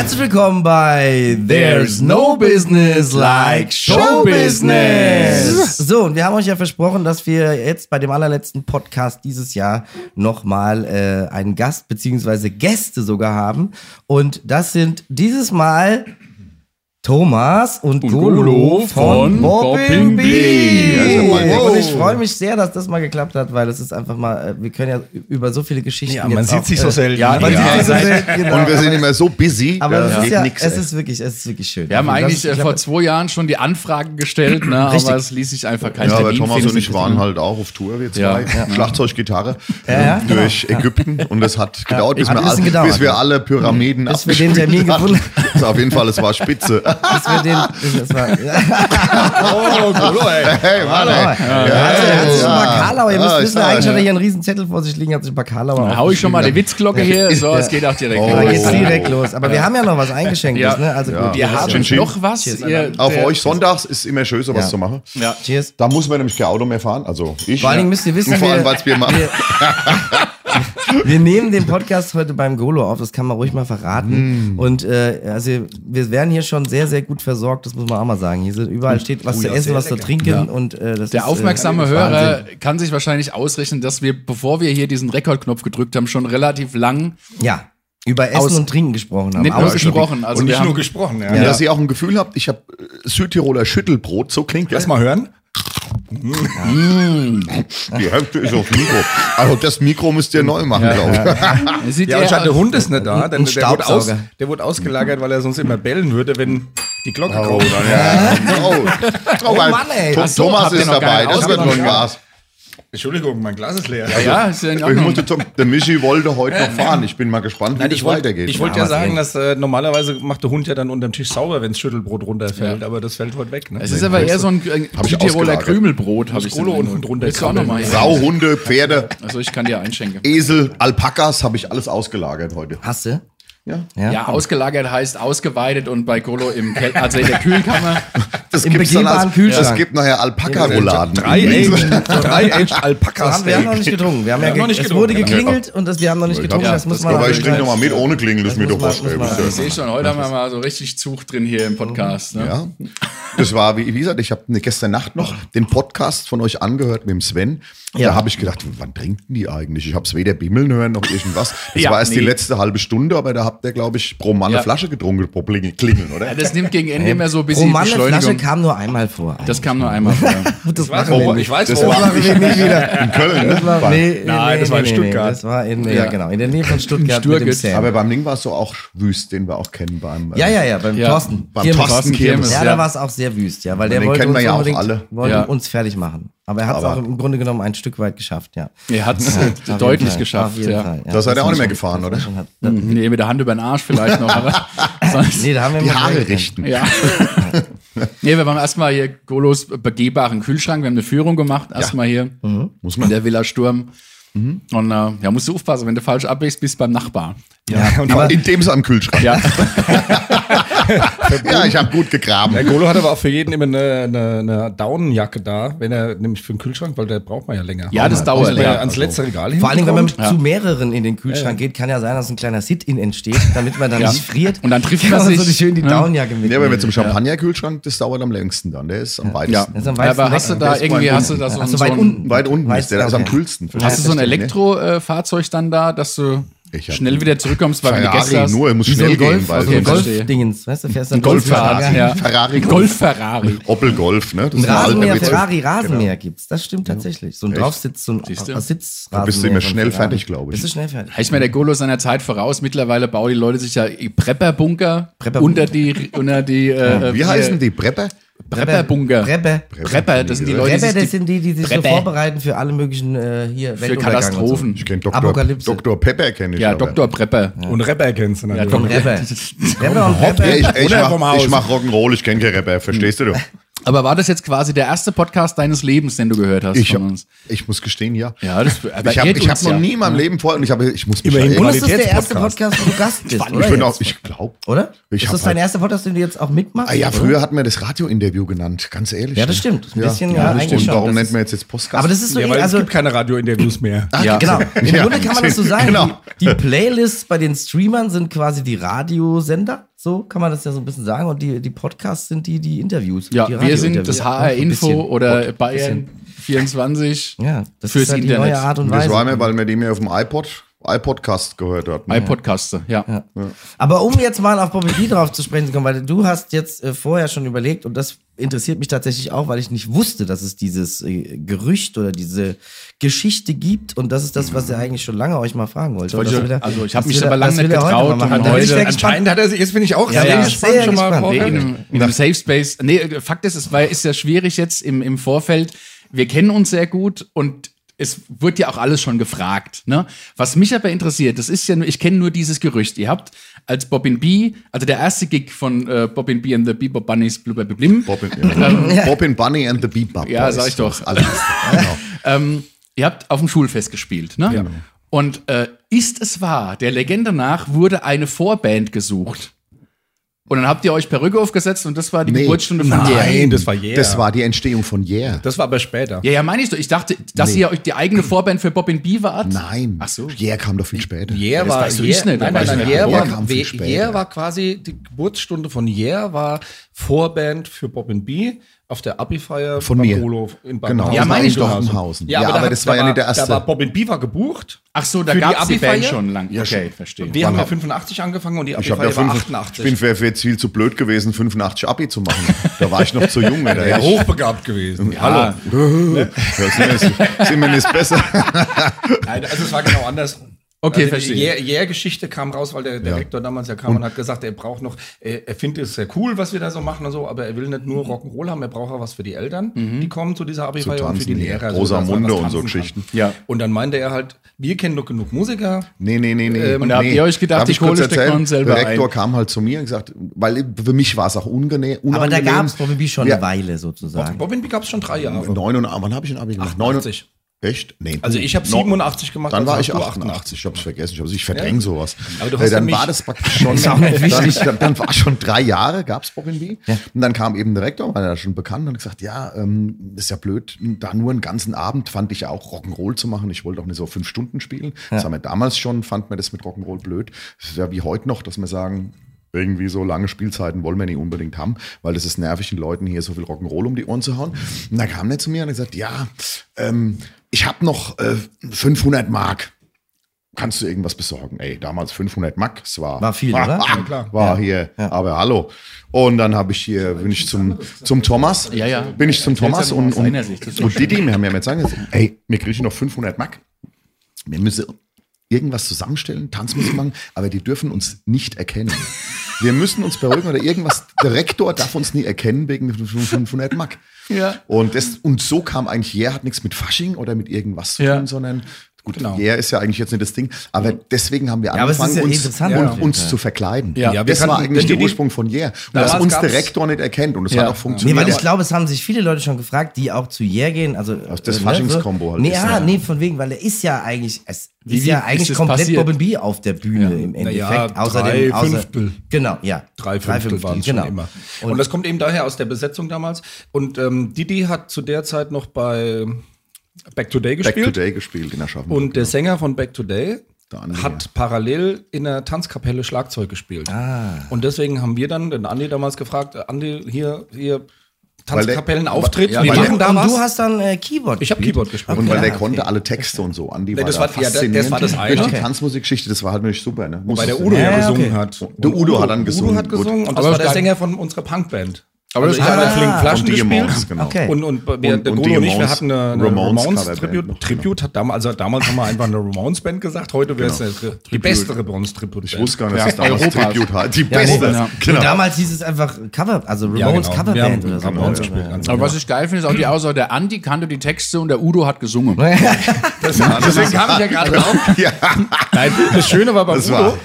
Herzlich willkommen bei There's No Business Like Show Business. So, und wir haben euch ja versprochen, dass wir jetzt bei dem allerletzten Podcast dieses Jahr nochmal äh, einen Gast beziehungsweise Gäste sogar haben. Und das sind dieses Mal Thomas und, Und Golo Golo von von Bee. Bee. Also, Und ich freue mich sehr, dass das mal geklappt hat, weil es ist einfach mal, äh, wir können ja über so viele Geschichten Ja, man jetzt sieht auch, sich so äh, selten. ja? Man Ja, sieht sich so selten, genau. Und wir sind immer so busy, Aber da es ist ja, nix, es ist wirklich, es ist wirklich schön. Wir haben Also, eigentlich äh, ich vor glaub, zwei Jahren schon die Anfragen gestellt, ne, aber es ließ sich einfach kein Ja, aber Termin Thomas und ich waren halt auch auf Tour, wir zwei. Ja. Schlagzeug, Gitarre Ja, ja, genau. durch Ägypten. Und es hat gedauert, bis, wir ja. alle Pyramiden Bis wir den Termin gefunden Also auf jeden Fall, es war spitze. Dass wir den, das war, ja, oh, Golo, ey. Hey, Mann, ey. hat, er hat sich ein paar Karlauer, ihr müsst Ja, wissen, eigentlich hat er ja. hier einen riesen Zettel vor sich liegen, hat sich ein paar Karlauer Dann hau ich schon mal die Witzglocke hier, so, es geht auch direkt Oh. Da los. geht's direkt los. Aber wir haben ja noch was eingeschenkt, Ja. ne? Also Ja. gut. Wir Ja. haben Chin Chin. noch was. Ihr, Auf euch sonntags ist immer schön, sowas Ja. zu machen. Ja. Cheers. Da muss man nämlich kein Auto mehr fahren. Also ich. Vor allen Dingen müsst ihr wissen, vor allem, weil es wir machen. Wir nehmen den Podcast heute beim Golo auf, das kann man ruhig mal verraten. Und äh, also wir werden hier schon sehr, sehr gut versorgt, das muss man auch mal sagen. Hier sind, überall steht was Oh zu ja, essen, was zu lecker. trinken. Und, äh, das Der ist, aufmerksame äh, Hörer Wahnsinn. kann sich wahrscheinlich ausrechnen, dass wir, bevor wir hier diesen Rekordknopf gedrückt haben, schon relativ lang Ja, über Essen Aus- und Trinken gesprochen haben. nicht nur Ausgesprochen. gesprochen. Also Und nicht nur gesprochen, ja. Und dass ihr auch ein Gefühl habt, ich habe Südtiroler Schüttelbrot, so klingt Lass das. mal hören. Die Hälfte ist aufs Mikro. Also das Mikro müsst ihr neu machen, glaube ich. Ja, eher und der Hund ist nicht da. Denn ein der, wurde aus, der wurde ausgelagert, weil er sonst immer bellen würde, wenn die Glocke Oh, kommt. ja. oh. oh, Mann, ey. Ach so, Thomas ist dabei, das wird nur ein Gas. Entschuldigung, mein Glas ist leer. Ja, ist ja in Ich Ordnung. musste zum, der Michi wollte heute noch fahren. Ich bin mal gespannt, wie Nein, das ich wollte weitergeht. ich wollt Ja, ja sagen, dass äh, normalerweise macht der Hund ja dann unterm Tisch sauber, wenn das Schüttelbrot runterfällt, aber das fällt heute weg. Ne? Es ist aber eher so ein äh, ich Südtiroler. Krümelbrot, habe ich so unten drunter hier? Sauhunde, Pferde, Also ich kann dir einschenken. Esel, Alpakas habe ich alles ausgelagert heute. Hast du? Ja. Ja, ausgelagert heißt ausgeweitet und bei Golo im Kel also in der Kühlkammer. Das Im begehbaren als, Kühlschrank. Es gibt nachher Alpaka-Rouladen. drei Aged, drei Aged Alpakas. Aber wir haben noch nicht getrunken. Wir haben ja, haben noch nicht es wurde geklingelt und das, wir haben noch nicht getrunken. Ja, das muss das man Aber ich trinke nochmal mit, ohne Klingeln, das ist mir doch ihr. Ich sehe schon, heute haben wir mal so richtig Zug drin hier im Podcast. Ne? Ja, das war, wie, wie gesagt, ich habe gestern Nacht noch den Podcast von euch angehört mit dem Sven. Ja. Da habe ich gedacht, wann trinken die eigentlich? Ich habe es weder bimmeln hören noch irgendwas. Das Ja, war erst die letzte halbe Stunde, aber da habt ihr, glaube ich, pro Mann Ja. eine Flasche getrunken, pro Kling- Klingeln, oder? Ja, das nimmt gegen Ende immer so ein Pro bisschen Mann eine Flasche Beschleunigung. kam nur einmal vor. Das kam nur einmal vor. das weiß machen wir wo- nicht. ich weiß, das wo- war wir nicht wieder. in Köln, Das ne? war, War- nee, Nein, nee, das war in nee, nee, Stuttgart. Das war in, ja. Ja. genau, in der Nähe von Stuttgart Sturgitz. mit dem Sam. Aber beim Ding warst du auch wüst, den wir auch kennen beim. äh, ja, ja, ja, beim Ja. Thorsten. Beim Kirmes. Thorsten Kirmes. Ja, da war es auch sehr wüst, ja, weil der Den wollte kennen wir uns ja auch unbedingt alle. wollte Ja. uns fertig machen. Aber er hat es auch im Grunde genommen ein Stück weit geschafft, ja. Er hat es jeden deutlich Fall, geschafft. Ja. Fall, ja. Da seid ihr Das auch nicht mehr gefahren, oder? das hat- Nee, mit der Hand über den Arsch vielleicht noch. Aber sonst, Nee, da haben wir Die Haare richten. ja. nee, wir waren erstmal hier Golos begehbaren Kühlschrank. Wir haben eine Führung gemacht. Erstmal hier Muss in man. der Villa Sturm. Und äh, ja, musst du aufpassen, wenn du falsch abwächst, bist du beim Nachbar. Ja, Aber in dem am Kühlschrank. Ja, Ja, ich habe gut gegraben. Der Golo hat aber auch für jeden immer eine, eine, eine Daunenjacke da, wenn er nämlich für den Kühlschrank, weil der braucht man ja länger. Ja, das dauert ja länger. ans letzte Regal Vor allem, wenn man hinkommt. zu mehreren in den Kühlschrank geht, kann ja sein, dass ein kleiner Sit-In entsteht, damit man dann Ja. nicht friert. Und dann trifft man so sich. schön die Ja. Downjacke Nee, mitnehmen. aber mit zum Champagnerkühlschrank, das dauert am längsten dann. Der ist am ja. weitesten. Das ist am Ja, weitesten aber hast du da ist irgendwie, weit hast du da so, Ach ein- so, so weit unten. Weit unten ist der, du, der ist am okay. kühlsten. hast du so ein Verstehst ne? Elektrofahrzeug dann da, dass du schnell wieder zurückkommst, weil du Ferrari hast? nur, er muss schnell ein Golf, gehen, ein Okay. Golf-Dingens, weißt du, fährst dann Ein Golffahrrad, ja. Ferrari Golf. Golf Ferrari. Opel Golf, ne? Das Ein ein Rasenmäher. Ferrari Rasenmäher gibt's. Das stimmt tatsächlich. So ein Draufsitz, so ein? Sitz Da bist du immer schnell fertig, glaube ich. Bist du schnell fertig. Ich meine, der Golo seiner Zeit voraus. Mittlerweile bauen die Leute sich ja Prepper-Bunker Prepper- unter die, unter die, äh, Wie heißen die? Prepper? Prepper-Bunker. Prepper. Prepper, das sind die Leute, die Prepper, sich das sind die, die sich so Prepper. vorbereiten für alle möglichen äh, hier für Katastrophen. Ich kenne Dr. Apokalypse. Dr. Pepper kenne ich. Ja, aber. Dr. Prepper. Und Rapper kennst du Ja, natürlich. So. Prepper. Prepper und Prepper. Ja, ich, ich, Oder mach, ich mach Rock'n'Roll, ich kenne keinen Rapper, verstehst du? Aber war das jetzt quasi der erste Podcast deines Lebens, den du gehört hast Ich, von hab, uns? ich muss gestehen, ja. Ja, das aber Ich habe ich hab noch ja. nie in meinem Leben vorher und ich, habe, ich muss mich Immerhin Und ist das der erste. Podcast, wo du Gast bist, Ich, oder? bin jetzt? auch, ich glaube. oder? Ich ist das dein halt- erster Podcast, den du jetzt auch mitmachst? Ah ja, oder? früher hatten wir das Radio-Interview genannt, ganz ehrlich. Ja, das stimmt. Ein bisschen, ja, ja, das eigentlich stimmt. schon. Warum nennt man jetzt jetzt Podcast? Aber das ist so, Ja, weil also, es gibt keine Radio-Interviews mehr. Ja. genau. Im Ja, Grunde kann man das so sagen. genau. Die, die Playlists bei den Streamern sind quasi die Radiosender So kann man das ja so ein bisschen sagen. Und die, die Podcasts sind die, die Interviews. Ja, die wir sind das HR Info bisschen. oder Pod- Bayern 24 Ja, das fürs ist halt die Internet. neue Art und Und das Weise. war mir, weil wir die mir auf dem iPod, iPodcast gehört hatten. iPodcaster, ja. Aber um jetzt mal auf Bobby B drauf zu sprechen zu kommen, weil du hast jetzt äh, vorher schon überlegt und das interessiert mich tatsächlich auch, weil ich nicht wusste, dass es dieses äh, Gerücht oder diese Geschichte gibt und das ist das, was er eigentlich schon lange euch mal fragen wollte. ich- will er- also ich hab das mich er- aber lange nicht heute getraut mal und heute- gespannt. Anscheinend hat er sich, jetzt bin ich auch Ja, sehr ja, gespannt sehr schon mal gespannt. Nee, vorher. in, einem, in einem Safe Space. Nee, Fakt ist, es war, ist ja schwierig jetzt im, im Vorfeld. Wir kennen uns sehr gut und es wird ja auch alles schon gefragt. Ne? Was mich aber interessiert, das ist ja nur, ich kenne nur dieses Gerücht. Ihr habt als Bobbin B, also der erste Gig von äh, Bobbin B and the Bebop Bunnies Blubber Blim, Bobbin, ja. Bobbin Bunny and the Bebop Ja, Boys. sag ich doch. Genau. ähm, ihr habt auf dem Schulfest gespielt. Ne? Ja. Und äh, ist es wahr, der Legende nach wurde eine Vorband gesucht. Und dann habt ihr euch Perücke aufgesetzt und das war die Nee. Geburtsstunde von Nein, Yeah. das war Yeah. Das war die Entstehung von Yeah. Das war aber später. Ja, ja, meine ich doch. Ich dachte, dass Nee. ihr euch die eigene Vorband für Bobbin B wart. Nein. Ach so. Yeah kam doch viel später. Yeah das war, weißt du Yeah, nicht, ne? nein, nein, nein, Yeah. Yeah war, kam viel We- später. Yeah war quasi, die Geburtsstunde von Yeah war Vorband für Bobbin B auf der Abi-Feier Von mir. In Bad Genau. Ja, meine ich doch. Badenhausen. Ja, Ja, aber, aber da, das war da ja nicht der erste. Da war Bobbin B war gebucht. Ach so, da gab es die Band Abi-Feier? schon lang. Ja, okay, schon. verstehe. Wir haben ja Wann- 85 angefangen und die Abi-Feier ja war fünf, 88. ich bin jetzt viel zu blöd gewesen, 85 Abi zu machen. Da war ich noch zu jung. Da ja, hochbegabt gewesen. Hallo. Ja, sind, wir, sind wir nicht besser? Nein, also es war genau anders. Okay, also verstehe. Die Yeah-Geschichte kam raus, weil der, der Ja. Rektor damals ja kam und, hat gesagt, er braucht noch, er, er findet es sehr cool, was wir da so machen und so, aber er will nicht nur Rock'n'Roll haben, er braucht auch was für die Eltern, die kommen zu dieser Abi-Feier und für die Lehrer. Rosamunde und so Geschichten. kann. Ja. Und dann meinte er halt, wir kennen doch genug Musiker. Nee, nee, nee, nee. Ähm, und da habt ihr euch gedacht, Darf die Kohle steckt man selber Der Rektor ein. kam halt zu mir und gesagt, weil für mich war es auch unangenehm. Aber da gab es Bobby B schon Ja. eine Weile sozusagen. Bobbin gab es schon drei Jahre. Neun und, wann habe ich ein Abi gemacht? 88. Echt? Nee. Also ich habe No- 87 gemacht. Dann also war ich du 88. Ich habe es vergessen. Ich, hab's- ich verdränge sowas. Aber du Äh, hast dann ja war das praktisch schon. Ist auch nicht dann, wichtig. dann, dann war schon drei Jahre, gab es Bobbin B. Und dann kam eben der Rektor, war ja schon bekannt, und hat gesagt, ja, ähm, das ist ja blöd, da nur einen ganzen Abend fand ich ja auch Rock'n'Roll zu machen. Ich wollte auch nicht so fünf Stunden spielen. Das haben wir damals schon, fand man das mit Rock'n'Roll blöd. Das ist ja wie heute noch, dass wir sagen, irgendwie so lange Spielzeiten wollen wir nicht unbedingt haben, weil es ist nervig, den Leuten hier so viel Rock'n'Roll um die Ohren zu hauen. Und dann kam der zu mir und hat gesagt, ja, ähm, ich habe noch äh, 500 Mark. Kannst du irgendwas besorgen? Ey, damals 500 Mark, es war, War viel, war, oder? War, Ja, klar. war hier, aber hallo. Und dann habe ich hier, bin ich zum, zum Thomas, Ja, ja. bin ich zum Thomas ja und, und, das und Didi, wir haben ja jetzt gesagt, ey, wir kriegen noch 500 Mark. Wir müssen irgendwas zusammenstellen, Tanzmusik machen, aber die dürfen uns nicht erkennen. Wir müssen uns beruhigen oder irgendwas. Der Rektor darf uns nie erkennen wegen 500 Mark. Ja. Und, das, und so kam eigentlich, Jär hat nichts mit Fasching oder mit irgendwas zu Ja. tun, sondern gut, Genau. Jär ist ja eigentlich jetzt nicht das Ding. Aber deswegen haben wir ist angefangen, ja uns, interessant uns, ja. zu verkleiden. Ja. Ja, wir das war eigentlich der Ursprung von Jär. Und dass uns der Rektor nicht erkennt. Und es Ja. hat auch Nee, funktioniert. weil ich glaube, es haben sich viele Leute schon gefragt, die auch zu Yeah gehen. Also, Aus das äh, Faschingskombo halt Nee, ist, ja, ne? nee, von wegen, weil er ist ja eigentlich, es Wie- ist wie ja ist eigentlich das komplett? Bobbin B auf der Bühne im Endeffekt. Drei außerdem, außer, Fünftel. Genau, ja. Drei Fünftel waren es genau. schon immer. Und, Und, das kommt eben daher aus der Besetzung damals. Und ähm, Didi hat zu der Zeit noch bei Back to Day Back gespielt. to Day gespielt in Aschaffenburg. Und der Sänger von Back to Day Der Andi, hat ja. parallel in der Tanzkapelle Schlagzeug gespielt. Ah. Und deswegen haben wir dann den Andi damals gefragt, äh, Andi, hier, hier Weil Tanzkapellenauftritt, Ja, wir weil machen da und was. du hast dann äh, Keyboard ich habe. Keyboard gespielt. Und weil Ja, der okay. konnte alle Texte und so. Andi Nee, war das da war- ja, das- das war das eine. Durch die Okay. Tanzmusikgeschichte, das war halt natürlich super. Ne? Wobei der Udo ja, gesungen okay. hat. Der Udo hat dann gesungen, Udo hat gesungen und das Aber war das der Sänger von unserer Punkband. Aber also das ich habe Ah, bei Flink Flaschen und die gespielt. Ramones, genau. Okay. Und, und wir, Und- der und die Golo und ich, wir hatten eine, eine Ramones Ramones, Tribute. noch, genau. Tribute hat damals, also damals haben wir einfach eine Ramones Band gesagt. Heute wäre es eine- die beste Ramones Tribute. Ich wusste gar nicht, Ja, dass es damals Europas. Tribute hat. Die Ja, beste. Ja. Genau. Und damals hieß es einfach Cover, also Ja, Ramones genau. Wir Coverband oder so. Ramones Ja, gespielt, ja. ganz Aber was ich geil finde, ist auch die Aussage, der Andi kannte die Texte und der Udo hat gesungen. Deswegen kam ich ja gerade drauf. Ja. Nein, das Schöne war bei Das Udo,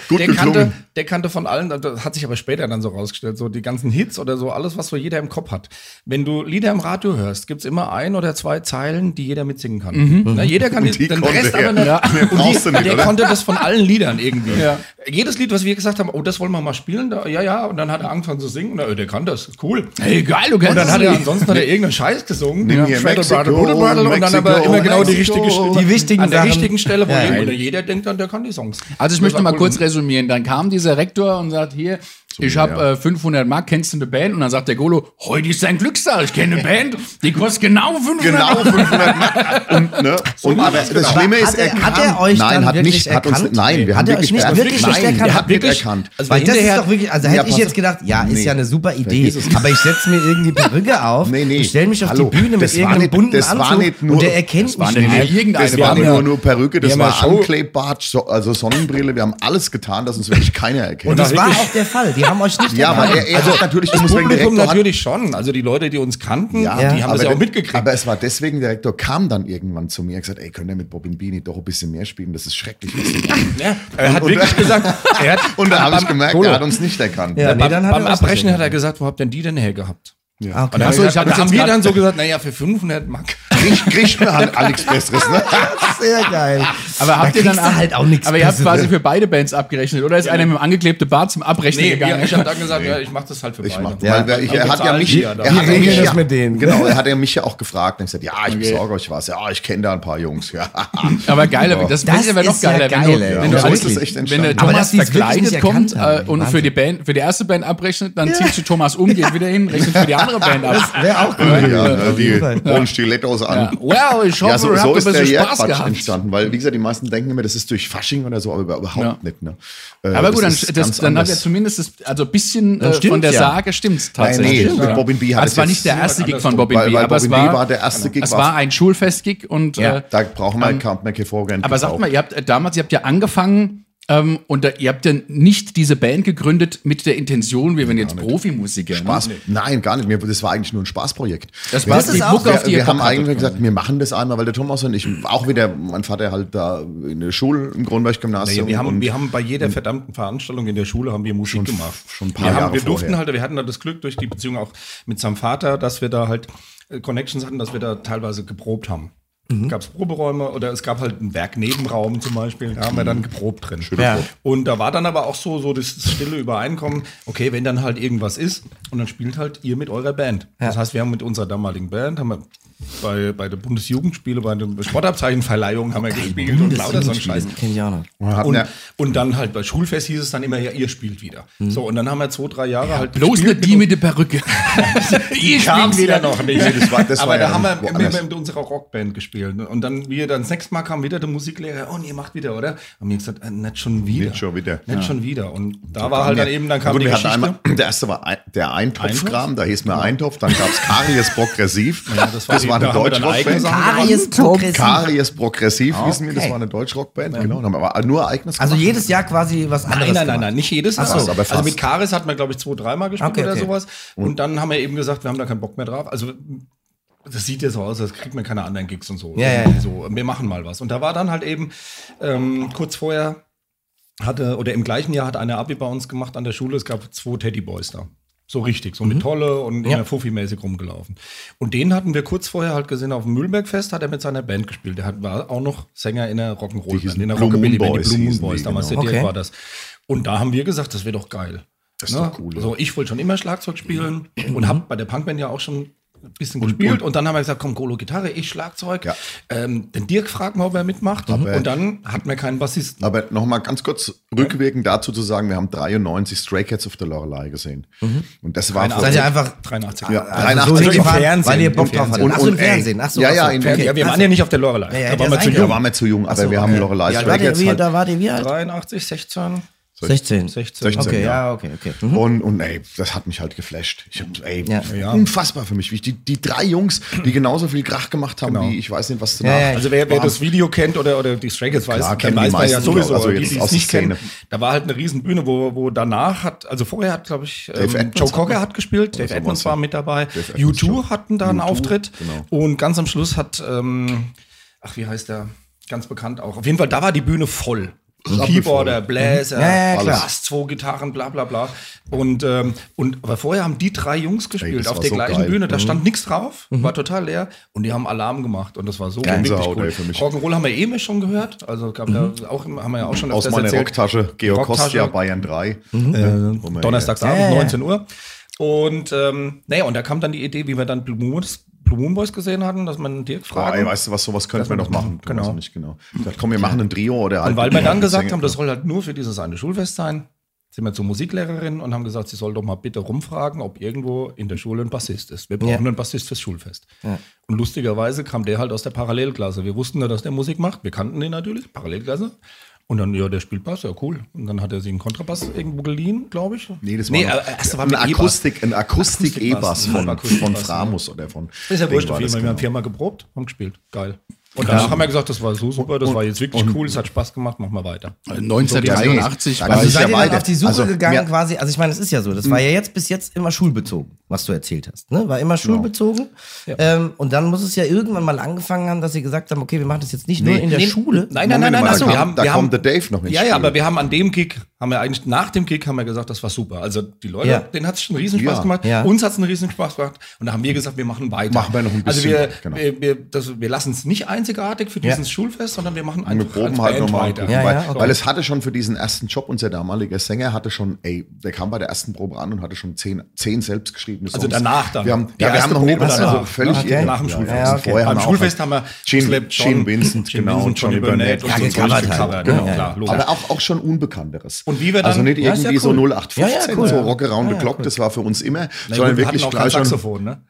der kannte von allen, das hat sich aber später dann so rausgestellt, so die ganzen Hits oder so, alles, was so jeder im Kopf hat. Wenn du Lieder im Radio hörst, gibt's immer ein oder zwei Zeilen, die jeder mitsingen kann. Na, jeder kann die den Rest er. aber nicht. Ja. Und die, nicht, der oder? konnte das von allen Liedern irgendwie. Ja. Jedes Lied, was wir gesagt haben, oh, das wollen wir mal spielen, da, ja, ja, und dann hat er angefangen zu singen, und, äh, der kann das, cool. Hey, geil, du kennst Und dann hat er ansonsten hat er irgendeinen Scheiß gesungen. Nimm hier Mexiko, Butter, Butter, Butter, und dann aber immer genau die richtige. Die wichtigen An der Sachen. richtigen Stelle, wo Ja, jeder, ja. denkt dann, der kann die Songs. Also ich Das möchte mal cool. kurz resümieren. Dann kam dieser Rektor und sagt, hier, ich habe äh, 500 Mark, kennst du eine Band? Und dann sagt der Golo, heute ist sein Glückstag, ich kenne eine Band, die kostet genau 500 Genau Mark. 500 Mark. Und, ne? und aber das Schlimme ist, hat er- er hat er euch nein, hat wirklich nicht, hat uns, erkannt? nein, wir Hat haben er euch nicht er- wirklich nein, erkannt? er Hat hat wirklich wirklich- erkannt. also Weil das ist doch wirklich, also Ja, hätte ich pass jetzt gedacht, ja, ist Nee. ja eine super Idee, aber ich setze mir irgendwie Perücke auf, Nee, nee. ich stelle mich auf Hallo, die Bühne mit irgendeinem bunten Anzug nur- und der erkennt mich nicht Das war nicht ja- nur, Perücke, das wir haben war ja Anklebbart, so, also Sonnenbrille. Wir haben alles getan, dass uns wirklich keiner erkennt. Und das war wirklich- auch der Fall, die haben euch nicht ja, aber erkannt. er, er hat natürlich, du Das musst Publikum Direktor hat- natürlich schon. Also die Leute, die uns kannten, Ja, die haben das ja auch mitgekriegt. Aber es war deswegen, der Rektor kam dann irgendwann zu mir und gesagt, ey, könnt ihr mit Bobin Bini doch ein bisschen mehr spielen? Das ist schrecklich, was sie machen. ja, er hat Und- wirklich gesagt, er hat, Und da habe ich gemerkt, Golo, er hat uns nicht erkannt. Ja, nee, beim, dann hat beim er Abbrechen hat er gesagt, wo habt denn die denn hergehabt? Ah, okay. Und dann, Ach so, ich gesagt, hab haben wir dann so gesagt, naja, für 500 Mark. Krieg, kriegt mir halt Alex Besseres, ne? Sehr geil. Aber habt da ihr dann du halt auch nichts Aber ihr habt Besseres. quasi für beide Bands abgerechnet, oder ist einer mit dem angeklebten Bart zum Abrechnen Nee, gegangen? ich habe dann gesagt, ja, ich mache das halt für Ich beide. mach, Ja. weil ich, er hat ja mich, ja er hat ja mich ja, mit denen. Genau, er hat ja mich ja auch gefragt und gesagt, ja, ich besorge euch was. Ja, ich kenne da ein paar Jungs. Ja. Aber geiler, das, Das wäre noch ist ja geiler, geil, wenn du, wenn Ja, du wenn Thomas verkleidet kommt äh, und für die Band, für die erste Band abrechnet, dann zieht sich Thomas um, geht wieder hin, rechnet für die andere Band ab. Wäre auch gut. Ja, die holen Stilettos an. Ja. Well, ich hoffe, Ja, so, ihr so habt ein ist der bisschen Spaß Jährquatsch gehabt. entstanden, weil, wie gesagt, die meisten denken immer, das ist durch Fasching oder so, aber überhaupt Ja. nicht. Ne? Äh, Aber gut, dann, ist das, dann hat er zumindest das, also ein bisschen Dann äh, von der ja. Sage stimmt's Nein, tatsächlich. nee, mit Bobin B hat Also es es war nicht der erste Gig von weil, B, weil aber es Bobin B war, war der erste Gig. es war ein Schulfestgig und ja, äh, da brauchen wir kein mehr vorgehen. Aber sagt mal, ihr habt äh, damals, ihr habt ja angefangen ähm, und da, ihr habt ja nicht diese Band gegründet mit der Intention, wir werden jetzt Profimusiker. ne? Spaß. Nein, gar nicht. Mir, das war eigentlich nur ein Spaßprojekt. Das Wir- war Das die ist auch- Mucke, auf wir, die ihr wir haben eigentlich gesagt, wir machen das einmal, weil der Thomas und ich, auch wieder, mein Vater halt da in der Schule im Grundberg-Gymnasium. Nee, wir, haben, und- wir haben bei jeder verdammten Veranstaltung in der Schule haben wir Musik gemacht. schon ein paar wir Jahre haben, Wir durften vorher. halt, wir hatten da das Glück durch die Beziehung auch mit seinem Vater, dass wir da halt äh, Connections hatten, dass wir da teilweise geprobt haben. Mhm. Gab es Proberäume oder es gab halt einen Werknebenraum zum Beispiel, da haben wir dann geprobt drin. Ja. Und da war dann aber auch so, so das stille Übereinkommen, okay, wenn dann halt irgendwas ist und dann spielt halt ihr mit eurer Band. Das heißt, wir haben mit unserer damaligen Band, haben wir bei, bei der Bundesjugendspiele, bei der Sportabzeichenverleihung haben wir gespielt und lauter so ein Scheiß. Und, ja, und dann halt bei Schulfest hieß es dann immer, ja, ihr spielt wieder. So, und dann haben wir zwei, drei Jahre halt Bloß nicht die mit der Perücke. die kam's wieder noch nicht. Nee, das war- das Aber war da ja haben wir immer mit unserer Rockband gespielt. Und dann, wie dann das nächste Mal kam wieder der Musiklehrer, oh, und ihr macht wieder, oder? Haben wir gesagt, äh, nicht schon wieder. Nicht schon wieder. Nicht schon wieder. Und da war halt dann eben, dann kam Gut, die Geschichte. einmal, der erste war ein, der Eintopfkram, da hieß mir Eintopf, dann gab es Karies Progressiv. das war war da eine eigene Deutschrockband. Karies progressiv. Karies Progressiv hießen wir, das Okay. war eine Deutschrockband, genau. Dann haben aber nur Ereignis Also gemacht. jedes Jahr quasi was anderes. Nein, nein, nein, nein, nicht jedes Jahr. So, aber fast. also mit Karis hat man, glaube ich, zwei, dreimal gespielt Okay, oder okay. sowas. Und dann haben wir eben gesagt, wir haben da keinen Bock mehr drauf. Also das sieht ja so aus, als kriegt man keine anderen Gigs und so. Ja, ja, ja. so. Wir machen mal was. Und da war dann halt eben ähm, kurz vorher hatte, oder im gleichen Jahr hat eine Abi bei uns gemacht an der Schule. Es gab zwei Teddyboys da. So richtig, so mit Tolle und Mhm. Ja. Fuffi-mäßig rumgelaufen. Und den hatten wir kurz vorher halt gesehen auf dem Mühlenberg-Fest, hat er mit seiner Band gespielt. Der hat, war auch noch Sänger in der Die Rock'n'Roll-Band, in der Rockabilly-Band, Boys die Blue Moon Boys, die, damals genau. Okay. war das. Und da haben wir gesagt, das wäre doch geil. Das ist doch cool, ja. So, ich wollte schon immer Schlagzeug spielen und habe bei der Punkband ja auch schon ein bisschen gespielt. Und, dann haben wir gesagt, komm, Golo Gitarre, ich Schlagzeug. Ja. Ähm, den Dirk fragen wir, ob er mitmacht. Aber- und dann hatten wir keinen Bassisten. Aber nochmal ganz kurz rückwirkend dazu zu sagen, wir haben 93 Stray Cats auf der Lorelei gesehen. Und das war Seid ihr einfach 83. Ja, also 83 so im hingefahren, Fernsehen, weil ihr Bock drauf hattet. Ach so, im Und- und, Fernsehen. Ach so, ja, so. ja, in- okay. Ja, wir waren ja nicht auf der Lorelei. Ja, ja, da waren wir zu eigentlich- da jung. waren wir zu jung, aber Ach so, wir haben okay. Lorelei Ja, Stray Cats wie, da wart ihr wie alt? 83, 16. 16. 16. 16, Okay, ja. ja, okay, okay. Mhm. Und, und ey, das hat mich halt geflasht. Ich hab, ey, Ja. Ja. unfassbar für mich. Wie ich die, die drei Jungs, die genauso viel Krach gemacht haben, Genau. wie ich weiß nicht, was Ja, ja. Also wer, wer das Video kennt oder, oder die Stray Cats weiß, Klar, dann weiß man ja sowieso, also die, die es nicht kennen. Da war halt eine Riesenbühne, wo, wo danach hat, also vorher hat, glaube ich, ähm, Joe Cocker hat gespielt, Dave so Edmonds war mit dabei, Dave Edmonds U2 schon. hatten da einen U2, Auftritt genau. und ganz am Schluss hat, ähm, ach wie heißt der, ganz bekannt auch, auf jeden Fall, da war die Bühne voll. Keyboarder, Bläser, Ja. Bass, zwei Gitarren, bla bla bla. Und, ähm, und aber vorher haben die drei Jungs gespielt das auf der so gleichen geil. Mhm. Bühne. Da stand nichts drauf, war total leer und die haben Alarm gemacht und das war so Gänsehaut, wirklich cool. ey, für mich. Rock'n'Roll haben wir eh schon gehört, also gab ja auch, haben wir ja auch schon Aus meiner erzählt. Rocktasche, Georg. Kostja, Bayern 3. Äh, Wo wir- Donnerstagsabend, Ja, ja, ja. 19 Uhr. Und ähm, naja, und da kam dann die Idee, wie wir dann Blue Moon, Blue Moon Boys gesehen hatten, dass man Dirk fragt. ey, weißt du was, sowas könnten wir das machen. Genau. Genau. Nicht genau. Ich dachte, komm, wir machen ein Trio oder und weil wir dann gesagt haben, das soll halt nur für dieses eine Schulfest sein, sind wir zur Musiklehrerin und haben gesagt, sie soll doch mal bitte rumfragen, ob irgendwo in der Schule ein Bassist ist. Wir brauchen Ja. einen Bassist fürs Schulfest. Und lustigerweise kam der halt aus der Parallelklasse. Wir wussten ja, dass der Musik macht. Wir kannten den natürlich, Parallelklasse. Und dann, ja, der spielt Bass, ja cool. Und dann hat er sich einen Kontrabass irgendwo geliehen, glaube ich. Nee, das war, nee, noch, äh, erst war ein. Akustik, ein Akustik-E-Bass von, von ja. Framus oder von. Ist ja wurscht, Wem auf war jeden das Fall. Wir haben genau? viermal geprobt und gespielt. Geil. Und danach haben wir gesagt, das war so super, das war jetzt wirklich cool, es hat Spaß gemacht, machen wir weiter. 1983 Da war kann Also ich seid ja ihr dann auf die Suche Also, gegangen mir- quasi, also ich meine, es ist ja so, das war ja jetzt bis jetzt immer schulbezogen, was du erzählt hast, ne? War immer schulbezogen. Ähm, und dann muss es ja irgendwann mal angefangen haben, dass sie gesagt haben, okay, wir machen das jetzt nicht nur in der Nee, Schule. Nein, nein, Moment nein, nein, mal, achso, da wir kam- haben, da wir kommt haben, der Dave noch ins Ja, Spiel. ja, aber wir haben an dem Gig, haben wir eigentlich nach dem Gig haben wir gesagt, das war super. Also die Leute, Ja. denen hat es schon riesen Spaß Ja. gemacht, Ja. uns hat es einen riesen Spaß gemacht und da haben wir gesagt, wir machen weiter. Machen wir noch ein Also bisschen, wir, genau. wir, wir, das, wir lassen es nicht einzigartig für Ja. dieses Schulfest, sondern wir machen Und wir einfach proben halt nochmal. weiter. Ja, weil, ja, okay. weil es hatte schon für diesen ersten Job, unser damaliger Sänger hatte schon, ey, der kam bei der ersten Probe an und hatte schon zehn, zehn selbstgeschriebene Songs. Also danach dann. Wir haben, ja, wir haben noch nicht, also völlig irre. Nach dem Ja, Schulfest. ja, okay. Vorher Beim haben wir Schulfest haben wir Gene, Gene Vincent, genau, Johnny Burnett. und Ja, so Ja, genau, ja. Aber auch schon Unbekannteres. Und wie wir dann- Also nicht Ja, ist ja irgendwie so cool. 0815, Ja, ja, cool. so Ja. Rock Around the Ja, ja, Clock, cool. das war für uns immer, Na gut, sondern wir wirklich gleich. Saxophon, ne?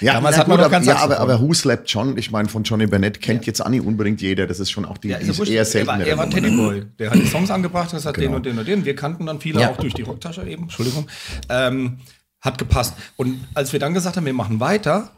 Ja, Damals na hat man gut, aber, ja, aber, aber Who Slept John, ich meine, von Johnny Bennett kennt jetzt auch nicht unbedingt jeder. Das ist schon auch die, Ja, die ja wurscht. eher er selten. war, er war ein Teddyboy. Der hat die Songs angebracht, das hat den Genau. und den und den. Wir kannten dann viele Ja. auch durch die Rocktasche eben, Entschuldigung. Ähm, hat gepasst. Und als wir dann gesagt haben, wir machen weiter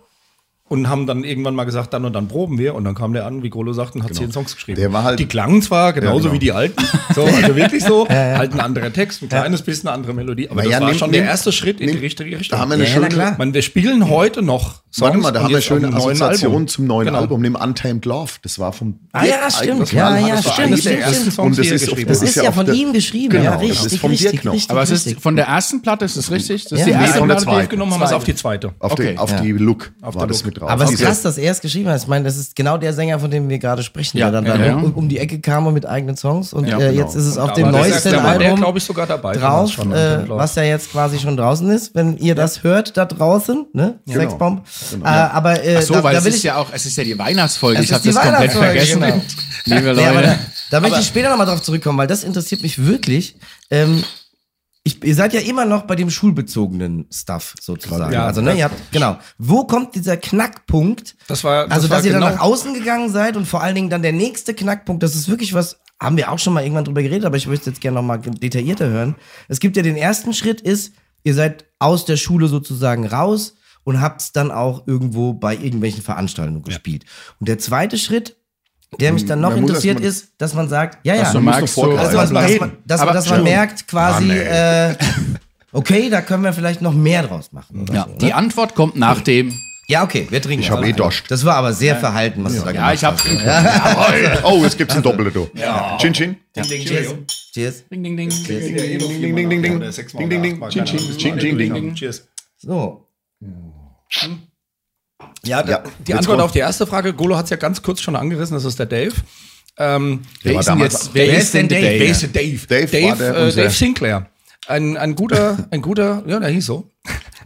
und haben dann irgendwann mal gesagt, dann und dann proben wir und dann kam der an, wie Golo sagt, und hat zehn Songs geschrieben. Der war halt- die klangen zwar genauso Ja, genau. wie die alten, so, also wirklich so, halt ein anderer Text, ein kleines bisschen eine andere Melodie, aber Na das ja, war nimm- schon nimm- der erste Schritt in die richtige Richtung. Da haben wir eine Ja, schöne, klar. Man, wir spielen heute noch Songs Warte mal, da haben wir schöne einem neuen Assoziation Album. zum neuen Genau. Album, dem Untamed Love. Das war vom Ah ja, stimmt. Ja, Das ja, das stimmt, der stimmt, und das die ist, geschrieben Das das ist ja von ihm geschrieben, Genau, ja, das richtig, ist vom richtig, Dirk noch. richtig. Aber es ist von der ersten Platte, ist das richtig? Das ist Ja. die Nee, erste von der Platte, zweiten. Aufgenommen haben wir es auf die zweite. Auf, Okay. den, auf Ja. die Look Auf war das Look. mit drauf. Aber es ist krass, dass er es geschrieben hat. Ich meine, das ist genau der Sänger, von dem wir gerade sprechen, Ja, der dann, dann. Um, um die Ecke kam und mit eigenen Songs. Und äh, genau. jetzt ist es auf dem neuesten Album glaube ich, sogar dabei. drauf, äh, was ja jetzt quasi schon draußen ist, wenn ihr das hört da draußen, ne? Sexbomb. Genau. Äh, aber äh, Ach so, da, weil da es will ist ich, ja auch, es ist ja die Weihnachtsfolge. Es Ich habe das komplett vergessen. genau. Liebe Nee, aber Leute. da, da möchte ich später nochmal drauf zurückkommen, weil das interessiert mich wirklich. Ähm, ich, ihr seid ja immer noch bei dem schulbezogenen Stuff sozusagen. Ja, also, ne, ihr habt, genau. Wo kommt dieser Knackpunkt? Das war, das also, war dass ihr genau, dann nach außen gegangen seid und vor allen Dingen dann der nächste Knackpunkt, das ist wirklich was, haben wir auch schon mal irgendwann drüber geredet, aber ich möchte jetzt gerne nochmal detaillierter hören. Es gibt ja den ersten Schritt ist, ihr seid aus der Schule sozusagen raus und habt's dann auch irgendwo bei irgendwelchen Veranstaltungen gespielt. Und der zweite Schritt, der mich dann noch Man muss interessiert, mal- ist, dass man sagt, ja, ja, Dass du Man muss magst noch so, vorgreifen. dass man, dass man, dass, Aber- dass man Entschuldigung. merkt quasi, Mann, äh, okay, da können wir vielleicht noch mehr draus machen. Oder Ja, so, die ne? Antwort kommt nach dem. ja okay, wir trinken. Ich hab Also, eh Dost. Das war aber sehr verhalten, was du da Ja, gemacht ich habe. Oh, jetzt gibt's ein Doppelter. du. Chin Chin. Cheers. Cheers. Ding, ding, ding. Ding, ding, ding, ding, ding. Ding, ding, ding. Chin Chin. Chin Chin, ding, ding. Cheers. So. Ja, Ja, die Antwort kommt- auf die erste Frage, Golo hat es ja ganz kurz schon angerissen, das ist der Dave. Ähm, Wer war ist denn damals- jetzt? Wer Wer ist denn denn Dave? der Wer ist der Dave? Dave war der äh, Dave Sinclair. Ein, ein guter, ein guter, ja, der hieß so.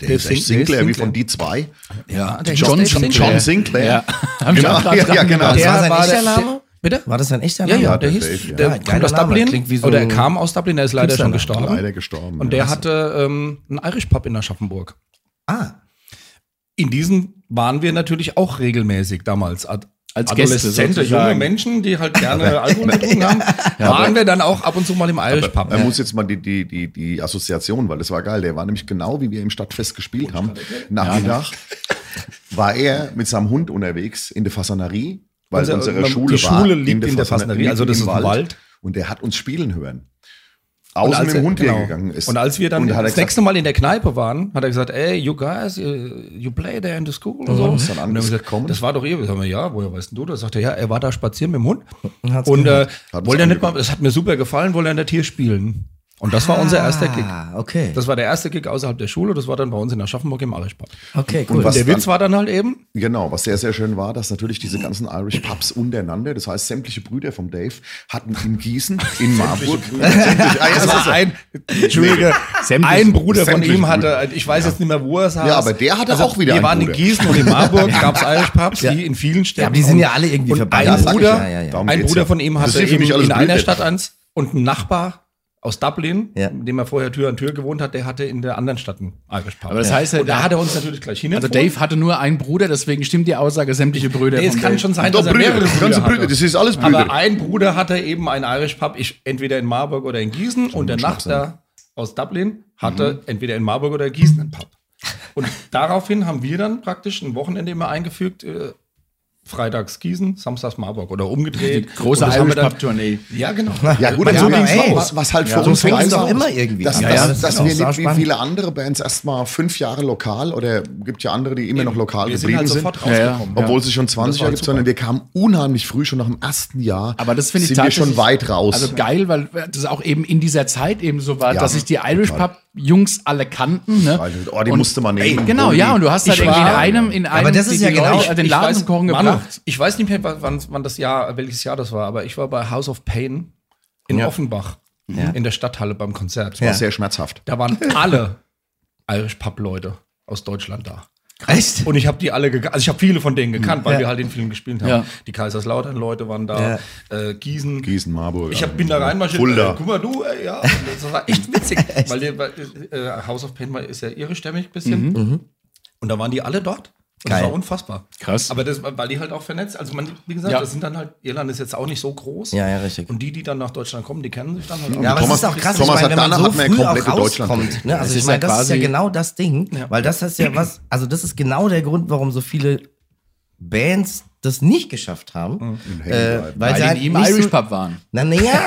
Der ist echt Sinclair wie von die zwei. Ja, der John, hieß Dave John, John Sinclair. Ja. Genau, ja, ja, genau. Das war sein war echter der- Name? Bitte? War das sein echter Ja, Name? ja, der der hieß, Dave, ja. der Ja, geiler aus. Dublin. So oder er kam aus Dublin, er ist leider schon gestorben. Leider gestorben. Und der hatte ähm, einen Irish Pub in Aschaffenburg. Ah, In diesen waren wir natürlich auch regelmäßig damals. Als Gäste Adoleszente, junge Menschen, die halt gerne Alkohol getrunken haben, waren wir dann auch ab und zu mal im Irish Pub. Man muss jetzt mal die, die, die, die Assoziation, weil das war geil. Der war nämlich genau, wie wir im Stadtfest gespielt haben. Nachmittag war er mit seinem Hund unterwegs in der Fassanerie, weil Unser- unsere man- Schule die war Schule liegt in der Fassanerie, also das ist ein Wald. Und der hat uns spielen hören. Und Außen als mit dem Hund genau. hergegangen ist. Und als wir dann Und das gesagt, nächste Mal in der Kneipe waren, hat er gesagt, ey, you guys, you, you play there in the school und so. dann und anders wir gesagt, gekommen. das war doch ihr. Wir sagen, ja, woher weißt denn du das? Sagt er, ja, er war da spazieren mit dem Hund. hat's Und äh, wollte er nicht mal, das hat mir super gefallen, wollte er in der Tier spielen. Und das war unser erster Gig. Ah, okay. Das war der erste Gig außerhalb der Schule. Das war dann bei uns in Aschaffenburg im Irish Pub. Okay, Und cool. was- der Witz war dann halt eben, Genau, was sehr, sehr schön war, dass natürlich diese ganzen Irish Pubs untereinander, das heißt sämtliche Brüder vom Dave, hatten in Gießen, in Marburg, sämtliche, ah, ja, das das ist war so. ein, Entschuldige, Sämtliche- ein Bruder von ihm hatte, ich weiß jetzt nicht mehr, wo er saß. Also Ja, aber der hatte auch wieder Wir waren in Bruder. Gießen und in Marburg gab es Irish Pubs, wie in vielen Städten. Ja, aber die sind Und- ja alle irgendwie und verbandelt. Ein Ja, Bruder, ja, ja, ja. Ein Bruder ja. von ihm hatte eben in einer. Stadt eins und ein Nachbar aus Dublin, Ja. mit dem er vorher Tür an Tür gewohnt hat, der hatte in der anderen Stadt einen Irish Pub. Aber das heißt ja, und da hat er uns natürlich gleich hin. Also Dave hatte nur einen Bruder, deswegen stimmt die Aussage, sämtliche Brüder Nee, es kann Dave. schon sein, Doch, dass er Brüder, mehrere Brüder Brüder, hatte. das ist alles Brüder. Aber ein Bruder hatte eben einen Irish Pub, ich, entweder in Marburg oder in Gießen. und der Nachbar aus Dublin hatte Mhm. entweder in Marburg oder Gießen einen Pub. Und daraufhin haben wir dann praktisch ein Wochenende immer eingefügt, äh, freitags Gießen, samstags Marburg oder umgedreht. Große haben wir Irish dann- Pub-Tournee. Ja, genau. Ja, gut, Man also sagt, ey, was, was halt für so uns fängt war, immer irgendwie Dass, an. dass, Ja, ja, das dass ist auch wir nicht wie viele andere Bands erstmal fünf Jahre lokal oder gibt ja andere, die immer noch lokal wir sind geblieben halt sind. sofort Ja, ja. rausgekommen. Obwohl es schon 20 Das war Jahre gibt, super. sondern wir kamen unheimlich früh, schon nach dem ersten Jahr. Aber das finde ich sind wir schon weit raus. Also geil, weil das auch eben in dieser Zeit eben so war, Ja, dass sich die Irish. Pub Jungs alle kannten. Ne? Weil, oh, die Und- musste man Ey, nehmen. Genau, Irgendwie. ja, und du hast halt irgendwie in einem, in einem Aber das ist ja genau- Leute, den Laden zum Kochen Manu, gebracht. Ich weiß nicht mehr, wann, wann das Jahr, welches Jahr das war, aber ich war bei House of Pain in Ja. Offenbach in der Stadthalle beim Konzert. war sehr schmerzhaft. Da waren alle Irish Pub Leute aus Deutschland da. Echt? Und ich habe die alle gekannt, also ich habe viele von denen gekannt, weil Ja. wir halt den Film gespielt haben. Ja. Die Kaiserslautern-Leute waren da, äh, Gießen. Gießen, Marburg. Ich hab, bin da reinmarschiert. Fulda. Äh, guck mal, du, äh, ja. Das war echt witzig. weil der, weil, äh, House of Pain war- ist ja irischstämmig ein bisschen. Und da waren die alle dort. Und Geil. Das war unfassbar. Krass. Aber das, weil die halt auch vernetzt, also man, wie gesagt, Ja. das sind dann halt, Irland ist jetzt auch nicht so groß. Ja, ja, richtig. Und die, die dann nach Deutschland kommen, die kennen sich dann halt auch. Ja, aber Thomas- es ist auch krass, Thomas ich meine, wenn man so früh auch rauskommt. Ne? Also ich meine, das ist ja genau das Ding, weil das ist ja was, also das ist genau der Grund, warum so viele Bands das nicht geschafft haben. Äh, weil, Weil sie halt nicht Irish so, Pub waren. Na, naja,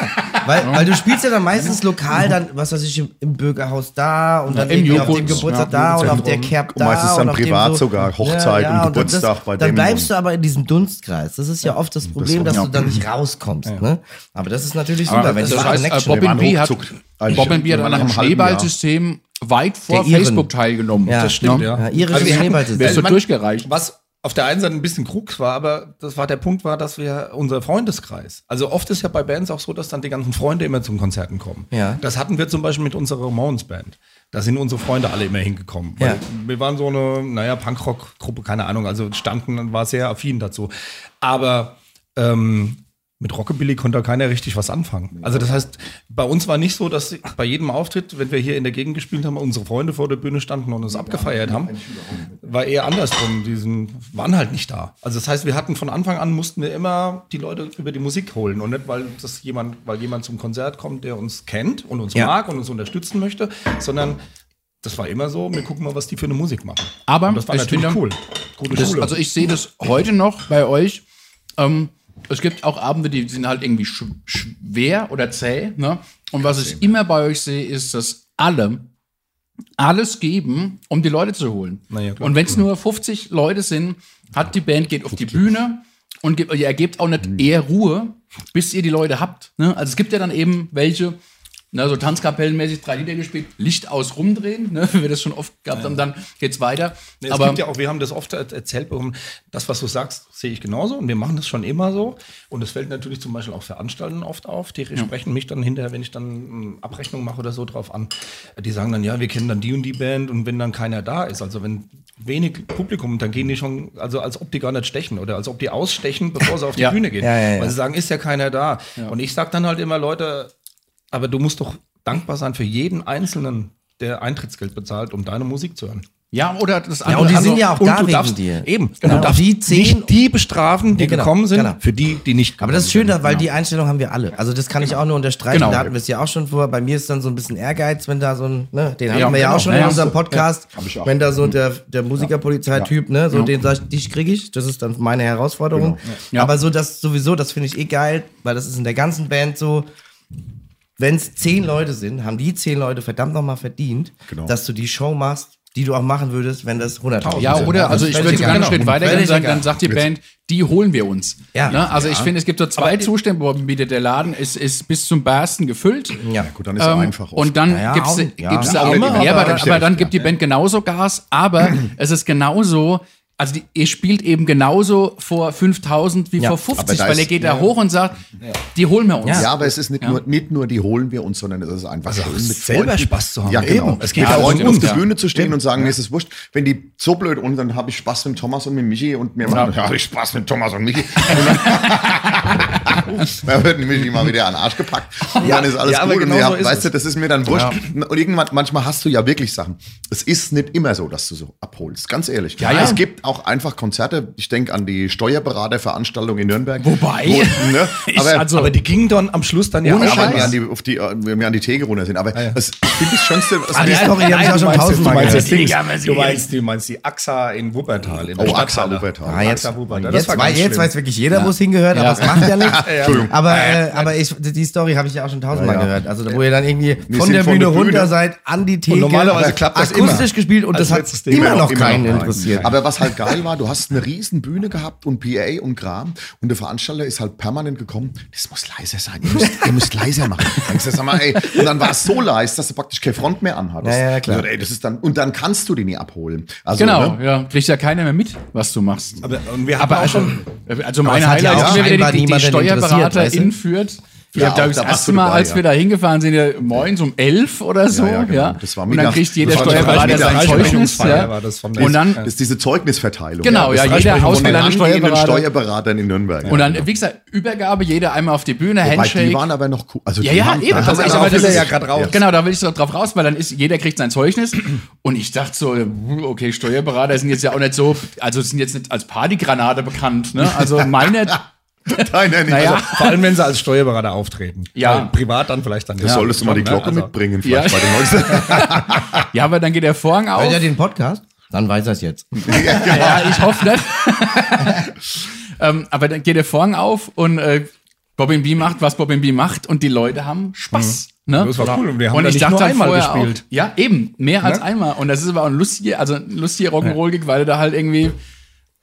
weil, weil du spielst ja dann meistens lokal dann, was weiß ich, im, im Bürgerhaus da und dann im irgendwie auf dem Geburtstag ja, da und auf der. Kerb Und da. meistens dann und auf dem privat sogar, Hochzeit und das- Geburtstag bei Dann dem bleibst und- du aber in diesem Dunstkreis. Das ist ja oft das Problem, dass ja. du dann nicht rauskommst. Ne? Aber das ist natürlich Aber super, wenn das du heißt, äh, Bob B hat. Also Bob B hat nach halben Schneeballsystem weit vor. Facebook teilgenommen. Ja, das stimmt, ja. Ja, irische Also Schneeballsystem. Wärst du Man- durchgereicht. Was auf der einen Seite ein bisschen Krux war, aber das war der Punkt war, dass wir unser Freundeskreis. Also oft ist ja bei Bands auch so, dass dann die ganzen Freunde immer zum Konzerten kommen. Ja. Das hatten wir zum Beispiel mit unserer Ramones Band. Da sind unsere Freunde alle immer hingekommen. Ja. Wir waren so eine, naja, Punkrock-Gruppe, keine Ahnung, also standen, war sehr affin dazu. Aber ähm, mit Rockabilly konnte da keiner richtig was anfangen. Also das heißt, bei uns war nicht so, dass bei jedem Auftritt, wenn wir hier in der Gegend gespielt haben, unsere Freunde vor der Bühne standen und uns abgefeiert haben. War eher andersrum. Die sind, waren halt nicht da. Also das heißt, wir hatten von Anfang an mussten wir immer die Leute über die Musik holen und nicht, weil das jemand, weil jemand zum Konzert kommt, der uns kennt und uns Ja. mag und uns unterstützen möchte, sondern das war immer so, wir gucken mal, was die für eine Musik machen. Aber und das war ich natürlich finde, cool. Gute Das, Schule. also ich sehe das heute noch bei euch. Ähm, es gibt auch Abende, die sind halt irgendwie sch schwer oder zäh. Ne? Und was ich immer bei euch sehe, ist, dass alle alles geben, um die Leute zu holen. Ja, und wenn es nur 50 Leute sind, hat die Band, geht auf die Bühne und gibt, ihr ergebt auch nicht eher Ruhe, bis ihr die Leute habt. Ne? Also es gibt ja dann eben welche, na, so Tanzkapellenmäßig drei Lieder gespielt, Licht aus rumdrehen, ne? wie wir das schon oft gehabt haben, dann geht's weiter. Es Aber gibt ja auch, wir haben das oft er- erzählt bekommen, das, was du sagst, sehe ich genauso und wir machen das schon immer so. Und es fällt natürlich zum Beispiel auch Veranstaltern oft auf, die sprechen mich dann hinterher, wenn ich dann ähm, Abrechnung mache oder so drauf an. Die sagen dann, ja, wir kennen dann die und die Band und wenn dann keiner da ist, also wenn wenig Publikum, dann gehen die schon, also als ob die gar nicht stechen oder als ob die ausstechen, bevor sie auf die Ja. Bühne gehen. Ja, ja, ja. Weil sie sagen, ist ja keiner da. Und ich sage dann halt immer, Leute, aber du musst doch dankbar sein für jeden Einzelnen, der Eintrittsgeld bezahlt, um deine Musik zu hören. Ja, oder das Ja, andere. und die also- sind ja auch Und da du wegen darfst, dir. Eben, Genau. du darfst die zehn, nicht die bestrafen, die Ja, genau, gekommen sind, genau. für die, die nicht Aber das ist schön, weil die Einstellung haben wir alle. Also das kann ich auch nur unterstreichen. Genau. Da hatten wir es ja auch schon vor. Bei mir ist dann so ein bisschen Ehrgeiz, wenn da so ein, ne, den hatten Ja, wir ja genau. auch schon Ja, in ja. unserem Podcast. hab ich auch. Wenn da so der, der Musikerpolizeityp, ne, so den sag ich, dich kriege ich. Das ist dann meine Herausforderung. Ja. Aber so das sowieso, das finde ich eh geil, weil das ist in der ganzen Band so. Wenn es zehn Leute sind, haben die zehn Leute verdammt nochmal verdient, Genau. dass du die Show machst, die du auch machen würdest, wenn das 100.000 Ja, sind. oder, also ich würde sogar einen. Schritt weiter gehen Völlig und sagen, dann sagt die Band, die holen wir uns. Ja. Ne? Also ich finde, es gibt so zwei Zustände, wo bietet der Laden ist, ist bis zum Bersten gefüllt. Ja. Gut, dann ist es Ähm, einfach. oft. und dann Ja, gibt's, auch- ja. gibt's Ja, auch, immer, ja, aber- aber dann gibt die Band genauso Gas, aber es ist genauso also die, ihr spielt eben genauso vor 5000 wie Ja, vor aber 50, da weil ist- er geht da hoch und sagt, die holen wir uns. Ja, aber es ist nicht, nur, nicht nur die holen wir uns, sondern es ist einfach schön mit selber Freunden. Spaß zu haben. Ja, genau. Eben. Es Es geht geht mit auch Freunden um auf ja. Bühne zu stehen und sagen, mir ist es wurscht, wenn die so blöd und dann habe ich Spaß mit Thomas und mit Michi und mir machen, ja, habe ich Spaß mit Thomas und Michi. Und dann, da wird Michi mal wieder an den Arsch gepackt. Und dann ist alles ja, gut. Und genau wir so haben, ist weißt es. du, das ist mir dann wurscht. Und irgendwann, manchmal hast du ja wirklich Sachen. Es ist nicht immer so, dass du so abholst. Ganz ehrlich. Ja, ja. Es gibt auch einfach Konzerte. Ich denke an die Steuerberaterveranstaltung in Nürnberg. Wobei, Wo, ne? ich- aber, also- Aber die gingen dann am Schluss dann ja Ohne auch ja, weil wir Scheiß. an die, auf die, äh, wir an die Theke runter sind. Aber es, ich finde das Schönste, was Ah, die Story, habe ich auch schon tausendmal du meinst, gehört. das Ding, Ja, du meinst, du meinst die AXA in Wuppertal. In Oh, AXA. Wuppertal. Ah, jetzt, AXA Wuppertal. Das jetzt, war jetzt weiß wirklich jeder, wo es hingehört, aber Ja. es macht ja nichts. Entschuldigung. Aber, äh, aber ich, die Story habe ich ja auch schon tausendmal Ja, ja. gehört. Also, wo ihr dann irgendwie von der Bühne runter seid, an die Theke. normalerweise klappt das akustisch gespielt und das hat immer noch immer keinen interessiert. Aber was halt geil war, du hast eine riesen Bühne gehabt und PA und Kram und der Veranstalter ist halt permanent gekommen, das muss leiser sein, ihr müsst, ihr müsst leiser machen. Dann du, mal, ey, und dann war es so leise, dass du praktisch keine Front mehr anhattest. Ja, ja, klar. Und, ey, das ist dann, und dann kannst du die nie abholen. Also, Genau, ne? ja, kriegt ja keiner mehr mit, was du machst. Aber, und wir hatten Aber auch also, schon. also es mein hat ja Highlight ist immer wieder scheinbar die, die, die Steuerberaterin weißt führt. Ich Ja, glaube, das erste Mal, dabei, als ja. wir da hingefahren sind, ja, morgens um elf oder so, Ja, genau. Das war und dann Mittag- kriegt jeder Steuerberater sein Zeugnis. Ja. Und dann, Das ist diese Zeugnisverteilung. Genau, ja, jeder angehenden Steuerberater. Steuerberatern in Nürnberg. und dann, wie gesagt, Übergabe, jeder einmal auf die Bühne, Wobei, Handshake. die waren aber noch cool. Also Ja, ja, eben. da Das ist, aber das ja grad raus. Genau, da will ich so drauf raus, weil dann ist, jeder kriegt sein Zeugnis. Und ich dachte so, okay, Steuerberater sind jetzt ja auch nicht so, also sind jetzt nicht als Partygranate bekannt, ne? Also meine, Nein, nein, nicht. Naja. Also, Vor allem, wenn sie als Steuerberater auftreten. Ja. Weil privat dann vielleicht dann das solltest du mal die? Glocke Also- mitbringen, Ja. vielleicht bei den Neuesten. ja, aber dann geht der Vorhang auf. Hört ihr den Podcast? Dann weiß er es jetzt. Ja, ich hoffe nicht. ähm, aber dann geht der Vorhang auf und äh, Bobbin B macht, was Bobbin B macht und die Leute haben Spaß. Ne? Das war cool. Und wir haben und ich nicht dachte nur einmal gespielt. Auch, ja, eben, mehr als Ne? einmal. Und das ist aber auch ein lustiger, also ein lustiger Rock'n'Roll-Gig, weil da halt irgendwie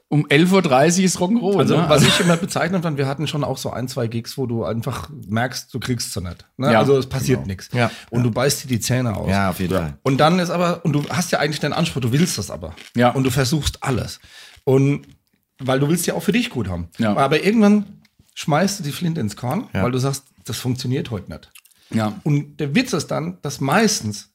um 11.30 Uhr ist Rock'n'Roll. Also, ne? was ich immer bezeichnet fand, wir hatten schon auch so ein, zwei Gigs, wo du einfach merkst, du kriegst sie nicht. Ne? Ja. Also, es passiert nichts. Ja. Und du beißt dir die Zähne aus. Ja, auf jeden Fall. Und dann ist aber, und du hast ja eigentlich den Anspruch, du willst das aber. Ja. Und du versuchst alles. Und weil du willst ja auch für dich gut haben. Ja. Aber irgendwann schmeißt du die Flinte ins Korn, Ja. weil du sagst, das funktioniert heute nicht. ja. Und der Witz ist dann, dass meistens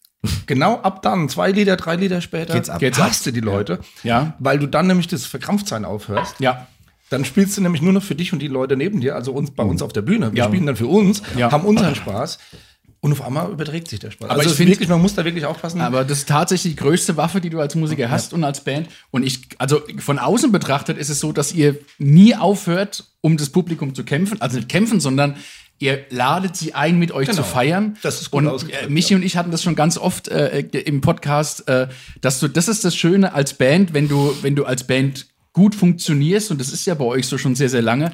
genau ab dann, zwei Lieder, drei Lieder später, Geht's ab. Geht's hast du die Leute, Ja. weil du dann nämlich das Verkrampftsein aufhörst. ja. Dann spielst du nämlich nur noch für dich und die Leute neben dir, also uns bei uns auf der Bühne. Wir Ja. spielen dann für uns, Ja. haben unseren Spaß und auf einmal überträgt sich der Spaß. Aber also ich es ist find- wirklich, man muss da wirklich aufpassen. Aber das ist tatsächlich die größte Waffe, die du als Musiker hast und als Band. Und ich, also von außen betrachtet ist es so, dass ihr nie aufhört, um das Publikum zu kämpfen. Also nicht kämpfen, sondern ihr ladet sie ein, mit euch Genau. zu feiern. Das ist gut Und äh, Michi und ich hatten das schon ganz oft äh, im Podcast, äh, dass du, das ist das Schöne als Band, wenn du, wenn du als Band gut funktionierst, und das ist ja bei euch so schon sehr, sehr lange,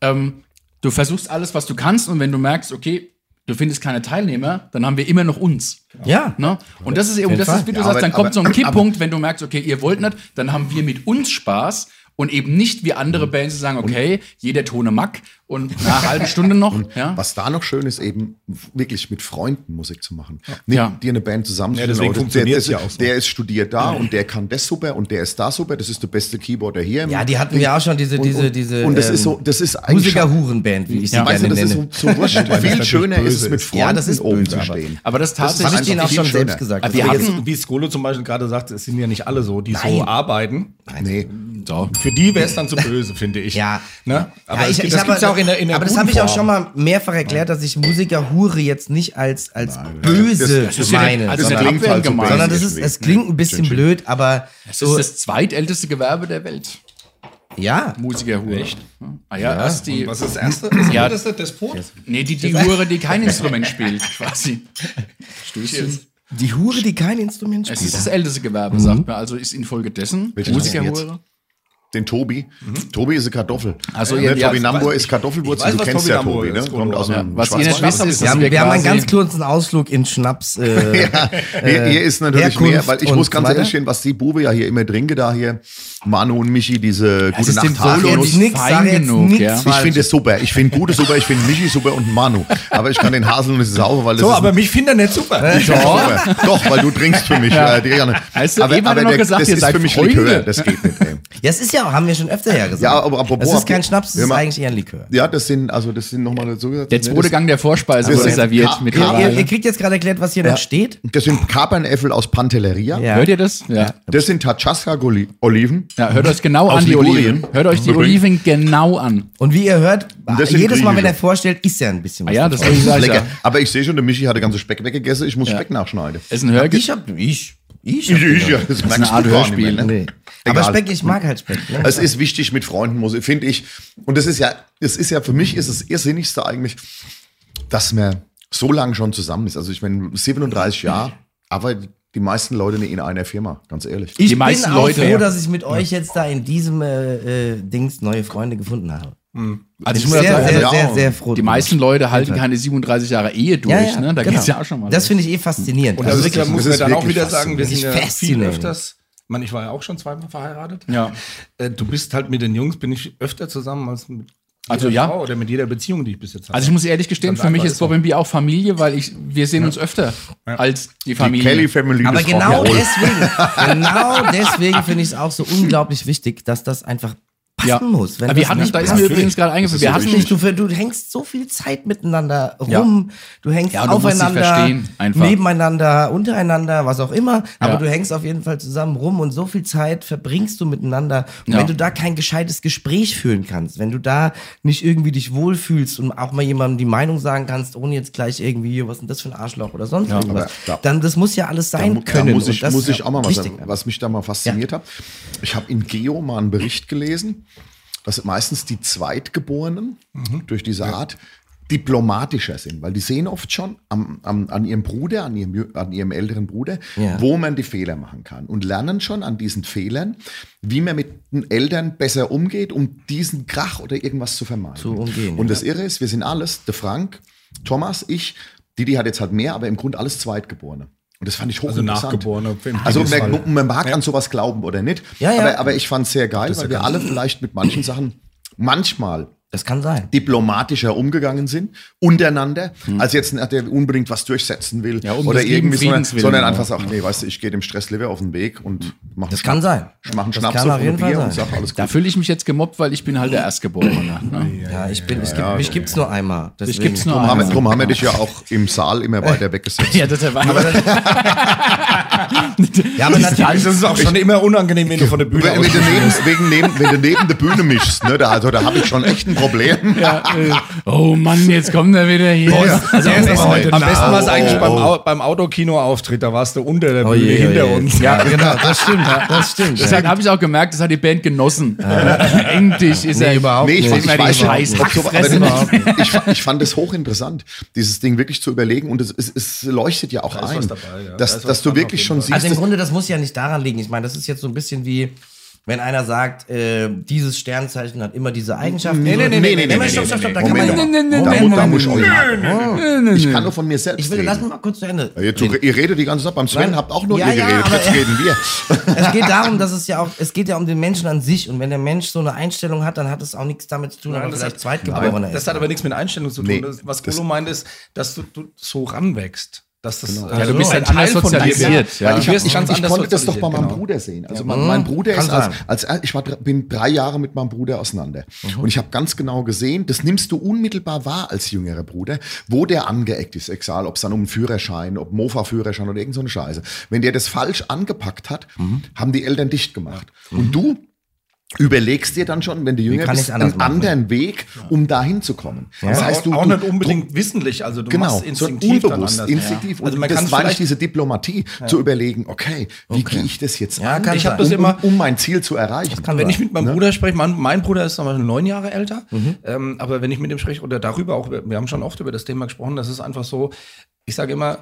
ähm, du versuchst alles, was du kannst, und wenn du merkst, okay, du findest keine Teilnehmer, dann haben wir immer noch uns. Ja. Ne? Und das ist eben, das ist, wie du Ja, sagst, aber- dann kommt aber- so ein Kipppunkt, wenn du merkst, okay, ihr wollt nicht, dann haben wir mit uns Spaß und eben nicht wie andere Mhm. Bands, die sagen, okay, jeder Tone Mack und eine halbe Stunde noch. ja? Was da noch schön ist, eben wirklich mit Freunden Musik zu machen. Nicht Ja. dir eine Band zusammenzustellen. Ja, deswegen aber das- funktioniert's der, ja auch so. Der ist studiert da und der kann das super und der ist da super. Das ist der beste Keyboarder hier. Ja, die hatten wir auch schon, diese, und, diese, und, diese. Und das ähm, ist so, das ist eigentlich. Musiker-Hurenband, wie ich sie Ja. Weißt du, gerne das ist so, so wurscht. das Viel schöner ist es mit. Freunden Ja, das ist oben böse, zu stehen. Aber das Das tatsächlich. habe ich denen auch schon schöner. selbst gesagt. Das wir hatten- wie Skolo zum Beispiel gerade sagt, es sind ja nicht alle so, die so arbeiten. Nee. so. Für die wäre es dann zu böse, finde ich. Ja. Ne? Aber ja, es, ich, das habe, ja auch in der, in der aber das habe ich auch schon mal mehrfach erklärt, dass ich Musiker Hure jetzt nicht als, als böse Das- das ja meine. nicht- also sondern, nicht abwertend gemeint. sondern das ist, es klingt ein bisschen Schön, schön. blöd, aber Das so, ist das zweitälteste Gewerbe der Welt. ja. Musikerhure. Echt? Ah ja, erst die. Was ist das erste? Ist Ja. das das Despot? Nee, die, die Hure, die kein Instrument spielt, quasi. Stößchen. Die Hure, die kein Instrument Es spielt. ist das älteste Gewerbe, sagt man. Also ist infolgedessen Musikerhure. Den Tobi. Tobi ist eine Kartoffel. Also, ne, ja, ja, Tobi weiß- ist Kartoffelwurzel. Du kennst Tobi ja Nambur Tobi, ne? ist, Kommt aus Ja, was ihr nicht wisst, ist, Wir haben, wir haben einen ganz kurzen Ausflug in Schnaps. Äh, Ja, hier, hier ist natürlich Herkunft mehr, weil ich muss ganz ehrlich stehen, was die Bube ja hier immer trinke, da hier, Manu und Michi, diese Es gute Nacht Solo Haselnuss. nix, fein genug. nix Ja. Ich finde es super. Ich finde Gute super, ich finde Michi super und Manu. Aber ich kann den Haselnuss sauber, weil das So, ist aber mich findet er nicht super. Ich auch super. Doch, weil du trinkst für mich. Ja. Äh. Hast du aber eben aber noch der, gesagt, das ihr ist seid für mich Freunde? Likör. Das geht nicht. Ey. ja, es ist ja auch, haben wir schon öfter ja gesagt. Ja, aber apropos- Das ist kein Schnaps, das ist eigentlich eher ein Likör. Ja, das sind, also das sind nochmal so. Der zweite Gang der Vorspeise wurde ist- serviert mit Ihr, ihr kriegt jetzt gerade erklärt, was hier noch steht. Das sind Kapernäffel aus Pantelleria. Ja. Hört ihr das? Ja. Das sind Tachaska-Oliven. ja. Hört euch genau an die. Oliven. Hört euch die. Oliven genau an. Und wie ihr hört, jedes Mal, wenn er vorstellt, ist ja ein bisschen was. Ah ja, das sagen. Lecker. Ja. Aber ich sehe schon, der Michi hat den ganzen Speck weggegessen. Ich muss Speck nachschneiden. Ist ein Hörge ich hab, ich, ich, Ich, ich, ja, das, eine merkst Art du gar Hörspiel. nicht mehr, ne? Nee. Aber. Speck, ich mag halt Speck. Ne? Es ist wichtig mit Freunden, muss finde ich. Und das ist ja, das ist ja für mich ist es irrsinnigste eigentlich, dass man so lange schon zusammen ist. Also ich meine, 37 Jahre, aber die meisten Leute in einer Firma, ganz ehrlich. Ich Die meisten bin auch Leute, froh, dass ich mit euch jetzt da in diesem äh, äh, Dings neue Freunde gefunden habe. Also ich Sehr, muss ja sagen, sehr, ja, sehr, sehr froh. die meisten Leute halten keine 37 Jahre Ehe durch. ja, ja, ne? Da genau. geht's ja auch schon mal. Das finde ich eh faszinierend. Und Also das muss man dann auch wieder sagen, wir sind ja viel öfters. Ich meine, ich war ja auch schon zweimal verheiratet. Ja. Äh, Du bist halt mit den Jungs, bin ich öfter zusammen als mit jeder Also ja. Frau oder mit jeder Beziehung, die ich bis jetzt hatte. Also ich muss ehrlich gestehen, Ganz für mich ist. Bob B auch Familie, weil ich, wir sehen uns öfter als die Die Familie. Kelly Family Aber genau deswegen, genau deswegen finde ich es auch so unglaublich wichtig, dass das einfach passen Ja. muss. Wenn wir das hatten, nicht da ist mir übrigens gerade eingefallen, wir hatten nicht. Du, du hängst so viel Zeit miteinander Ja. rum, du hängst Ja, du aufeinander, nebeneinander, untereinander, was auch immer. Aber Ja. du hängst auf jeden Fall zusammen rum und so viel Zeit verbringst du miteinander. Und Ja. wenn du da kein gescheites Gespräch führen kannst, wenn du da nicht irgendwie dich wohlfühlst und auch mal jemandem die Meinung sagen kannst, ohne jetzt gleich irgendwie, was ist denn das für ein Arschloch oder sonst irgendwas, dann das muss ja alles sein Da, können. da muss ich, das muss ich auch mal was sagen, was mich da mal fasziniert hat. Ich habe in Geo mal einen Bericht gelesen, dass meistens die Zweitgeborenen Mhm. durch diese Art diplomatischer sind, weil die sehen oft schon am, am, an ihrem Bruder, an ihrem, an ihrem älteren Bruder, Ja. wo man die Fehler machen kann und lernen schon an diesen Fehlern, wie man mit den Eltern besser umgeht, um diesen Krach oder irgendwas zu vermeiden. Zu umgehen, Und ja. das Irre ist, wir sind alles, der Frank, Thomas, ich, Didi hat jetzt halt mehr, aber im Grunde alles Zweitgeborene. Und das fand ich Also hochinteressant. Also Fall. man, man mag an sowas glauben oder nicht. Ja, ja. Aber, aber ich fand es sehr geil, weil ja wir alle vielleicht mit manchen Sachen manchmal Das kann sein. diplomatischer umgegangen sind untereinander, als jetzt der unbedingt was durchsetzen will Hm. Ja, um oder irgendwie, sondern, sondern ja. einfach sagt, nee, weißt du, ich gehe dem Stress lieber auf den Weg und mach Das kann sein. Ich mach einen Das Schnaps kann auf Bier und sein. sag alles Da gut. fühle ich mich jetzt gemobbt, weil ich bin halt der Erstgeborene. Ne? Ja, ich bin, es gibt, mich gibt's nur einmal. Deswegen. gibt's nur Drum haben, wir, einmal. drum haben wir dich ja auch im Saal immer weiter weggesetzt. Ja, das war Ja, aber natürlich. Das ist auch schon immer unangenehm, wenn du von der Bühne Wenn, wenn, du neben, wegen neben, wenn du neben der Bühne mischst, ne, da, also, da habe ich schon echt ein Problem. Oh Mann, jetzt kommt er wieder hier. Also am besten, heute am besten war es eigentlich oh, beim, oh. Au beim Autokino-Auftritt, da warst du unter der Oh Bühne je, oh hinter je. uns. Ja, genau, das stimmt. Das stimmt. Deshalb habe ich auch gemerkt, das hat die Band genossen. Endlich ist er Nee, überhaupt Nee, ich, nicht. fand, ich weiß nicht, ob so, ich, ich fand es hochinteressant, dieses Ding wirklich zu überlegen und es, es, es leuchtet ja auch ist ein, dabei, ja. Da dass, was dass du wirklich schon siehst, Also im Grunde, das muss ja nicht daran liegen. Ich meine, das ist jetzt so ein bisschen wie, wenn einer sagt, äh, dieses Sternzeichen hat immer diese Eigenschaften. Nee, nee, nee, nee, nee, nee, nee, stopp, nee, stopp, stopp, da nee, kann man ja. Moment, nee, nee, nee, nee, da nee, muss ich nee, auch Ich kann nur von mir selbst Ich will, reden. lass mich mal kurz zu Ende. Ja, Jetzt, ihr redet die ganze Zeit. Beim Sven Nein. habt auch nur Ja, ihr ja, geredet. aber- Jetzt reden wir. Es geht darum, dass es ja auch, es geht ja um den Menschen an sich. Und wenn der Mensch so eine Einstellung hat, dann hat es auch nichts damit zu tun, ob er das vielleicht hat- Zweitgeborener Aber das ist. hat aber nichts mit Einstellung zu tun. Nee, was Golo meint, ist, dass du, du so ranwächst. Dass das, Genau. äh, Ja, du bist ein halt anders Teil von dir sozialisiert, ja. Weil ich, wirst ich, ganz ich anders konnte das doch bei meinem genau. Bruder sehen. Also mein, mein Bruder Kann ist als, als ich war, bin drei Jahre mit meinem Bruder auseinander und ich habe ganz genau gesehen, das nimmst du unmittelbar wahr als jüngerer Bruder, wo der angeeckt ist, egal ob es dann um einen Führerschein, ob Mofa-Führerschein oder irgend so eine Scheiße. Wenn der das falsch angepackt hat, haben die Eltern dicht gemacht. Und du überlegst dir dann schon, wenn du jünger bist, einen machen? anderen Weg, um dahin zu kommen. Das heißt, du, auch du, nicht unbedingt wissentlich, also du Genau, machst so instinktiv dann unbewusst, anders. instinktiv. Ja. Also man und kann das war nicht vielleicht, diese Diplomatie, zu überlegen, okay, wie gehe ich das jetzt Ja, an, Ich hab das um, immer- um, um mein Ziel zu erreichen. kann wenn sein. ich mit meinem Ne? Bruder spreche, mein, mein Bruder ist zum Beispiel neun Jahre älter, Mhm. ähm, aber wenn ich mit ihm spreche oder darüber auch, wir haben schon oft über das Thema gesprochen, das ist einfach so, ich sage immer,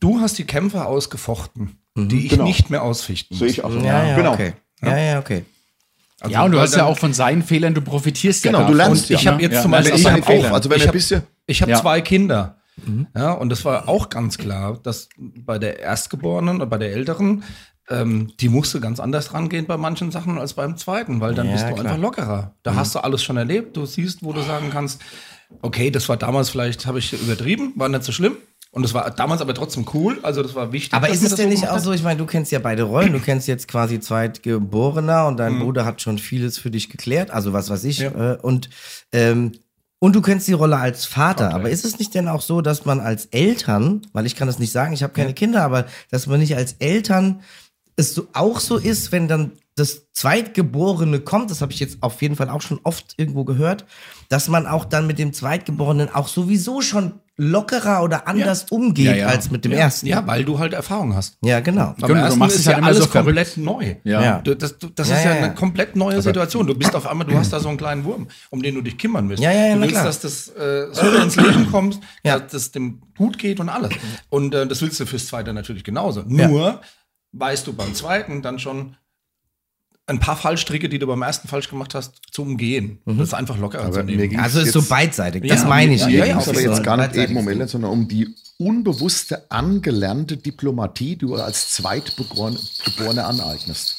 du hast die Kämpfe ausgefochten, die ich Genau. nicht mehr ausfichten Sehe muss. ich auch. Ja, ja, genau. okay. Ja, ja, okay. Also, Ja, und du hast ja auch von seinen Fehlern, du profitierst Genau, ja du davon. lernst Und ich ja, habe jetzt Ja, zum Beispiel, ich Fehler. auch, Also wenn ich habe hab Ja. zwei Kinder. Ja, und das war auch ganz klar, dass bei der Erstgeborenen oder bei der Älteren, ähm, die musste ganz anders rangehen bei manchen Sachen als beim Zweiten, weil dann Ja, bist du klar. einfach lockerer. Da hast du alles schon erlebt, du siehst, wo du sagen kannst, okay, das war damals vielleicht, habe ich übertrieben, war nicht so schlimm. Und das war damals aber trotzdem cool, also das war wichtig. Aber ist es denn nicht auch so, ich meine, du kennst ja beide Rollen, du kennst jetzt quasi Zweitgeborener und Mhm. dein Bruder hat schon vieles für dich geklärt, also was weiß ich. Ja. Äh, und, ähm, und du kennst die Rolle als Vater. Aber ist es nicht denn auch so, dass man als Eltern, weil ich kann das nicht sagen, ich habe keine Kinder, aber dass man nicht als Eltern es so, auch so ist, wenn dann das Zweitgeborene kommt, das habe ich jetzt auf jeden Fall auch schon oft irgendwo gehört, dass man auch dann mit dem Zweitgeborenen auch sowieso schon lockerer oder anders umgeht Ja, ja. als mit dem ja, ersten. Ja, weil du halt Erfahrung hast. Ja, genau. Beim du ersten machst ist es halt ja immer alles so komplett neu. Ja. Ja. Du, das, du, das Ja, ist ja, ja, ja. eine komplett neue Situation. Du bist auf einmal, du hast da so einen kleinen Wurm, um den du dich kümmern willst. Ja, ja, ja, du willst, klar. dass das äh, so ins Leben kommt, Ja. dass es dem gut geht und alles. Und äh, das willst du fürs Zweite natürlich genauso. Nur weißt du beim Zweiten dann schon ein paar Fallstricke, die du beim ersten falsch gemacht hast, zu umgehen. Mhm. Das ist einfach lockerer zu mir nehmen. Also ist so beidseitig. Ja, Das meine ich. ja, ja, ja, aber jetzt gar nicht eben um Elend, sondern um die unbewusste, angelernte Diplomatie, die du als Zweitgeborene aneignest.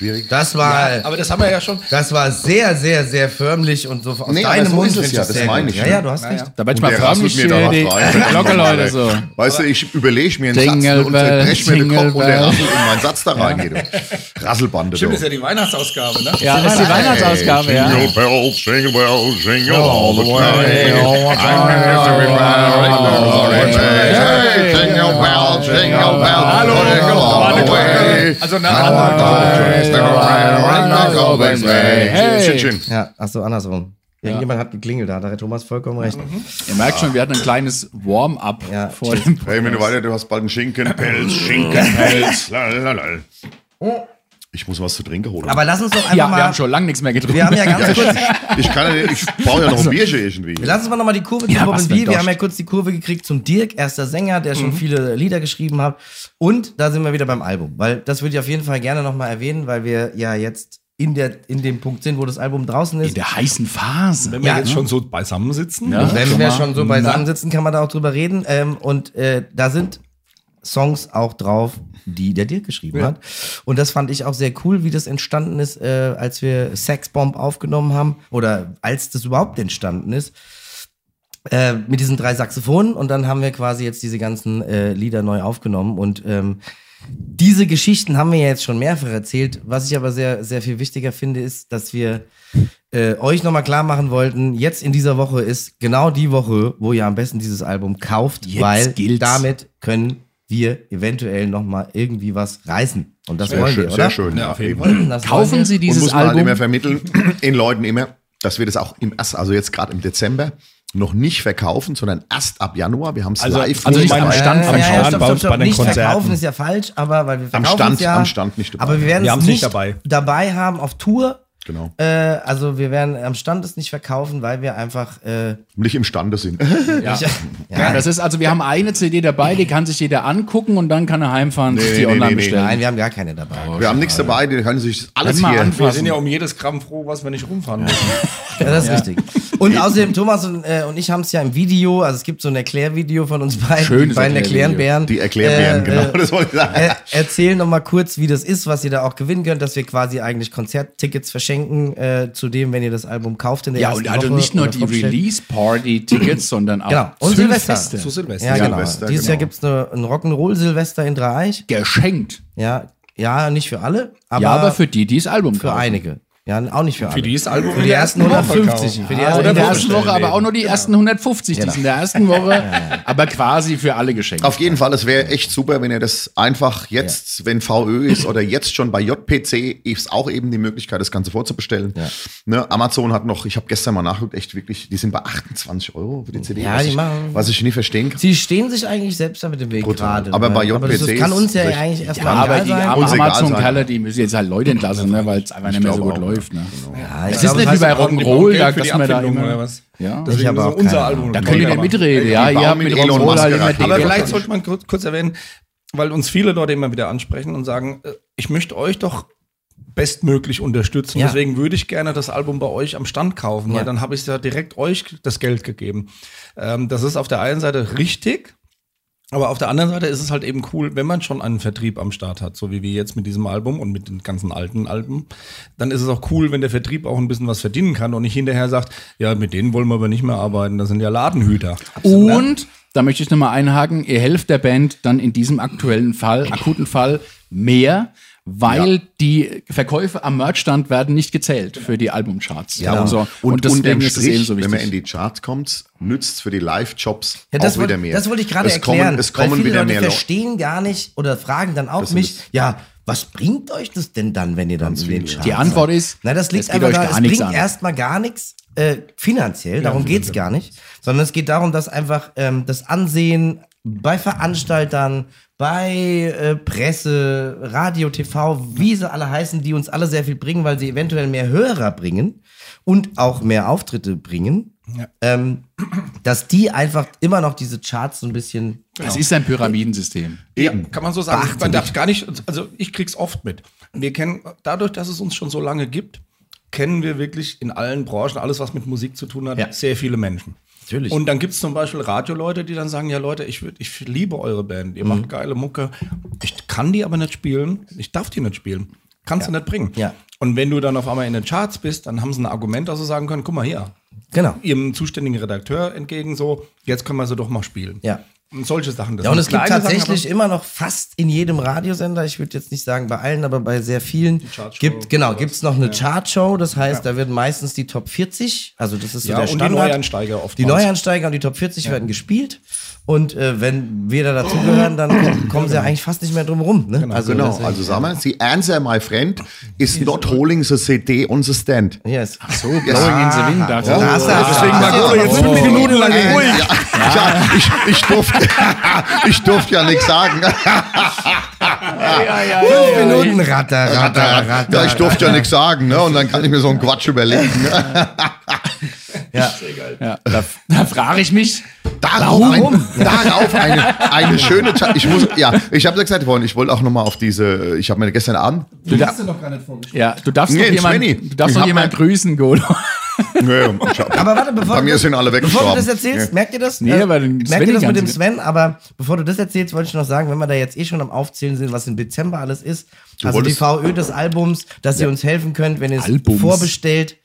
Schwierig. Das war, Ja, aber das haben wir ja schon. das war sehr, sehr, sehr förmlich und so aus Nee, deinem so Mund. ist es ich ja, das sehr meine gut. ich, Ja, ne? ja, du hast Ja, recht. ja. Da wird Und mal förmlich mir da die, Glocke, Leute, so. Weißt du, ich überlege mir einen Jingle Satz ne, und bell, breche mir den Kopf und der rasselt in meinen Satz da rein. Ja. Rasselbande. Stimmt, ist ja die Weihnachtsausgabe, ne? Ja, das ist die Weihnachtsausgabe, ja. Jingle bells, jingle bells, jingle all the way. I'm Hey, jingle bells, jingle bells, jingle all the way. Also, I'm na, Hey. Ja, ach so, andersrum. Irgendjemand hat geklingelt, da hat der Thomas vollkommen recht. Ihr merkt schon, wir hatten ein kleines Warm-up Ja. vor dem Hey, wenn du weiter, du hast bald einen Schinkenpelz, Schinkenpelz. Ich muss was zu trinken holen. Aber lass uns doch einfach Ja, wir mal. haben schon lange nichts mehr getrunken. wir haben ja ganz kurz. ich kann ja, ich brauche ja noch ein Bierchen irgendwie. Lass uns mal nochmal die Kurve zum Ja, Robin B. Wir haben ja kurz die Kurve gekriegt zum Dirk, erster Sänger, der Mhm. schon viele Lieder geschrieben hat. Und da sind wir wieder beim Album. Weil das würde ich auf jeden Fall gerne nochmal erwähnen, weil wir ja jetzt in, der, in dem Punkt sind, wo das Album draußen ist. In der heißen Phase. Wenn wir Ja, jetzt ne? schon so beisammen sitzen, Ja. Wenn schon wir mal. schon so beisammen sitzen, kann man da auch drüber reden. Ähm, und äh, da sind Songs auch drauf, die der Dirk geschrieben hat. Und das fand ich auch sehr cool, wie das entstanden ist, äh, als wir Sexbomb aufgenommen haben oder als das überhaupt entstanden ist. Äh, mit diesen drei Saxophonen und dann haben wir quasi jetzt diese ganzen äh, Lieder neu aufgenommen und ähm, diese Geschichten haben wir ja jetzt schon mehrfach erzählt. Was ich aber sehr, sehr viel wichtiger finde, ist, dass wir äh, euch nochmal klar machen wollten, jetzt in dieser Woche ist genau die Woche, wo ihr am besten dieses Album kauft, Jetzt weil gilt's. damit können wir eventuell nochmal irgendwie was reißen. Und das Sehr wollen schön, wir, sehr oder? schön. Ja, auf jeden. Fall. Das Kaufen Sie Und dieses muss man halt Album. immer vermitteln, den Leuten immer, dass wir das auch im erst, also jetzt gerade im Dezember, noch nicht verkaufen, sondern erst ab Januar. Wir haben es Also- live also nicht am Stand vom ja, ja, Stand stopp, bei stopp, uns stopp. bei den Nicht Konzerten. verkaufen ist ja falsch, aber weil wir Am verkaufen Stand- es ja, am Stand nicht dabei. Aber wir werden Wir es nicht nicht dabei. dabei haben auf Tour. Genau. Äh, also wir werden am Stand es nicht verkaufen, weil wir einfach äh, Nicht imstande sind. Ja. ja, Ja, das ist also, wir haben eine CD dabei, die kann sich jeder angucken und dann kann er heimfahren und Nee, sich die nee, online nee, nee. bestellen. Nein, wir haben gar keine dabei. Wir haben nichts dabei, die können sich alles hier. anfangen. Wir sind ja um jedes Gramm froh, was wir nicht rumfahren müssen. Ja, das ist richtig. Und außerdem, Thomas und, äh, und ich haben es ja im Video, also es gibt so ein Erklärvideo von uns beiden, Schönes die beiden. Erklärenbären. Die Erklärbären, Äh, genau, äh, das wollte ich sagen. äh, erzählen noch mal kurz, wie das ist, was ihr da auch gewinnen könnt, dass wir quasi eigentlich Konzerttickets verschenken äh, zu dem, wenn ihr das Album kauft in der Ja, ersten und also Woche nicht nur die. Release-Party-Tickets, sondern auch Genau. Und Zündfeste. Silvester. Zu Silvester. Ja, genau. Silvester, Dieses genau. Jahr gibt es ein Rock'n'Roll-Silvester in Dreieich. Geschenkt. Ja, ja, nicht für alle, aber, ja, aber für die, die das Album für kaufen. einige. Ja, auch nicht für alle. Für die ist das Album Für die ersten 150. Für die Ah, ersten in der 150. ersten Woche aber auch nur die ersten 150, die Genau. sind in der ersten Woche, aber quasi für alle geschenkt. Auf jeden Fall, es wäre echt super, wenn ihr das einfach jetzt, wenn VÖ ist oder jetzt schon bei JPC, ist auch eben die Möglichkeit, das Ganze vorzubestellen. Ne, Amazon hat noch, ich habe gestern mal nachgeguckt, echt wirklich, die sind bei 28 Euro für die CD. Ja, was, die ich, machen- was ich nie verstehen kann. Sie stehen sich eigentlich selbst damit im Weg Brutal. gerade. Aber bei ne? JPC das kann uns ja eigentlich ja, erstmal aber egal die sein. die müssen jetzt halt Leute entlassen, ne, weil es einfach nicht mehr so gut auch, läuft. Ne? Ja, ich Es ist nicht das wie bei Rock'n'Roll, da, dass man da immer, oder was? Ja. Habe ist auch unser keine Album. Da könnt ihr nicht mitreden, ja, ihr habt mit Rock'n'Roll Musk immer Aber vielleicht sollte man kurz, erwähnen, weil uns viele Leute immer wieder ansprechen und sagen, äh, ich möchte euch doch bestmöglich unterstützen. Ja. Deswegen würde ich gerne das Album bei euch am Stand kaufen, Ja. weil dann habe ich ja direkt euch das Geld gegeben. Ähm, das ist auf der einen Seite richtig, aber auf der anderen Seite ist es halt eben cool, wenn man schon einen Vertrieb am Start hat, so wie wir jetzt mit diesem Album und mit den ganzen alten Alben, dann ist es auch cool, wenn der Vertrieb auch ein bisschen was verdienen kann und nicht hinterher sagt, ja, mit denen wollen wir aber nicht mehr arbeiten, das sind ja Ladenhüter. Und da möchte ich nochmal einhaken, ihr helft der Band dann in diesem aktuellen Fall, akuten Fall, mehr, weil die Verkäufe am Merchstand werden nicht gezählt für die Albumcharts. Ja, und, so. und, und deswegen unterm ist es Strich, eben so wenn man wichtig. in die Charts kommt, nützt für die Live-Jobs Ja, das, auch wieder wollte, mehr. das wollte ich gerade es erklären. Kommen, es weil kommen viele wieder Leute mehr Leute. verstehen gar nicht oder fragen dann auch Das mich, ja, was bringt euch das denn dann, wenn ihr dann in den Charts Die Antwort ist, Na, das liegt es geht einfach gar es bringt an. erstmal gar nichts äh, finanziell, darum geht's gar nicht, sondern es geht darum, dass einfach ähm, das Ansehen bei Veranstaltern, bei äh, Presse, Radio, TV, wie sie alle heißen, die uns alle sehr viel bringen, weil sie eventuell mehr Hörer bringen und auch mehr Auftritte bringen, ähm, dass die einfach immer noch diese Charts so ein bisschen Es ist ein Pyramidensystem. Ja, kann man so sagen. Beachten Man darf gar nicht, also ich krieg's oft mit. Wir kennen, dadurch, dass es uns schon so lange gibt, kennen wir wirklich in allen Branchen, alles was mit Musik zu tun hat, Ja. sehr viele Menschen. Natürlich. Und dann gibt's zum Beispiel Radioleute, die dann sagen, ja Leute, ich, würd, ich liebe eure Band, ihr Mhm. macht geile Mucke, ich kann die aber nicht spielen, ich darf die nicht spielen. Kannst du nicht bringen. Ja. Und wenn du dann auf einmal in den Charts bist, dann haben sie ein Argument, dass sie sagen können, guck mal hier, genau. ihrem zuständigen Redakteur entgegen so, jetzt können wir sie doch mal spielen. Ja. Und solche Sachen. Das Ja, und es gibt Sachen, tatsächlich aber- immer noch fast in jedem Radiosender, ich würde jetzt nicht sagen bei allen, aber bei sehr vielen, gibt, genau, gibt es noch eine Chartshow, das heißt, da werden meistens die Top 40, also das ist so Ja, der und die Standard. Neueinsteiger Die oftmals. Neueinsteiger und die Top 40 werden gespielt und äh, wenn wir da dazugehören, dann kommen sie ja eigentlich fast nicht mehr drum rum. Ne? also, Genau, deswegen- also sagen wir, the answer, my friend, is not holding the CD on the stand. Yes. So, blowing in the wind. Da Da hast du- Deswegen Ah, war Golo jetzt fünf Minuten lang Äh, ruhig. ja, ja, ich, ich, durfte, ich durfte ja nichts sagen. Fünf Minuten Ratter, Ratter, Ratter. Ja, ich durfte ja nichts sagen, ne? Und dann kann ich mir so einen Quatsch überlegen. Ja. Ja, da, da frage ich mich, Darauf, ein, darauf eine, eine schöne Ta Ich muss, ja, ich habe ja gesagt vorhin, ich wollte auch nochmal auf diese, ich habe mir gestern Abend, du, da, noch gar nicht vorgestellt. ja, du darfst Nee, noch jemanden, du darfst hab jemanden grüßen, Golo. nee, Aber warte, bevor Bei du mir das, sind alle Bevor du das erzählst, Ja. merkt ihr das? Nee, Äh, aber den merkt ihr das mit dem Sven? Aber bevor du das erzählst, wollte ich noch sagen, wenn wir da jetzt eh schon am Aufzählen sind, was im Dezember alles ist, also die VÖ des Albums, dass ihr uns helfen könnt, wenn ihr es vorbestellt.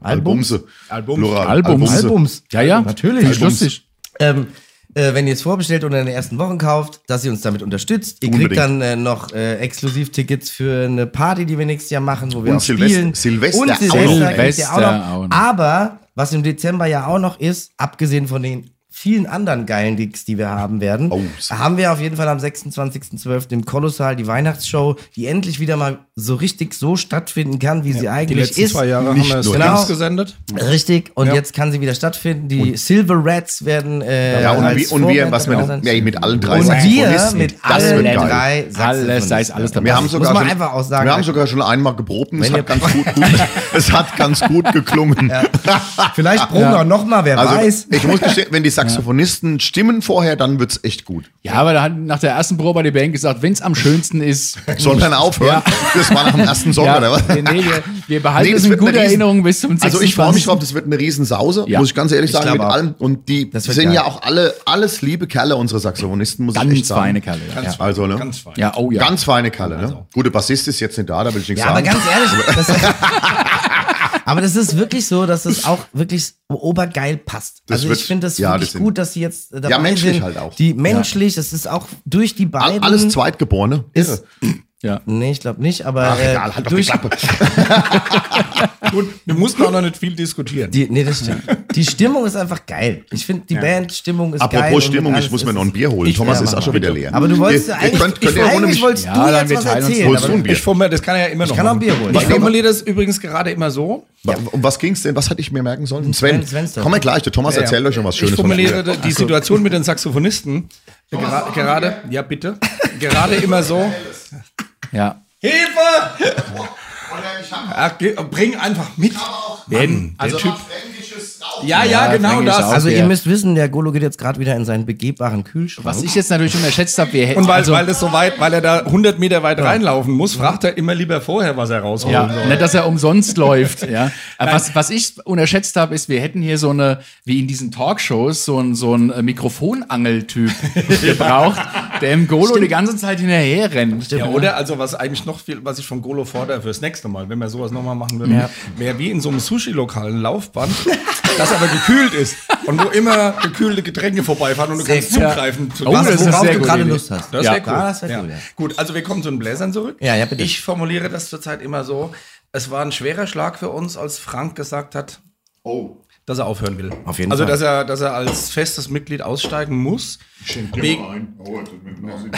Albumse. Albums. Plural. Albums. Albumse. Albums. Ja, ja, Natürlich. Ist lustig. Ähm, äh, wenn ihr es vorbestellt oder in den ersten Wochen kauft, dass ihr uns damit unterstützt. Ihr kriegt Unbedingt. dann äh, noch äh, Exklusivtickets für eine Party, die wir nächstes Jahr machen, wo wir Und auch Silvester- spielen. Silvester Und auch Silvester, noch. kriegt auch Silvester noch. auch noch. Aber was im Dezember ja auch noch ist, abgesehen von den vielen anderen geilen Gigs, die wir haben werden, Oh. haben wir auf jeden Fall am 26.12. im Kolossal die Weihnachtsshow, die endlich wieder mal so richtig so stattfinden kann, wie sie Die eigentlich letzten ist. zwei Jahre Nicht haben wir es. Genau. Gesendet. Richtig, und Ja. jetzt kann sie wieder stattfinden. Die Silver Rats werden äh, Ja, und, als wie, und wir, was wir, ja, mit allen drei und wir mit allen drei Alles, Saxophonisten. da ist alles dabei. Wir haben Muss sogar man schon, einfach auch sagen. wir haben sogar schon einmal geprobt und es hat ganz gut, gut, es hat ganz gut geklungen. Vielleicht proben wir auch noch mal, wer Also weiß. ich muss gestehen, wenn die Saxophonisten stimmen vorher, dann wird's echt gut. Ja, aber da hat nach der ersten Probe hat die Band gesagt, wenn es am schönsten ist. Sollen wir dann aufhören? Das war nach dem ersten Song, ja, oder was? nee, nee, wir, wir behalten Nee, es es in wird eine guter Erinnerung bis zum 26. Also ich freue mich drauf, das wird eine Riesensause, Ja. muss ich ganz ehrlich Ich sagen, mit allem. Und die Das wird sind geil. ja auch alle, alles liebe Kerle, unsere Saxophonisten, muss ich Ganz echt sagen. feine Kerle. Ja. Ganz Ja. Also, ne? Ganz fein. ja, oh ja. Ganz feine Kerle, ne? Gute Bassist ist jetzt nicht da, da will ich nichts Ja, aber sagen. ganz ehrlich, das, aber das ist wirklich so, dass es auch wirklich obergeil passt. Das also wird- ich finde das ja, wirklich das gut, dass sie jetzt äh, dabei Ja, menschlich sind. halt auch. Die menschlich, das ist auch durch die beiden. Alles Zweitgeborene. ist, ja. Nee, ich glaube nicht, aber Ach, äh, egal, halt doch die durch, Klappe. Gut, wir mussten auch noch nicht viel diskutieren. Die, nee, das stimmt. Die Stimmung ist einfach geil. Ich finde, die Bandstimmung ist geil. Apropos und mit Stimmung, ich muss mir noch ein es- Bier holen. Ich- Thomas ja, ist auch schon wieder leer. Aber du wolltest Ihr- ja eigentlich, könnt- könnt ich, eigentlich mich- wolltest Ja, du jetzt was erzählen. Holst du ein Bier? Ich formuliere, das kann er ja immer noch kann auch ein. Bier holen. Ich Ja. formuliere das übrigens gerade immer so. Um was ging's denn? Was hatte ich mir merken sollen? Sven, komm mal gleich, der Thomas Ja, ja. erzählt euch schon was Schönes. Ich formuliere die Situation mit den Saxophonisten gera gerade, ja bitte, gerade immer so. Ja. Hilfe! Ja, geh- bring einfach mit. Werden, Der Typ. fränkisches Ja, ja, genau das. Also ja. ihr müsst wissen, der Golo geht jetzt gerade wieder in seinen begehbaren Kühlschrank. Was ich jetzt natürlich unterschätzt habe, wir hätten. Und weil, also, weil das so weit, weil er da 100 Meter weit reinlaufen muss, fragt er immer lieber vorher, was er rausholen Ja, soll. nicht, dass er umsonst läuft. Ja. Aber was, was ich unterschätzt habe, ist, wir hätten hier so eine, wie in diesen Talkshows, so ein, so ein äh, Mikrofonangeltyp gebraucht, der im Golo die ganze Zeit hinterher rennt. Ja, oder? Also, was eigentlich noch viel, was ich vom Golo fordere fürs nächste Mal, wenn wir sowas nochmal machen würden, wäre wie in so einem Sushi-Lokal ein Laufband, das aber gekühlt ist und wo immer gekühlte Getränke vorbeifahren und du kannst gut. zugreifen. zu Oh, das, worauf sehr du gerade. Lust hast. Das Ja. wäre cool. Ah, das wär ja. cool, ja. Gut, also wir kommen zu den Bläsern zurück. Ja, ja, bitte. Ich formuliere das zurzeit immer so, es war ein schwerer Schlag für uns, als Frank gesagt hat, Oh. Dass er aufhören will. Auf jeden also, Fall. dass er, dass er als festes Mitglied aussteigen muss. Wegen- ein. Oh, das mit dem Nase.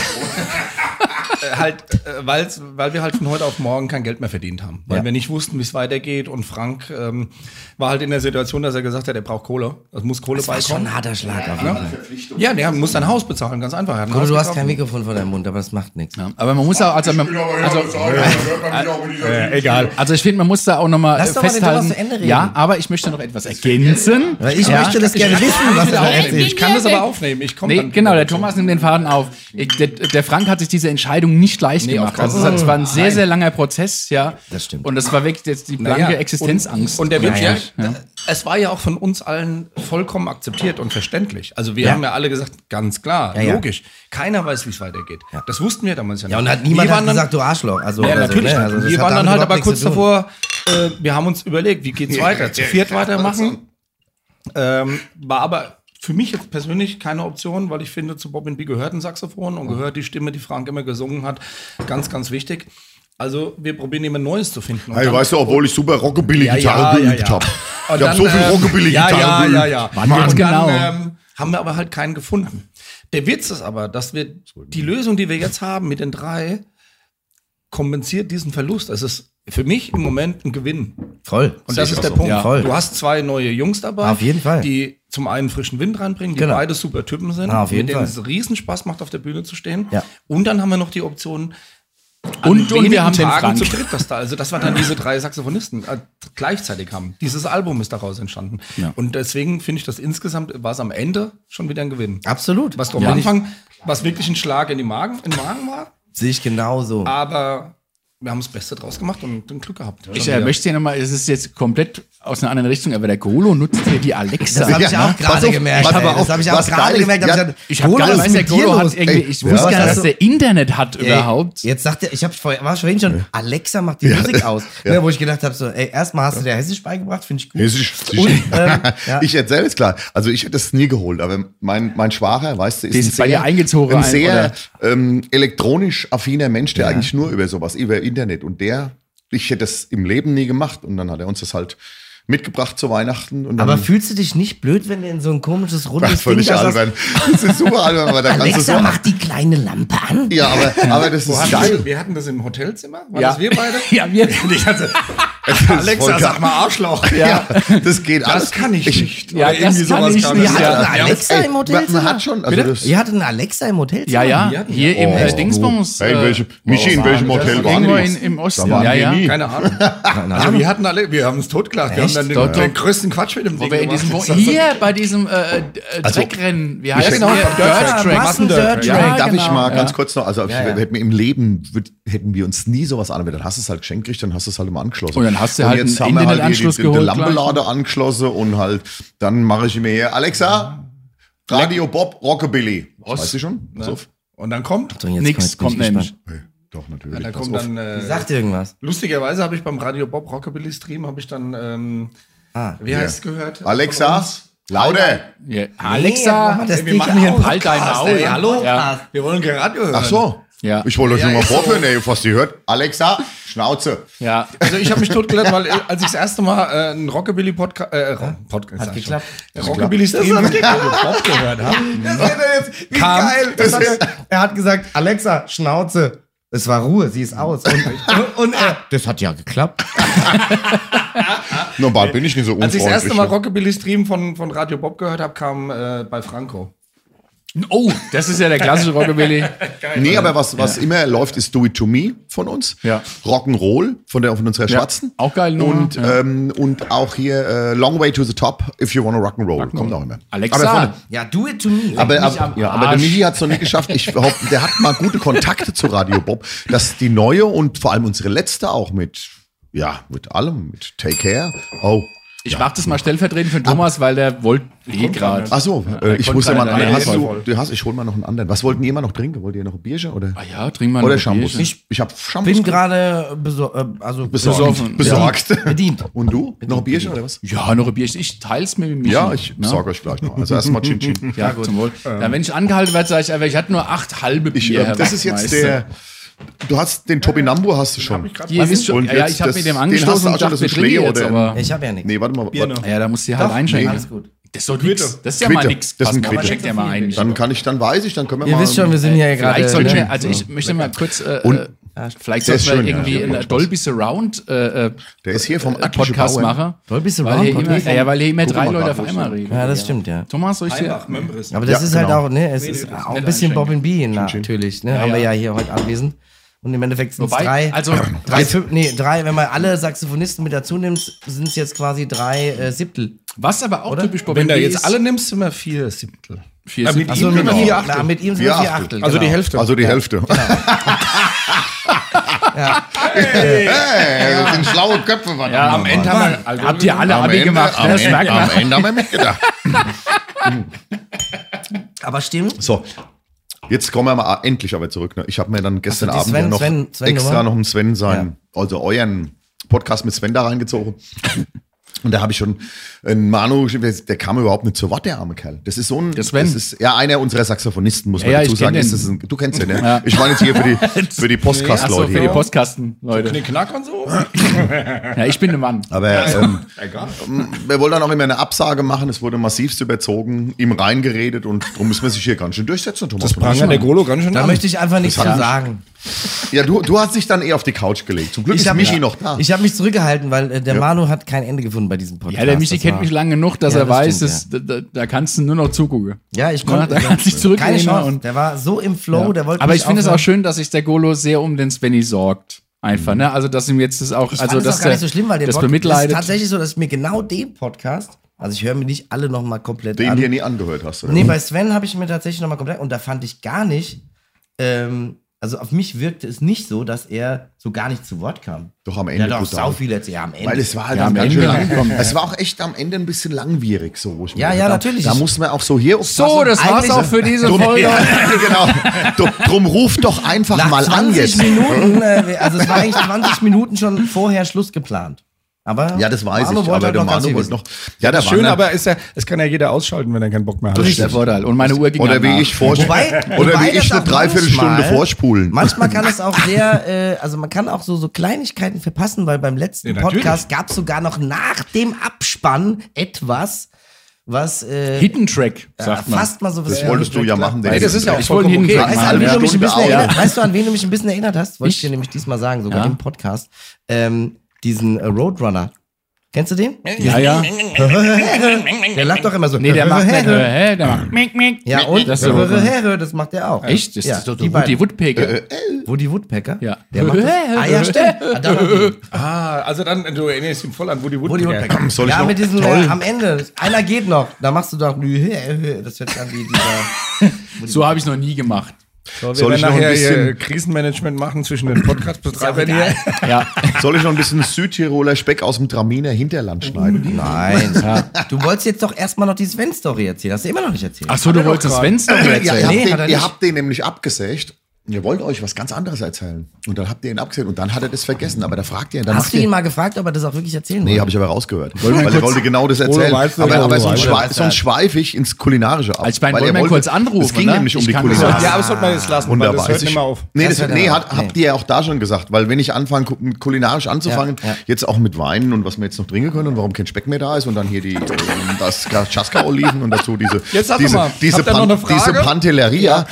Äh, halt, äh, weil's, weil wir halt von heute auf morgen kein Geld mehr verdient haben. Weil Ja. wir nicht wussten, wie es weitergeht. Und Frank ähm, war halt in der Situation, dass er gesagt hat, er braucht Kohle. Es muss Kohle das war schon beikommen. ein harter Schlag auf jeden Fall. Ja, der muss sein Haus bezahlen, ganz einfach. Ein Haus du hast gekauft. kein Mikrofon vor deinem Mund, aber das macht nichts. Ja. Aber man muss auch, also, man, also, Egal. also ich finde, man muss da auch nochmal Lass doch mal den festhalten. Zu Ende reden. ja, aber ich möchte noch etwas ergänzen. Weil ich Ja. möchte das gerne wissen, was er da erzählt. Ich kann das aber aufnehmen. Ich komme Nee, genau, der Thomas nimmt den Faden auf. Ich, der, der Frank hat sich diese Entscheidung nicht leicht Nee, gemacht. Also, es war ein sehr, sehr langer Prozess, ja. Das stimmt. Und das war wirklich jetzt die blanke Naja, Existenzangst. Und, und der wird Naja, ja, es war ja auch von uns allen vollkommen akzeptiert und verständlich. Also wir Ja. haben ja alle gesagt, ganz klar, Ja, ja. logisch. Keiner weiß, wie es weitergeht. Das wussten wir damals ja nicht. Ja, und hat niemand hat gesagt, du Arschloch. Also, Ja, oder natürlich. Ne? nicht. also, das wir waren dann halt aber kurz davor, äh, wir haben uns überlegt, wie geht's weiter? Zu viert weitermachen. Ähm, war aber für mich jetzt persönlich keine Option, weil ich finde, zu Bob B gehört ein Saxophon und gehört die Stimme, die Frank immer gesungen hat. Ganz, ganz wichtig. Also wir probieren jemand Neues zu finden. Und Hey, weißt du, obwohl ich super Rockabilly-Gitarre geübt habe. Und Ich habe so viel ähm, Rockabilly-Gitarre Ja, ja, geübt. ja, ja. Wann Und jetzt dann, genau? ähm, haben wir aber halt keinen gefunden. Der Witz ist aber, dass wir die Lösung, die wir jetzt haben mit den drei, kompensiert diesen Verlust. Es ist für mich im Moment ein Gewinn. Voll. Und das ist der so. Punkt. Ja, voll. Du hast zwei neue Jungs dabei. Auf jeden Fall. Die zum einen frischen Wind reinbringen, die Genau. beide super Typen sind, Ah, auf jeden mit denen Fall. es riesen Spaß macht, auf der Bühne zu stehen. Ja. Und dann haben wir noch die Option, Und- und wir haben den Tagen Frank. zu dritt das da. Also, dass wir dann diese drei Saxophonisten äh, gleichzeitig haben. Dieses Album ist daraus entstanden. Ja. Und deswegen finde ich das insgesamt war es am Ende schon wieder ein Gewinn. Absolut. Was du am Ja. Anfang, was wirklich ein Schlag in die Magen, in den Magen war, Sehe ich genauso. aber wir haben das Beste draus gemacht und ein Glück gehabt. Ich äh, möchte hier nochmal, es ist jetzt komplett aus einer anderen Richtung, aber der Golo nutzt hier die Alexa. Das habe ich Ja, auch pass gerade gemerkt. was ey. Das habe ich auch gerade gemerkt. Ja, Ich habe nicht, weiß, der Golo hat irgendwie, Ey, ich was wusste gar nicht, dass der Internet hat Ey, überhaupt. Jetzt sagt er, ich habe vorher, war vorhin schon, Alexa macht die Musik aus. Ne, wo ich gedacht habe, so, ey, erstmal hast du dir Hessisch beigebracht, finde ich gut. Es ist, Und, ähm, ja. Ich erzähle es klar. Also ich hätte es nie geholt, aber mein, mein Schwager, weißt du, ist, ist ein bei dir eingezogen, ein sehr? Ähm, elektronisch affiner Mensch, der eigentlich nur über sowas, über Internet. Und der, ich hätte das im Leben nie gemacht. Und dann hat er uns das halt mitgebracht zu Weihnachten. Und Aber fühlst du dich nicht blöd, wenn du in so ein komisches rundes Ach, völlig Ding albern. Das ist super albern, aber da kannst du Alexa, so. mach die kleine Lampe an. Ja, aber, aber das ist hatten geil. wir, wir hatten das im Hotelzimmer. Waren Ja. das wir beide? Ja, wir. Ich hatte, Alexa, sag mal Arschloch. Ja, das geht alles. Das kann ich, nicht. Ja, Oder das kann ich nicht. Ja. hattet eine Alexa im Hotelzimmer? man hat schon, also das, Ihr hattet eine Alexa im Hotelzimmer? Ja, ja, hatten hier im Oh. äh, Dingsbums. Hey, in äh, welchem, Michi, in welchem Hotel waren Irgendwo die? in, im Osten. Ja, wir ja. Keine Ahnung. Also wir hatten alle, wir haben uns totgelacht. Echt? dann den, Dort, den größten Quatsch mit dem Wo Ding wir in diesem, gemacht. wo, hier bei diesem äh, äh, Also, Dreckrennen, wie heißt genau, der? Dirt Track. Track. Massen Dirt Ja, Track. darf ich genau, mal ja. ganz kurz noch, also Ja, ja. hätten wir im Leben würd, hätten wir uns nie sowas an, dann hast du es halt geschenkt gekriegt, dann hast du es halt immer angeschlossen. Und dann hast du halt jetzt einen haben wir Internetanschluss hier die, die, die geholt Lampenlade angeschlossen und halt, dann mache ich mir hier, Alexa, Radio Bob Rockabilly. Was? Weißt du schon? Pass auf. Und dann kommt, So, jetzt Nix jetzt bin kommt ich nämlich. Doch, natürlich. dann pass kommt dann, äh, Sagt irgendwas. lustigerweise habe ich beim Radio Bob Rockabilly Stream, habe ich dann, ähm, Ah. wie heißt es gehört? Von Alexa, uns? lauter. Ja. Nee, Alexa, das wir machen hier einen halt dein Maul. Ey, hallo? Ja. Wir wollen Radio hören. Ach so. Ja. Ich wollte euch Ja, nur mal ist so. vorführen, ey, was ihr hört. Alexa, Schnauze. ja. Also ich habe mich totgelacht, weil äh, als ich das erste Mal äh, einen Rockabilly Podcast, äh, Podcast Hat geklappt. schon. Rockabilly Stream von Radio Bob gehört habe. Das er jetzt. Wie Kam- geil. Das hat er hat gesagt, Alexa, Schnauze. Es war Ruhe, sie ist aus. Und, und er, das hat ja geklappt. Normal bin ich nicht so Als ich unfreundlich. das erste Mal ne? Rockabilly Stream von, von Radio Bob gehört habe, kam äh, bei Franco. Oh, das ist ja der klassische Rockabilly. Nee, aber was, was immer läuft, ist Do It To Me von uns. Ja. Rock'n'Roll von, der, von unserer Ja, Schwarzen. auch geile Nummer, Und, ja. ähm, und auch hier äh, Long Way to the Top, If You Wanna Rock'n'Roll. Kommt auch immer. Alexa. Aber, von, Ja, do it to me. aber, am ja, aber der. Michi hat es noch nicht geschafft. Ich behaupte, der hat mal gute Kontakte zu Radio Bob. Dass die neue und vor allem unsere letzte auch mit, ja, mit allem, mit Take Care. Oh. Ich mach das mal stellvertretend für Thomas, weil der wollte eh gerade. Ach so, äh, ich muss ja mal in einen der anderen. Hast du, du hast, ich hol mal noch einen anderen. Was wollten ihr immer noch trinken? Wollt ihr noch ein Bierchen oder? Ah ja, trink mal Oder ein Shampoos? Bierchen. Ich, ich habe Shampoos. bin gerade besor äh, also besorgt. Besorgt. Bedient. Und du? Noch ein Bierchen oder was? Ja, noch ein Bierchen. Ich teil's mir mit Michi. Ja, ich ne? besorge euch gleich noch. Also erstmal Chin Chin. Ja, gut. Zum Wohl. Ja, wenn ich angehalten werde, sage ich einfach, ich hatte nur acht halbe Ich, Bier. äh, Herr das ist jetzt der. Du hast den Topinambo hast du schon. Ihr wisst schon, Und ja, ja, ich habe mit dem den angestoßen du und dachte, das Schlee jetzt, oder- aber... Ich habe ja nichts. Nee, warte mal. Bier noch. Ja, da musst du halt Doch, einschenken. Alles gut. Das ist doch nix. Das ist ja mal nix. Das ist ein Quitte. Schenkt ja mal ein. Dann kann ich, dann weiß ich, dann können wir Ihr mal. wisst schon, wir sind ja hier gerade. ne? also ich möchte mal kurz, äh, Und- äh, vielleicht Der sollten ist wir schön, irgendwie Ja, macht Dolby Surround äh, äh, Der ist hier vom äh, Attische Podcast machen. Dolby Weil Surround hier immer, ja, weil hier immer drei Leute auf ich einmal reden. Ja, das stimmt, ja. Thomas, soll ich dir... Aber das Ja, ist halt genau. auch, ne, es ist auch ein bisschen. Bob and B natürlich, ne, haben wir ja hier heute anwesend. Und im Endeffekt sind es drei, also- drei, fünf, nee, drei, wenn man alle Saxophonisten mit dazu nimmt, sind es jetzt quasi drei äh, Siebtel. Was aber auch typisch Bob Wenn du jetzt alle nimmst, sind wir vier Siebtel. Vier Äh, mit Siebtel. ihm mit, sind wir ihm, vier Achtel. na, mit ihm sind wir vier Achtel. Achtel. Also die genau. Hälfte. Also die Hälfte. Hey, das sind schlaue Köpfe. verdammt Ja, am. Ende haben wir, Also habt ihr alle Am Abi Ende- gemacht, am das Ende- Am. Ende haben wir mitgedacht. Aber stimmt. So, jetzt kommen wir mal endlich aber zurück. Ne? Ich habe mir dann gestern die Abend Sven- ja noch Sven- Sven extra noch einen Sven sein, also euren Podcast mit Sven da reingezogen. Und da habe ich schon einen Manu, der kam überhaupt nicht zu Wort, der arme Kerl. Das ist so ein, Der Sven? das ist ja einer unserer Saxophonisten, muss man Ja, dazu sagen. Ist das ein, du kennst den, ne? Ja. Ich meine jetzt hier für die, für die Achso, Podcast-Leute. für die hier. Postkasten, Leute. Knick-Knack und so? Ja, ich bin der Mann. Aber ähm, Egal. wir wollen dann auch immer eine Absage machen. Es wurde massivst überzogen, ihm reingeredet und darum müssen wir sich hier ganz schön durchsetzen, Thomas. Das prangert der Golo ganz schön Da an. möchte ich einfach nichts zu sagen. Ja, du, du hast dich dann eher auf die Couch gelegt. Zum Glück ist hab Michi mich, noch da. Ich habe mich zurückgehalten, weil äh, der Ja. Manu hat kein Ende gefunden bei diesem Podcast. Ja, der Michi Das kennt war- mich lange genug, dass Ja, er das weiß, stimmt, dass, da, da, da kannst du nur noch zugucken. Ja, ich Ja, konnte. da kannst du dich zurücklehnen Keine Chance. und- Der war so im Flow, der wollte Aber ich finde es auch schön, dass sich der Golo sehr um den Svenny sorgt. Einfach, ne? Also, dass ihm jetzt das auch, Ich also, das auch gar nicht so schlimm, weil der das Pod- bemitleidet. ist tatsächlich so, dass ich mir genau den Podcast, also ich höre mir nicht alle nochmal komplett Den an. dir nie angehört hast. Oder? Nee, bei Sven habe ich mir tatsächlich nochmal komplett, und da fand ich gar nicht, ähm, also auf mich wirkte es nicht so, dass er so gar nicht zu Wort kam. Doch am Der Ende hat auch brutal. sau viel erzählt. Ja, am Ende. Weil es war halt Ja, am Ende lang. angekommen. Es war auch echt am Ende ein bisschen langwierig so. wo ich Ja, ja, natürlich. Da muss man auch so hier so, das war's auch für diese Drum, Folge. ja, genau. Drum, drum ruf doch einfach Nach mal an 20 jetzt. Minuten, äh, also es war eigentlich 20 Minuten schon vorher Schluss geplant. Aber Ja, das weiß Manu ich. wollte Aber halt der Manu wollte noch. Ja, der Schön, Wanner- aber ist ja, es kann ja jeder ausschalten, wenn er keinen Bock mehr hat. Das ist der Vorteil. Und meine Uhr ging Oder wie nach. ich vor, Wobei, oder wie ich das eine Dreiviertelstunde vorspulen. Manchmal kann es auch sehr, äh, also man kann auch so, so Kleinigkeiten verpassen, weil beim letzten Ja. Podcast gab es sogar noch nach dem Abspann etwas, was äh, Hidden Track, ja, sagt man. fast mal so Das wolltest du ja machen. Nee, das ist ja auch Ich vollkommen okay. Weißt du, an wen du mich ein bisschen erinnert, weißt du, an wen du mich ein bisschen erinnert hast? Wollte ich, dir nämlich diesmal sagen, sogar im Podcast. Ähm, diesen äh, Roadrunner. Kennst du den? Ja, ja. Der lacht doch immer so. Nee, der macht nicht, äh, der macht. Ja, und Das das macht der auch. Echt? Das Ja, ist doch die Woody. Woodpecker. Woody Woodpecker? Ja. Der macht das. Ah, ja, stimmt. Ah. Ah, also dann, du erinnerst ihn voll an Woody Woody Woodpecker. Woodpecker. Soll ich ja, noch? mit diesem, Toll. äh, am Ende, einer geht noch, da machst du doch, das sich an wie dieser, So habe ich noch nie gemacht. So, wir Soll werden ich noch ein nachher bisschen- hier Krisenmanagement machen zwischen den Podcast-Betreibern hier. Ja. Soll ich noch ein bisschen Südtiroler Speck aus dem Traminer Hinterland schneiden? nein. Du wolltest jetzt doch erstmal noch die Sven-Story erzählen, hast du immer noch nicht erzählt. Ach so, du wolltest das Fenster Ja, ihr, erzählen. Nee, habt den, ihr habt den nämlich abgesägt. Ihr wollt euch was ganz anderes erzählen. Und dann habt ihr ihn abgesägt und dann hat er das vergessen. Aber da fragt ihr, dann Hast macht du ihn mal gefragt, ob er das auch wirklich erzählen Nee, wollte? habe ich aber rausgehört. wir Weil er wollte genau das erzählen. weißt du, aber aber sonst, das. sonst schweife ich ins Kulinarische ab. Also ich meine, Weil wollen er wir ihn wollte- kurz anrufen, Es ging ne? nämlich um Ich die Kulinarik. Ja, aber das sollte man jetzt lassen, weil Wunderbar. das hört Ich- nicht mehr auf. Nee, das, nee, hat, auf. habt ihr ja auch da schon gesagt, weil wenn ich anfange, ku- kulinarisch anzufangen, Ja, ja. jetzt auch mit Weinen und was wir jetzt noch trinken können und warum kein Speck mehr da ist und dann hier die ähm, das Chaska-Oliven und dazu diese, Jetzt sag doch diese, Pantelleria.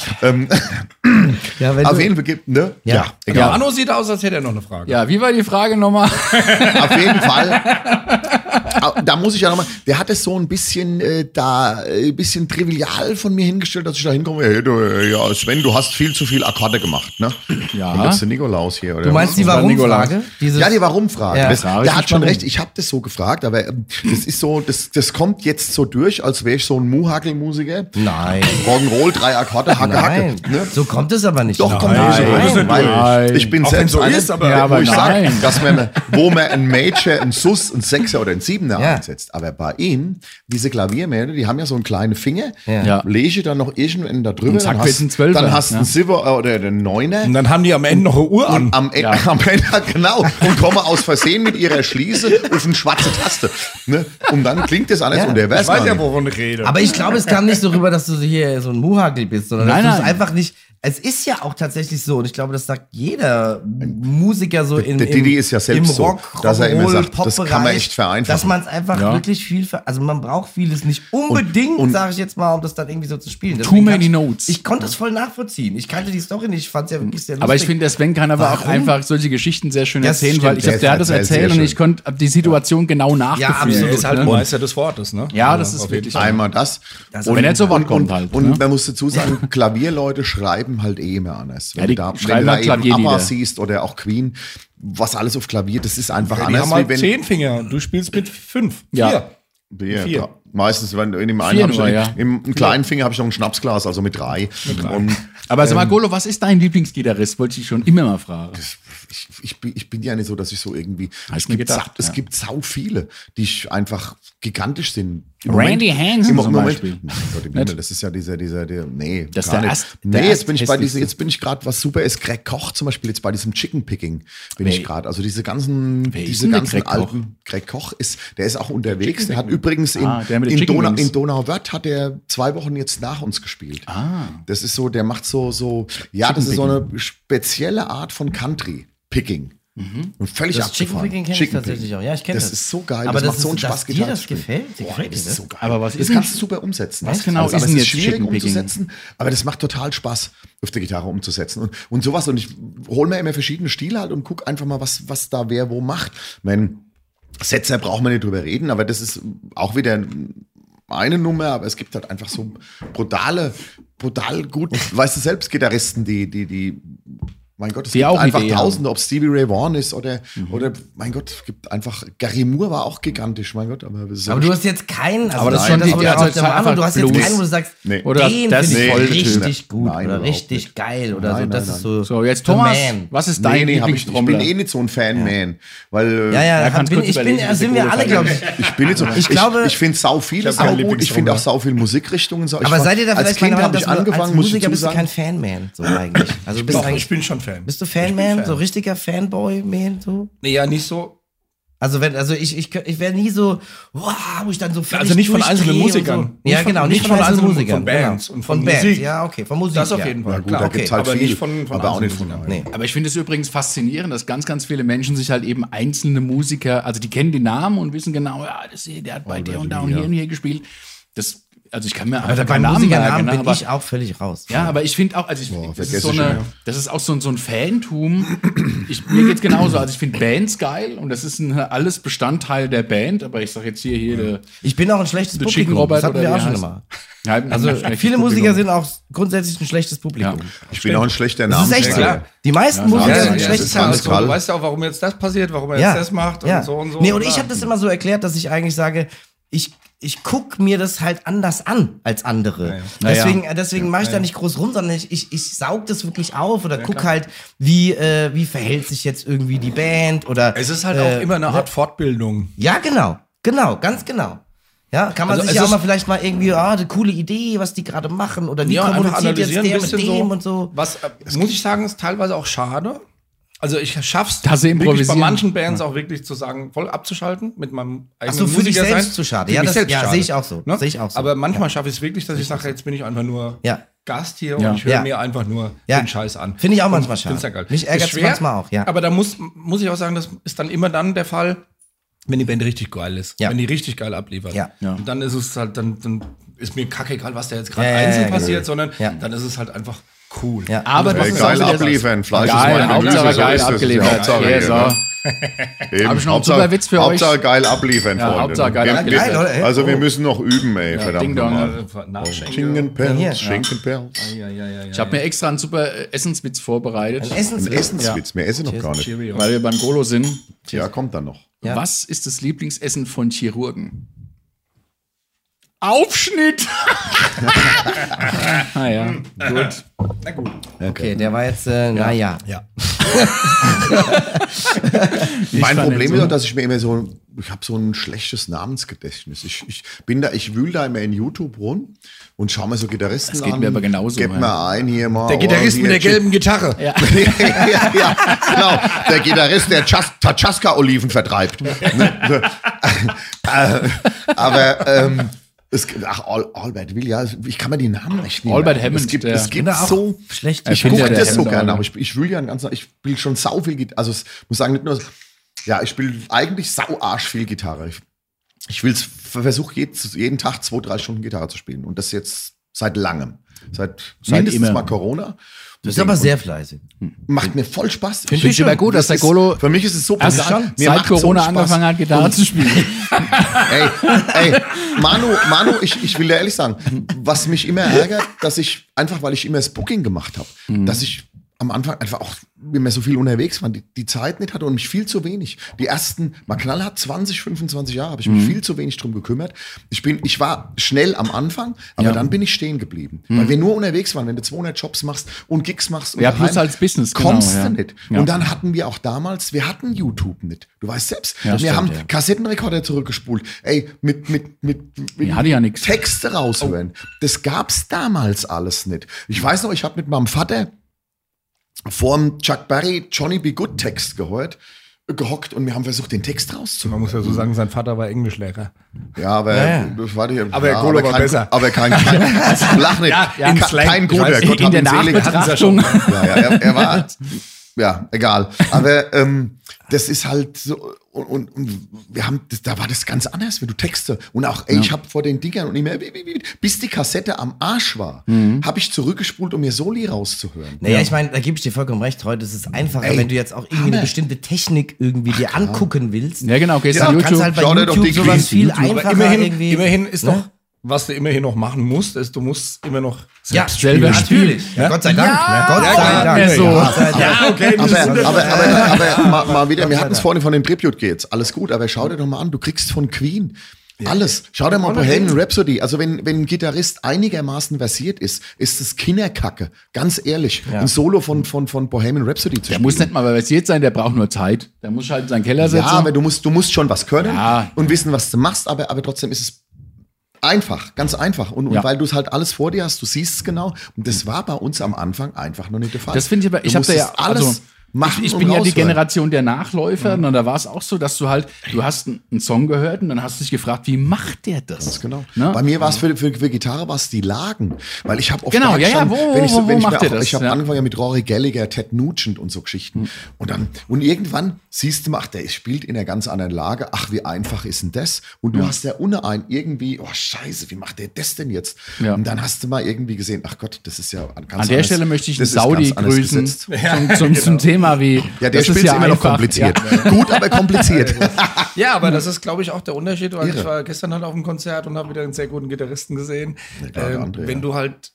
Ja, wenn auf jeden Fall gibt, ne? Ja. Ja, egal. Ja, Arno sieht aus, als hätte er noch eine Frage. Ja, wie war die Frage nochmal? Auf jeden Fall. Da muss ich ja nochmal, der hat es so ein bisschen äh, da, äh, ein bisschen trivial von mir hingestellt, dass ich da hinkomme, hey, du, äh, ja, Sven, du hast viel zu viel Akkorde gemacht, ne? Ja. Und jetzt der Nikolaus hier, oder? Du meinst die war Warum-Frage? Ja, die Warum-Frage. Ja. Das- Der hat schon warum. recht, ich habe das so gefragt, aber ähm, das ist so, das, das kommt jetzt so durch, als wäre ich so ein Muhagel-Musiker. Nein. Rock'n'Roll, drei Akkorde, Hacke, Nein, Hacke. Ne? so kommt es aber nicht. Doch, kommt Nein. so Nein. weil ich bin Auch selbst so einer, ist, aber- Ja, wo aber ich nein. sage, dass man, wo man ein Major, ein Sus, ein Sechser oder ein Siebener Ja. Einsetzt. Aber bei ihm, diese Klaviermädel, die haben ja so einen kleinen Finger, Ja. Ja. lege dann noch irgendwann da drüber, zack, dann hast, ein Zwölfer, dann hast du ja. einen Silber äh, oder den Neuner. Und dann haben die am Ende noch eine Uhr an. Und am Ende, Ja. am Ende, genau, und komme aus Versehen mit ihrer Schließe auf eine schwarze Taste. Ne? Und dann klingt das alles Ja. und der ich weiß ja, wovon ich rede. Aber ich glaube, es kam nicht so rüber, dass du hier so ein Muhagel bist, sondern Nein, dass du es nein. einfach nicht. Es ist ja auch tatsächlich so, und ich glaube, das sagt jeder Musiker so im, der im, Didi ist ja selbst im so, Rock, dass er immer sagt, das kann man Pop-Bereich, echt vereinfachen. Dass man es einfach Ja. wirklich viel, also man braucht vieles nicht unbedingt, und- sage ich jetzt mal, um das dann irgendwie so zu spielen. Too Deswegen many kann ich, notes. Ich konnte es voll nachvollziehen. Ich kannte die Story nicht, ich fand es ja wirklich sehr lustig. Aber ich finde, der Sven kann aber auch Warum? einfach solche Geschichten sehr schön Das erzählen, stimmt. weil ich glaube, Der der hat das erzählt sehr erzählt und ich konnte die Situation genau nachgefühlt. absolut. er ist halt ne? Meister des Wortes, ne? Ja, das ist wirklich. Einmal das. Das- Wenn er zu Wort und, kommt und, halt, Und ne? man muss dazu sagen, Klavierleute schreiben halt eh immer anders. Wenn Ja, die du da, wenn schreiben du da halt eben. ABBA siehst oder auch Queen, was alles auf Klavier, das ist einfach Ja, die anders. haben halt wie wenn, zehn Finger. Du spielst mit fünf. Ja. Vier. Ja, Vier. Meistens, wenn in dem einen Vier ich nur, noch- ja. im, im kleinen Finger habe ich noch ein Schnapsglas, also mit drei. Und Aber Ähm. sag mal, Golo, was ist dein Lieblingsgitarrist? Wollte ich schon immer mal fragen. ich, ich, bin, ich bin ja nicht so, dass ich so irgendwie. Hast es gibt, gedacht, es ja. gibt sau viele, die ich einfach gigantisch sind. Im Randy Hansen im zum Moment, Beispiel. Nein, Gott im Himmel, das ist ja dieser, dieser, der, nee, Das ist gar der nicht. der nee, jetzt bin ich bei diesem, jetzt bin ich gerade, was super ist, Greg Koch zum Beispiel, jetzt bei diesem Chicken Picking bin Wer- ich gerade. Also diese ganzen, diese ganzen Greg Koch? alten, Greg Koch ist, der ist auch unterwegs, der hat übrigens in, Ah, in, Chicken Wings. in Donauwörth hat er zwei Wochen jetzt nach uns gespielt. Ah. Das ist so, der macht so, so, ja, das ist so eine spezielle Art von Country Picking. Und völlig Das Chicken abgefahren. Picking kenne ich Chicken tatsächlich Picking. auch. Ja, ich kenne das. das. ist so geil. Aber das, das macht so einen ist- Spaß, dass dir Gitarre das gefällt? Dir Boah, gefällt das ist das? so geil. Aber was das ist kannst du super umsetzen. Was genau also, ist aber jetzt schwierig Chicken Picking? umzusetzen, aber das macht total Spaß, auf der Gitarre umzusetzen. Und, und sowas. Und ich hole mir immer verschiedene Stile halt und gucke einfach mal, was, was da wer wo macht. Mein Setzer braucht man nicht drüber reden, aber das ist auch wieder eine Nummer, aber es gibt halt einfach so brutale, brutal gut, weißt du selbst, Gitarristen, die, die, die, mein Gott, es gibt auch einfach Ideen Tausende, ob Stevie Ray Vaughan ist oder, Mhm. oder, mein Gott, es gibt einfach, Gary Moore war auch gigantisch, mein Gott, aber, so Aber du hast jetzt keinen, also Aber das das, ist schon das die- also der ist Meinung, einfach du hast jetzt keinen, wo du sagst, Nee. Oder den das finde ich voll richtig gut Nein, oder richtig nicht. geil oder Nein, so. Das nein, ist so. So, jetzt Thomas, man. was ist dein Nee, nee, hab ich, ich bin eh nicht so ein Fan-Man, weil, Ja, ja, Ja, bin, ich bin, sind wir alle, glaube ich. Ich bin nicht so. Ich glaube- ich, finde sau keinen gut. Ich finde auch sau viel Musikrichtungen. Aber seid ihr da als vielleicht Kind mal dass als angefangen, ich Musiker bist du kein Fan-Man, so eigentlich. Also ich bin schon Fan. bist du Fan-Man, Fan. so richtiger Fanboy-Man, so? Nee, ja, nicht so. Also wenn, also ich, ich, ich wäre nie so, wow, wo ich dann so Also nicht von einzelnen Musikern. So. Nicht Ja, von- genau, nicht, von, von einzelnen Musikern. von Bands genau. und von von Bands, Musik. ja, okay, von Musik. Das auf ja. jeden Fall. Ja, gut, klar. gibt's halt aber viel. nicht von, von Aber auch nicht von Musikern. Nee. Aber ich finde es übrigens faszinierend, dass ganz, ganz viele Menschen sich halt eben einzelne Musiker, also die kennen die Namen und wissen genau, ja, das hier, der hat bei der und da und hier und hier gespielt. Das, also ich kann mir Aber keinen Namen merken. bin ne, aber- ich auch völlig raus. Ja, aber ich finde auch, also ich, Boah, das, ist so eine, ja. das ist auch so, ein- so ein Fantum. Ich, mir geht's genauso. Also ich finde Bands geil und das ist ein, alles Bestandteil der Band, aber ich sag jetzt hier, hier der, Ich bin auch ein schlechtes Publikum. Robert das hatten wir auch schon immer. Ja, Also viele Publikum. Musiker sind auch grundsätzlich ein schlechtes Publikum. Ja. Ich bin auch ein schlechter Das ist echt so. Namensträger. Die meisten Ja, Musiker ja, sind ja, ein schlechtes. Qual. Du weißt ja auch, warum jetzt das passiert, warum er ja. jetzt das macht ja. und so und so. Nee, und Ja. ich habe das immer so erklärt, dass ich eigentlich sage, ich, ich guck mir das halt anders an als andere. Ja, ja. Deswegen, äh, deswegen mache ich da nicht groß rum, sondern ich, ich, ich saug das wirklich auf oder guck halt, wie, äh, wie verhält sich jetzt irgendwie die Band oder. Es ist halt äh, auch immer eine Art Fortbildung. Ja, genau. Genau, ganz genau. Ja, kann man Also sich ja auch mal vielleicht mal irgendwie, ah, eine coole Idee, was die gerade machen oder wie Ja, kommuniziert jetzt der mit dem so. und so. Was, äh, muss ich sagen, ist teilweise auch schade. Also ich schaff's Da sie wirklich bei manchen Bands auch wirklich zu sagen, voll abzuschalten mit meinem eigenen so, für dich selbst sein. zu schade. Für Ja, das- selbst ja, schade. sehe ich auch so. Ne? Sehe ich auch so. Aber manchmal schaffe ich es wirklich, dass ich sage, jetzt bin ich einfach nur Ja. Gast hier Ja. und ich höre Ja. mir einfach nur Ja. den Scheiß an. Finde ich auch manchmal schade. Ja geil. Mich Ist schwer, manchmal auch, ja. Aber da muss, muss ich auch sagen, das ist dann immer dann der Fall, wenn die Band richtig geil ist. Ja. Wenn die richtig geil abliefert. Ja. Ja. Und dann ist es halt, dann, dann ist mir kacke egal, was da jetzt gerade Ja, ja, einzeln ja, genau. passiert, sondern Ja. dann ist es halt einfach cool. Ja. Aber Ey, das ist geil abliefern. Fleisch Geil, ist mein Gemüse. Hauptsache so geil die abgeliefert. Hauptsache Ja, hier, so. ne? Eben, Hab ich noch einen Hauptsache- super Witz für euch? Hauptsache geil abliefern, Ja, Freunde. Hauptsache geil Wir- abliefern. wir- Geil, oder? Also wir Oh. müssen noch üben, ey, verdammt Ding Dong. nochmal. Schinkenpelz, Ja, hier. Schinkenpelz. Ja, ja, ja, ja. Ich habe mir extra einen super äh, Essenswitz vorbereitet, Ein Essenswitz. Ein Essenswitz, mehr esse ich noch gar nicht. Cheerio. weil wir beim Golo sind. Ja, kommt dann noch. Ja. Was ist das Lieblingsessen von Chirurgen? Aufschnitt! ah ja, gut. Na gut. Okay, der war jetzt, äh, naja. Ja. Mein fand Problem ihn ist so- auch, dass ich mir immer so, ich habe so ein schlechtes Namensgedächtnis. Ich, ich bin da, ich wühl da immer in YouTube rum und schau mir so Gitarristen Das geht an. mir aber genauso, Gib ja. mir ein hier mal. Der Gitarrist oh, mit der gelben Gitarre. Ja. ja, ja, genau. Der Gitarrist, der Chas- Tachaska-Oliven vertreibt. Ne? Äh, Aber ähm, es, ach, Al Albert Will, ja, ich kann mir die Namen nicht Albert merken. Hammond, Es gibt, der- es gibt auch so schlecht. Ich gucke das so gerne, aber ich, ich will ja ein ganzer, ich spiele schon sau viel Gitarre. Also es muss sagen, nicht nur, ja, ich spiele eigentlich sau arsch viel Gitarre. Ich, ich will versuche jeden, jeden Tag zwei, drei Stunden Gitarre zu spielen und das jetzt seit langem. Seit, Seit mindestens immer. mal Corona. Das ist aber sehr fleißig. Macht mir voll Spaß. Finde ich aber gut, dass der ist- Golo Für mich ist es so brisant. Mir seit so Corona Spaß. angefangen hat, Gitarre zu spielen. Ey, ey, Manu, Manu, ich, ich will dir ehrlich sagen, was mich immer ärgert, dass ich, einfach weil ich immer das Booking gemacht habe, Mhm. dass ich am Anfang einfach auch immer so viel unterwegs war, die, die Zeit nicht hatte und mich viel zu wenig. Die ersten, mal knallhart 20, 25 Jahre habe ich Mhm. mich viel zu wenig drum gekümmert. Ich bin, ich war schnell am Anfang, aber Ja. Mhm. dann bin ich stehen geblieben. Weil wir nur unterwegs waren, wenn du 200 Jobs machst und Gigs machst und Ja, plus als Business, genau, kommst ja. du nicht. Ja. Und dann hatten wir auch damals, wir hatten YouTube nicht. Du weißt selbst, Ja, wir stimmt, haben ja. Kassettenrekorder zurückgespult. Ey, mit, mit, mit, mit Die hatte ja nix. Texte raushören. Das gab's damals alles nicht. Ich weiß noch, ich habe mit meinem Vater vorm Chuck Berry Johnny B. Good Text gehört, gehockt und wir haben versucht, den Text rauszuholen. Man muss ja so sagen, sein Vater war Englischlehrer. Ja, aber Ja, ja. das war die, Aber ja, Golo war kein, besser. Aber kein, kein lach nicht. Ja, ja, kein, kein guter. Gott In hab der ihn selig. Nachbetrachtung. Ja, ja, er, er war, ja, egal. Aber ähm, das ist halt so, und, und, und wir haben, das, da war das ganz anders, wenn du Texte und auch, ey, ich habe vor den Dingern und immer, wie- wie- wie- bis die Kassette am Arsch war, Mhm. habe ich zurückgespult, um mir Soli rauszuhören. Naja, ich meine, da gebe ich dir vollkommen recht. Heute ist es einfacher, Ey, wenn du jetzt auch irgendwie eine Hammer. bestimmte Technik irgendwie dir angucken willst. Ja, genau, gehst Ja, auf kannst YouTube. Kannst halt bei Schau YouTube die sowas viel YouTube. einfacher Aber immerhin, irgendwie. immerhin ist ne? doch, was du immerhin noch machen musst, ist, du musst immer noch Ja, selbst selber spielen. natürlich. Ja, Gott sei Dank. Ja? Gott ja, sei ja, Dank. ja, so. Ja, okay, Aber, aber, aber, aber mal, mal wieder, wir hatten es vorhin von den Tribute Gates. Alles gut, aber schau dir doch mal an, du kriegst von Queen. Alles. Schau dir mal Bohemian Rhapsody. Also wenn, wenn ein Gitarrist einigermaßen versiert ist, ist es Kinderkacke. Ganz ehrlich. Ein Solo von, von, von Bohemian Rhapsody zu Der spielen. muss nicht mal versiert sein, der braucht nur Zeit. Der muss halt in seinen Keller setzen. ja, aber du musst, du musst schon was können Ja. und wissen, was du machst, aber, aber trotzdem ist es einfach, ganz einfach. Und, und Ja. weil du es halt alles vor dir hast, du siehst es genau. Und das war bei uns am Anfang einfach noch nicht der Fall. Das finde ich aber, ich habe da ja musstest alles also, machen. Ich, ich bin ja die. Generation der Nachläufer und da war es auch so, dass du halt, du hast einen, Song gehört und dann hast du dich gefragt, wie macht der das? Ganz genau. Ne? Bei mir war es für, für, für Gitarre war es die Lagen, weil ich habe oft Genau, ja, ja, schon, wo- wenn ich, wo- so, wenn wo ich, macht mir auch, das? ich habe Ja. angefangen ja mit Rory Gallagher, Ted Nugent und so Geschichten und dann und irgendwann siehst du mal, ach, der spielt in einer ganz anderen Lage, ach, wie einfach ist denn das? Und du hast ja unein irgendwie, oh Scheiße, wie macht der das denn jetzt? Ja. Und dann hast du mal irgendwie gesehen, ach Gott, das ist ja ganz An der anders- Stelle möchte ich einen das Saudi grüßen zum, zum, zum Thema wie. Ja, der spielt immer noch einfach- kompliziert. Ja. Gut, aber kompliziert. Ja, aber das ist, glaube ich, auch der Unterschied, weil Irre. ich war gestern halt auf einem Konzert und habe wieder einen sehr guten Gitarristen gesehen. klar, der Ähm, André, wenn ja. du halt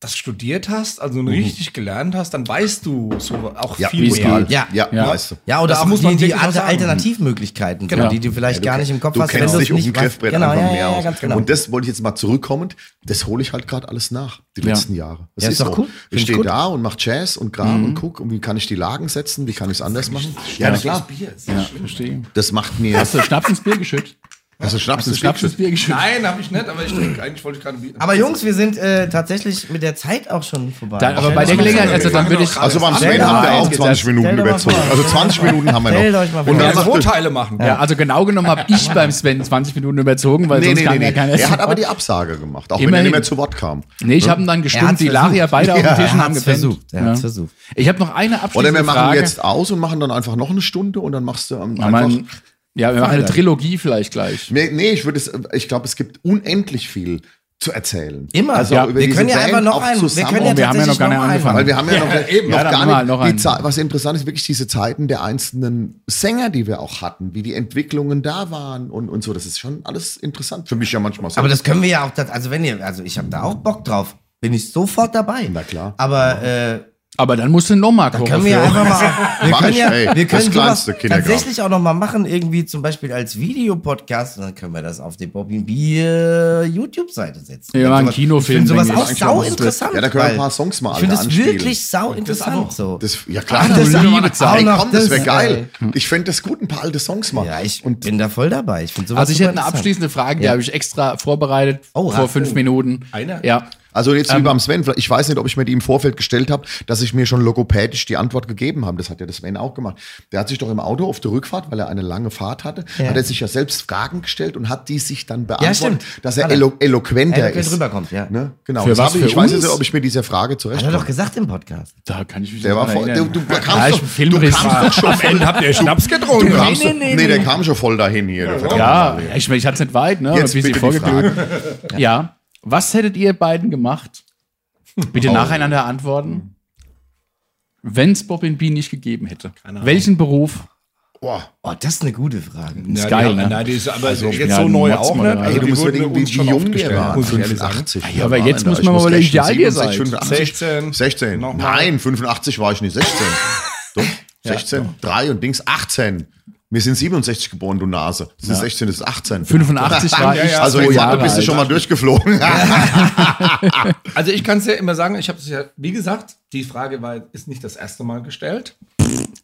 das studiert hast, also richtig gelernt hast, dann weißt du so auch Ja, viel mehr. Ja. ja, Ja. weißt du. Ja, oder Das auch muss man die, die andere. Alternativmöglichkeiten, Genau. so, die du vielleicht Ja, gar du nicht im Kopf du hast, wenn kennst du dich auf nicht dem Griffbrett Genau, einfach ja, mehr ja, ja, aus. ganz genau. Und das wollte ich jetzt mal zurückkommend, das hole ich halt gerade alles nach, die Ja. letzten Jahre. Das Ja, ist doch cool. Ich stehe da und mache Jazz und Kram und guck, und wie kann ich die Lagen setzen, wie kann ich es anders machen. Ja, klar. Das macht mir. Hast du Schnaps ins Bier geschüttet? Also Schnaps Hast du Schnaps ins Bier. Bier geschüttet? Nein, habe ich nicht, aber ich trinke. Eigentlich wollte ich gerade Bier. Aber Jungs, wir sind äh, tatsächlich mit der Zeit auch schon vorbei. Dann, aber bei der Gelegenheit, also dann würde ich. Also beim Sven haben wir auch ein. 20 Stell Minuten überzogen. Also 20 Minuten haben wir Stellt noch. euch mal vor. Und dann zwei Teile machen. Ja, also genau genommen habe ich beim Sven 20 Minuten überzogen, weil Nee, sonst nee, kann nee, ja nee. keiner Er hat aber die Absage gemacht, auch wenn er Immerhin. nicht mehr zu Wort kam. Nee, ich habe ihn dann gestimmt, die lagen ja beide auf dem Tisch und haben gepennt. versucht, er. Ich habe noch eine Oder abschließende wir machen Frage. jetzt aus und machen dann einfach noch eine Stunde und dann machst du am- Ja, einfach. Ja, wir machen eine Trilogie vielleicht gleich. Nee, nee ich würde es, ich glaube, es gibt unendlich viel zu erzählen. Immer. Also Ja, über wir können ja Band einfach noch einen. Wir können ja wir haben ja noch gar nicht angefangen. Weil wir haben ja, noch, eben. noch Ja, gar nicht, noch die was interessant ist, wirklich diese Zeiten der einzelnen Sänger, die wir auch hatten, wie die Entwicklungen da waren und, und so. Das ist schon alles interessant. Für mich ja manchmal so. Aber das können wir ja auch, also wenn ihr, also ich habe da auch Bock drauf, bin ich sofort dabei. Na klar. Aber äh, Aber dann musst du nochmal gucken. können wir ja einfach mal, wir Mach können ich, ja, ey, wir können das tatsächlich auch noch mal machen, irgendwie zum Beispiel als Videopodcast und dann können wir das auf die Bobby Bier YouTube-Seite setzen. Ja, Sowas- Kinofilm, Ich finde sowas auch sau interessant. Ja, da können wir ein paar Songs mal Ich finde das anspielen. wirklich sau interessant so. Das, ja klar, das das auch liebe noch- Zeit. auch Ey, noch komm, das wäre das, geil. Ich fände das gut, ein paar alte Songs mal. ja, ich bin da voll dabei. Ich sowas Also ich hätte eine abschließende Frage, die Ja. habe ich extra vorbereitet Oh, vor fünf? Minuten. Eine? Ja. Also jetzt Ähm, wie beim Sven, ich weiß nicht, ob ich mir die im Vorfeld gestellt habe, dass ich mir schon logopädisch die Antwort gegeben habe. Das hat ja der Sven auch gemacht. Der hat sich doch im Auto auf der Rückfahrt, weil er eine lange Fahrt hatte, Ja. hat er sich ja selbst Fragen gestellt und hat die sich dann beantwortet, stimmt. dass er er. elo eloquenter Eloquent ist. rüberkommt, ja. Ne? Genau. Für was, ich, für ich weiß nicht, ob ich mir dieser Frage Hat er doch gesagt im Podcast. Da kann ich mich Der war nicht voll, du, erinnern. du, Ja, kamst, ich doch, du kamst doch schon Am Ende habt ihr Schnaps Du getrunken. kamst, nee, nee, nee, nee, der kam schon voll dahin hier. Ja, ich, ich hatte es nicht weit, ne? Jetzt bitte die. Frage. Ja. Was hättet ihr beiden gemacht? Bitte nacheinander antworten. Wenn es Bob B nicht gegeben hätte. Welchen Beruf? Boah. Oh, das ist eine gute Frage. Ist Ja, geil, die, ne? Nein, die ist aber Also, jetzt ja, so neu auch mal nicht. Also du die musst denken, wie, wie jung oft wir waren. muss ich ehrlich sagen. 85. Ja, aber Ja, jetzt muss man mal überlegen, wie alt ihr 67, seid. 85, 16. 16. Nochmal. Nein, 85 war ich nicht. 16. Doch, 16, 3 und Dings 18. Wir sind 67 geboren, du Nase. Das ist 16, das ist 18. 85 war Ja, ich ja, Also ich Jahre Jahre bist du schon mal durchgeflogen. Also ich kann es ja immer sagen, ich habe es ja, wie gesagt, die Frage war, ist nicht das erste Mal gestellt.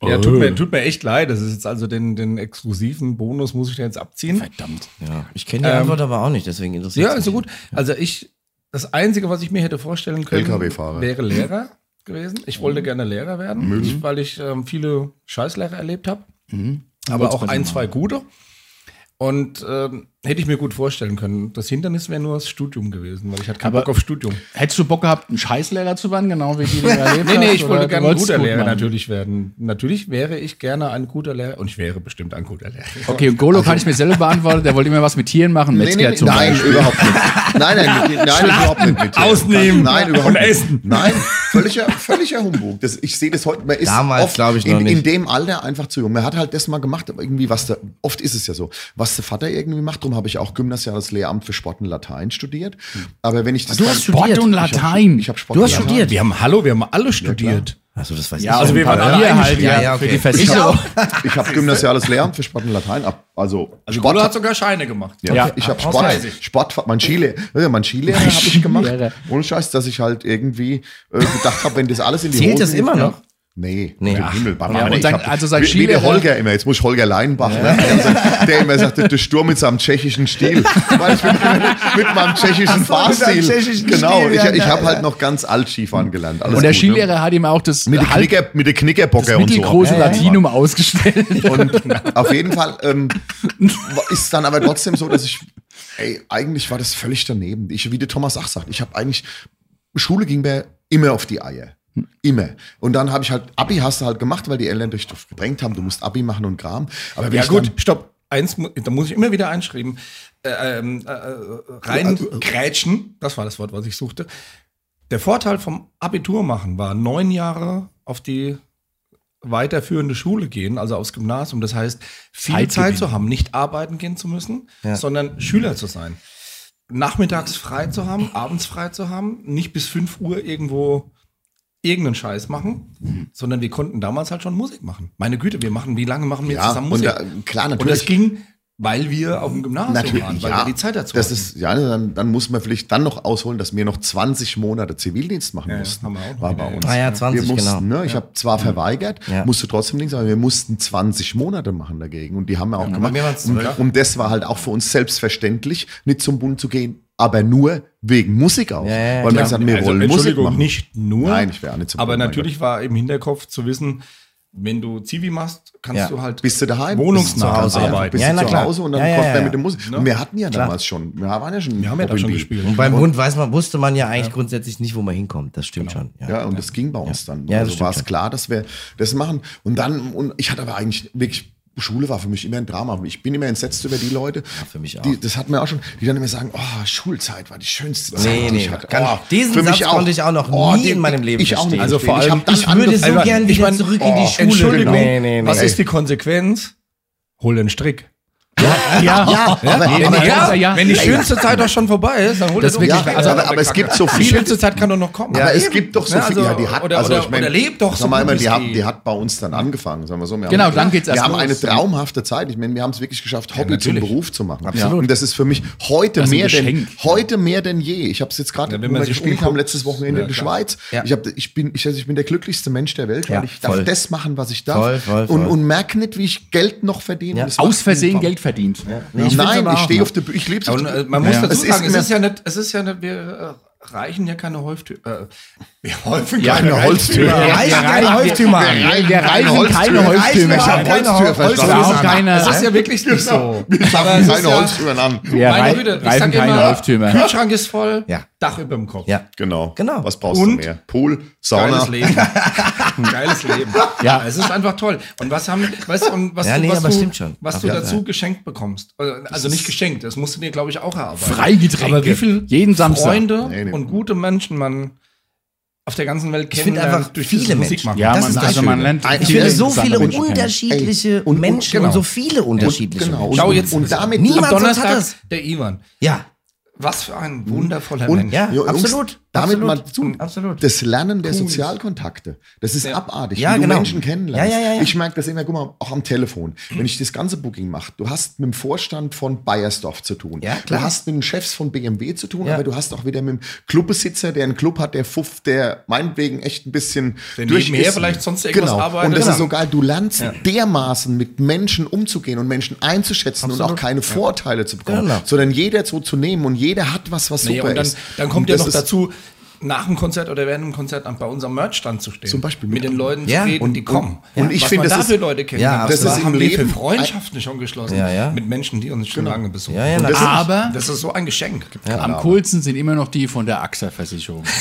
Ja, tut mir, tut mir echt leid. Das ist jetzt also den, den exklusiven Bonus muss ich da jetzt abziehen. Verdammt. Ja. Ich kenne die Antwort aber auch nicht, deswegen interessiert Ja, es ist so mich. gut. Also ich, das Einzige, was ich mir hätte vorstellen können, wäre Lehrer gewesen. Ich wollte gerne Lehrer werden, weil ich ähm, viele Scheißlehrer erlebt habe. Aber auch ein, zwei gute. Und ähm, hätte ich mir gut vorstellen können. Das Hindernis wäre nur das Studium gewesen, weil ich hatte keinen Aber- Bock auf Studium. Hättest du Bock gehabt, ein Scheißlehrer zu werden, genau wie die, die du erlebt Nee, nee, ich wollte gerne ein guter gut Lehrer machen? natürlich werden. Natürlich wäre ich gerne ein guter Lehrer und ich wäre bestimmt ein guter Lehrer. Okay, und Golo kann ich mir selber beantworten. Der wollte immer was mit Tieren machen. Nee, Metzger nee, zum nein, Beispiel. überhaupt nicht. Nein, nein, mit, nein überhaupt nicht. Mit ausnehmen Nein, überhaupt und nicht. essen. Nein, völliger, völliger Humbug. Das, ich sehe das heute. Man ist Damals, oft glaub ich, noch in, nicht. in dem Alter einfach zu jung. Man hat halt das mal gemacht, aber irgendwie was da, oft ist es ja so, was der Vater irgendwie macht. Darum habe ich auch gymnasiales Lehramt für Sport und Latein studiert. Aber wenn ich das Du hast studiert. Sport und Latein. Ich habe Sport Du und hast Latein. studiert. Wir haben, hallo, wir haben alle studiert. Achso, das weiß Ja, ich. also wir waren alle hier halt ja, Ja, ja, für okay. die Versicherung. Ich habe gymnasiales Lehramt für Sport und Latein. ab- Also, Also Sport hat sogar Scheine gemacht. Ja, Ja. ich habe Sport. Sport, mein Skilehrer, ja, mein Skilehrer habe ich gemacht. Ohne Scheiß, dass ich halt irgendwie äh, gedacht habe, wenn das alles in die Zählt Hose das immer noch? Nee, Nee, nee ach. Himmel, Ja, ich sein- hab- also sein wie, wie der Holger immer, jetzt muss ich Holger Leinbach, ne? der, der immer sagte, der Sturm mit seinem tschechischen Stil. Weil ich bin mit, meinem tschechischen seinem Fahrstil. tschechischen genau, Stil, ich, ja, ich habe ja. halt noch ganz alt Skifahren gelernt. Alles Und der gut, ne? Skilehrer hat ihm auch das, Mit der halb, Knicker, mit der Knickerbocker und so. Ja, ja, ja. Latinum ausgestellt. Und auf jeden Fall ähm, ist dann aber trotzdem so, dass ich, ey, eigentlich war das völlig daneben. Ich, wie der Thomas auch sagt, ich habe eigentlich, Schule ging mir immer auf die Eier. Immer. Und dann habe ich halt, Abi hast du halt gemacht, weil die Eltern dich drauf gedrängt haben, du musst Abi machen und Kram. Aber wenn Ja ich gut, stopp. Eins, da muss ich immer wieder einschreiben. Äh, ähm, äh, äh, rein grätschen, das war das Wort, was ich suchte. Der Vorteil vom Abitur machen war neun Jahre auf die weiterführende Schule gehen, also aufs Gymnasium. Das heißt, viel Zeit Zeit, zu haben, nicht arbeiten gehen zu müssen, Ja. sondern Schüler zu sein. Nachmittags frei zu haben, abends frei zu haben, nicht bis 5 Uhr irgendwo irgendeinen Scheiß machen, sondern wir konnten damals halt schon Musik machen. Meine Güte, wir machen, wie lange machen wir ja, zusammen und Musik? da, klar, Und natürlich. das ging, weil wir auf dem Gymnasium Natürlich, waren, weil ja, wir die Zeit dazu das hatten. ist, ja, dann, dann muss man vielleicht dann noch ausholen, dass wir noch 20 Monate Zivildienst machen Ja, ja, mussten. haben wir auch noch. war bei Ja, uns. Ah ja, 20, wir mussten, genau. ne, ich habe zwar verweigert, Ja. musste trotzdem nichts, aber wir mussten 20 Monate machen dagegen und die haben wir auch gemacht. Und, und das war halt auch für uns selbstverständlich, nicht zum Bund zu gehen, aber nur wegen Musik auch. Ja, ja, ja, Weil wir klar. gesagt haben, wir Also, wollen Musik Entschuldigung, machen. nicht nur. Nein, ich wäre auch nicht zum Aber Bund, natürlich war im Hinterkopf zu wissen, wenn du Zivi machst, kannst Ja. du halt Bist du daheim? wohnungsnah Bist du zu Hause, arbeiten. Bist Ja, du na zu klar. Hause und dann Ja, ja, kommt ja, man ja. mit der Musik. Ne? Und wir hatten ja Klar. damals schon, wir waren ja schon Wir haben ja da schon gespielt. Und beim Bund weiß man, wusste man ja eigentlich grundsätzlich nicht, wo man hinkommt. Das stimmt schon. Ja, und das ging bei uns dann. Ja, also war es klar, dass wir das machen. Und dann, und ich hatte aber eigentlich wirklich Schule war für mich immer ein Drama. Ich bin immer entsetzt über die Leute. für mich auch. Die, das hat mir auch schon, die dann immer sagen, oh, Schulzeit war die schönste Zeit, Nee, die nee, ich hatte. kann- Oh, diesen für Satz mich konnte ich auch noch nie in meinem Leben ich auch nicht. verstehen. Also vor ich allem, dann ich würde so angefangen- gern ich wieder mein, zurück in die oh, Schule. Entschuldigung, Nee, nee, nee. was ist die Konsequenz? Hol den Strick. Ja, Ja, aber, nee, ja, ja. Wenn die schönste Zeit doch schon vorbei ist, dann hol Das wirklich- den also, aber, aber es gibt so Die viele schönste Zeit kann doch noch kommen. aber es eben. gibt doch so Ja, viele, also, ja, die hat, oder, also ich mein, oder lebt doch so mal die, hat, die hat bei uns dann angefangen, sagen wir so. Wir Genau, haben, dann geht's erst Wir haben los. eine traumhafte Zeit. Ich meine, wir haben es wirklich geschafft, Hobby zum. Beruf zu machen. Absolut. Und das ist für mich heute mehr denn heute mehr denn je. Ich habe es jetzt gerade, Ja, wenn gespielt haben, letztes Wochenende Ja, in der. Schweiz. Ja. Ich, bin, ich, ich bin der glücklichste Mensch der Welt, weil Ja, ich darf das machen, was ich darf. Und, merke nicht, wie ich Geld noch verdiene. Ja. Aus Versehen Geld verdient. Nee, ich Nein, ich stehe auf der Bühne. Ich lebe äh, man muss Ja. dazu Es ist sagen, es ist ja nicht, es ist ja nicht, wir äh, reichen ja keine Häuftümer. Äh, wir häufen Ja, keine eine Holztümer. Wir reichen Wir keine Häuftümer. Wir, wir reichen keine Holztümer. Ich habe keine Holztümer Es ist ja wirklich nicht so. Es ist keine ja, Holztüren an. Wir meine Güte, ich sag keine Holztümer. Kühlschrank ist voll, Ja. Dach über dem Kopf. Ja. Genau. Genau. Was brauchst Und- du mehr? Pool, Sauna. Geiles Leben. Ein geiles Leben. Ja. Es ist einfach toll. Und was haben, weißt du, und was Ja, du, nee, was du, stimmt schon. was du dazu geschenkt bekommst. Also nicht geschenkt, das musst du dir, glaube ich, auch erarbeiten. Freigetränke. Aber wie viel Jeden Samstag. Freunde Und gute Menschen man auf der ganzen Welt Ich finde kennenlernt einfach durch viele Menschen. Musikmachen. Ja, Das man, ist das also man lernt Ich finde so viele Menschen unterschiedliche Ey, und- und- Menschen genau. und so viele unterschiedliche genau. Menschen. Schau jetzt, und damit Niemand am sonst Donnerstag hat das. der Ivan. Ja, Was für ein wundervoller Und- Mensch. ja, absolut. Damit absolut. mal zu, absolut. das Lernen der Sozialkontakte, das ist Ja. abartig. Ja, wenn du genau. Menschen kennenlernst. Ja, ja, ja. Ich merke das immer, guck mal, auch am Telefon. Wenn ich das ganze Booking mache, du hast mit dem Vorstand von Bayersdorf zu tun. Ja, klar. Du hast mit den Chefs von BMW zu tun, aber du hast auch wieder mit dem Clubbesitzer, der einen Club hat, der Fuff, der meinetwegen echt ein bisschen Der durch ist. vielleicht sonst irgendwas genau. arbeitet. Und das Genau. ist so geil. Du lernst dermaßen mit Menschen umzugehen und Menschen einzuschätzen und Absolut. auch keine Vorteile zu bekommen, Genau. sondern jeder so zu nehmen und jeder hat was, was Nee, super und dann, ist. dann kommt Und ja noch dazu, nach dem Konzert oder während dem Konzert bei unserem Merchstand zu stehen. Zum Beispiel mit mit- den Leuten Ja, zu reden, und- die kommen. und- und ich finde, das da ist- für Leute kennen. Ja, das ist haben im wir für Leben- Freundschaften schon geschlossen. Ja, ja. Mit Menschen, die uns schon lange besuchen. Ja, ja, das. Aber Das ist so ein Geschenk. am coolsten sind immer noch die von der AXA-Versicherung.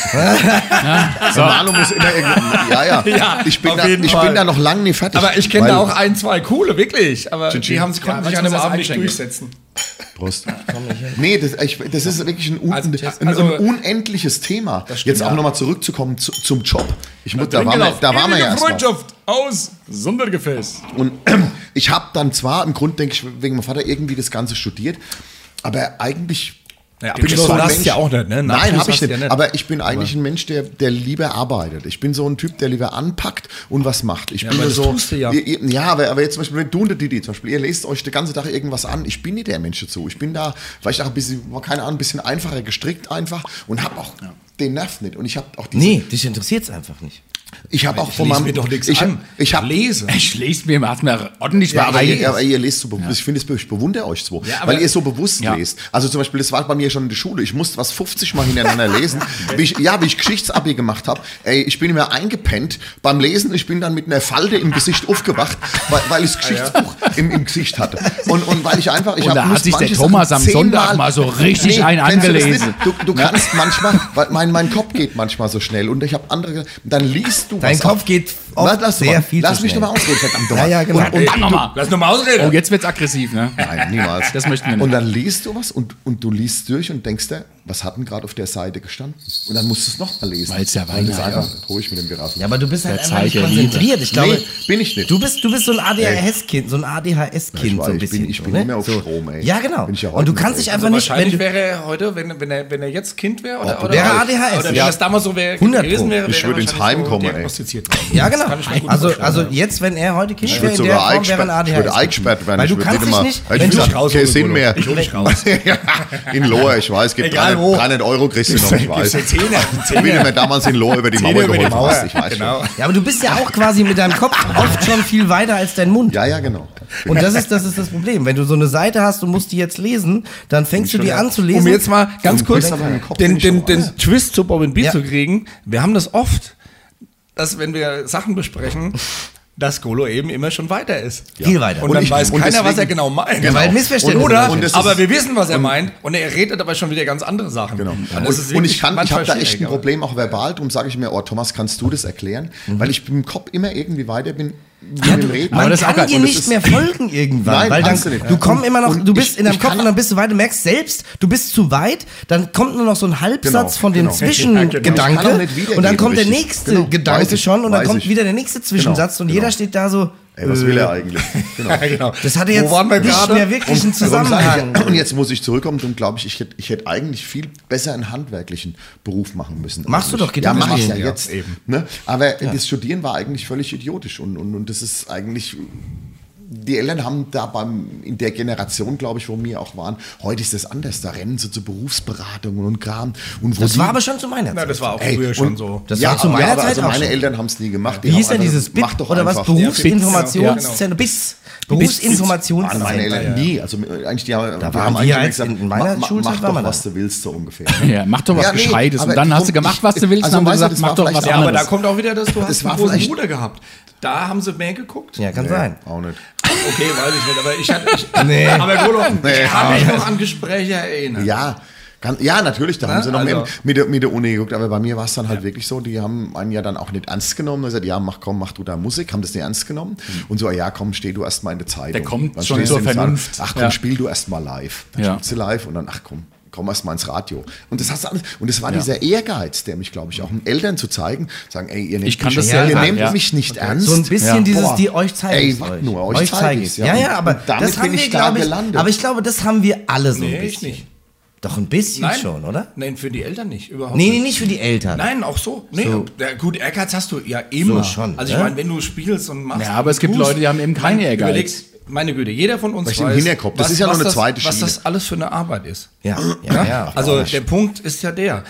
So. Muss immer irgendwie, ja, ja. Ja, ich bin, da, ich Fall. bin da noch lange nicht fertig. Aber ich kenne da auch ein, zwei coole, wirklich. Aber Tschüss. die haben sich, konnten Ja, ist nicht durchsetzen. Prost. Nee, das, ich, das ist wirklich ein, un, Also, ein, also- ein unendliches Thema. stimmt, Jetzt auch ja. nochmal zurückzukommen zu, zum Job. Ich muss, da waren wir, da waren wir ja mal. aus Sondergefäß. Und ich habe dann zwar, im Grund denke ich, wegen meinem Vater irgendwie das Ganze studiert, aber eigentlich Ja, bin ich so ein Mensch. ja auch nicht, ne? Nein, habe ich nicht. ja nicht. Aber ich bin eigentlich ein Mensch, der, der lieber arbeitet. Ich bin so ein Typ, der lieber anpackt und was macht. Ich bin aber das so. tust du ja. Ja, aber, aber jetzt zum Beispiel, wenn du und der Didi zum Beispiel, ihr lest euch den ganzen Tag irgendwas an. Ich bin nicht der Mensch dazu. Ich bin da vielleicht auch ein bisschen, keine Ahnung, ein bisschen einfacher gestrickt einfach und habe auch den Nerv nicht. Und ich habe auch diese, Nee, dich interessiert es einfach nicht. Ich habe auch von meinem, mir doch nichts ich, an. Ich habe lese. Ich lese mir, macht mir ordentlich Ja, mal aber ihr, aber ihr lest so bewusst. Ich finde es, ich bewundere euch so, Ja, weil ihr so bewusst Ja. lest. Also zum Beispiel, das war bei mir schon in der Schule. Ich musste was 50 Mal hintereinander lesen. wie ich, ja, wie ich Geschichtsabi gemacht habe. Ey, ich bin immer eingepennt beim Lesen. Ich bin dann mit einer Falte im Gesicht aufgewacht, weil, weil ich das Geschichtsbuch im, im Gesicht hatte. Und, und weil ich einfach, ich Und hab- da hat sich der Thomas am Sonntag zehnmal- mal so richtig du das angelesen. Du, du kannst manchmal, weil mein, mein Kopf geht manchmal so schnell und ich habe andere, dann liest du Dein was Kopf auf- geht oft Lass, lass sehr mal, viel Lass zu mich schnell. doch mal ausreden, verdammt Ja, nochmal. ja, genau. Und, und, Dann nochmal. Lass nur mal ausreden. Oh, jetzt wird's aggressiv, ne? Nein, niemals. Das möchten wir nicht. Und dann liest du was und, und du liest durch und denkst dir, was hat denn gerade auf der Seite gestanden? Und dann musst du es nochmal lesen. Ja Weil das Weihnachten einfach ruhig mit dem Geraffel. Ja, aber du bist halt Der einfach nicht konzentriert. Ich glaube, nee, bin ich nicht. du bist, du bist so ein ADHS-Kind, so ein ADHS-Kind, Ich so ein ich bisschen. bin- ich bin ne? immer auf so. Strom, ey. Ja, genau. Bin ich ja Und du kannst dich Also einfach nicht, wenn wahrscheinlich wäre er heute, wenn, wenn, er, wenn er jetzt Kind wäre oder, oder, wäre oder, ADHS, oder wenn ja. das damals so wäre 100 gewesen wäre, Ich würde ins Heim so kommen, ey. ja, genau. Also, also jetzt, wenn er heute Kind Ich wäre, würde in sogar der Form wäre ein eingesperrt, ich ADHS. würde eingesperrt werden. Weil du ich würde kannst nicht dich nicht, ich wenn würde du- raus, kein Sinn mehr. Ich hol dich raus. Ja, in Lohr, ich weiß, gibt Egal 300, wo. 300 Euro kriegst du noch, ich weiß. Zehner, Zehner. bin immer damals in Lohr über die Mauer die Mauer. hast, ich weiß Genau. schon. Ja, aber du bist ja auch quasi mit deinem Kopf oft schon viel weiter als dein Mund. Ja, ja, genau. Und das ist, das ist das Problem. Wenn du so eine Seite hast und musst die jetzt lesen, dann fängst du die an zu lesen. Um jetzt mal ganz kurz den, den, den. Twist zu Bob B Ja. zu kriegen. Wir haben das oft, dass wenn wir Sachen besprechen, dass Golo eben immer schon weiter ist. Viel weiter. Und, Und dann ich- weiß und keiner, was deswegen- er genau meint. Ja, weil Missverständnisse Oder, sind. Und das aber ist- wir wissen, was er meint. Und er redet aber schon wieder ganz andere Sachen. Genau. Und, Und, ist und ich kann, ich habe da echt ein Problem, auch verbal. Darum sage ich mir, oh Thomas, kannst du das erklären? Weil ich im Kopf immer irgendwie weiter bin. Reden. aber Man das kann dir nicht mehr folgen irgendwann, Nein, weil dann du nicht. du kommst immer noch, du bist ich- in deinem Kopf und dann bist du weit, du merkst selbst, du bist zu weit, dann kommt nur noch so ein Halbsatz Genau, von dem genau. Zwischengedanke Ich kann auch nicht wiedergeben, und dann kommt der nächste Genau, Gedanke ich, schon und dann kommt ich. wieder der nächste Zwischensatz Genau, und jeder genau. steht da so, Ey, was will er eigentlich? Genau. genau. das hatte jetzt nicht mehr wirklich einen Zusammenhang. Ich, und jetzt muss ich zurückkommen und glaube ich, ich hätte, ich hätte eigentlich viel besser einen handwerklichen Beruf machen müssen. Machst du doch Ja, Gitarre mach ich ja. Ja, jetzt. eben. Ne? Aber das Studieren war eigentlich völlig idiotisch und, und, und das ist eigentlich die Eltern haben da beim, in der Generation, glaube ich, wo wir auch waren, heute ist das anders. Da rennen sie zu Berufsberatungen und Kram. Und wo Das die- war aber schon zu meiner Na, Zeit. das war auch Ey, früher schon so. Das ja, war zu aber- meiner aber Zeit also meine schon. Eltern haben es nie gemacht. Die Wie hieß denn dieses gesagt, BIT mach doch oder was? Berufsinformationszentrum. BIS. Waren meine Berufsinformationszentrum. Eltern nie. Also eigentlich die haben, Da die waren haben wir eigentlich gesagt, in meiner mach, Schulzeit mach doch, was du willst, so ungefähr. Ja, mach doch was Ja, nee, Gescheites. Und dann hast du gemacht, was du willst. also und dann haben gesagt, das mach doch was Ja, aber da anderes. kommt auch wieder, dass du hast war einen großen Bruder gehabt. Da haben sie mehr geguckt. Ja, kann sein. Auch nicht. Okay, weiß ich nicht, aber ich hatte. Ich, Nee. Aber Golo, Nee. ich kann mich noch an Gespräche erinnern. Ja, kann, ja, natürlich, da haben sie noch Also- mehr mit, der, mit der Uni geguckt, aber bei mir war es dann halt wirklich so, die haben einen ja dann auch nicht ernst genommen. Und gesagt, ja, mach komm, mach du da Musik, haben das nicht ernst genommen. Und so, ja, komm, steh du erst mal in der Zeitung. Der kommt Dann schon stehst zur Vernunft. Ach komm, Ja. spiel du erst mal live. Dann Ja. spielst du live und dann, ach komm, komm erst mal ins Radio. Und das hast du alles. Und das war dieser Ehrgeiz, der mich, glaube ich, auch den Eltern zu zeigen, sagen, ey, ihr nehmt, Ich kann mich, das ihr selber, nehmt ja. mich nicht ernst. So ein bisschen Ja. dieses, Boah. die euch zeigen Ey, es wart euch. nur, euch zeig zeige ich's, ich's. ja. Ja, ja, aber Und damit das haben bin ich wir, glaube ich, gelandet. aber ich glaube, das haben wir alle so ein Nee, bisschen. ich nicht. Doch ein bisschen Nein. schon, oder? Nein, für die Eltern nicht. Überhaupt Nee, nee, nicht. nicht für die Eltern. Nein, auch so. Nee, So. ja, gut, Ehrgeiz hast du ja immer. So schon, also ich ne? meine, wenn du spielst und machst. Ja, aber es gibt Leute, die haben eben keinen Ehrgeiz. Meine Güte, jeder von uns Weil weiß, Hinterkopf, das ist ja noch eine das, zweite was Schiene. das alles für eine Arbeit ist. Ja, ja, ja. Also der Punkt ist ja der.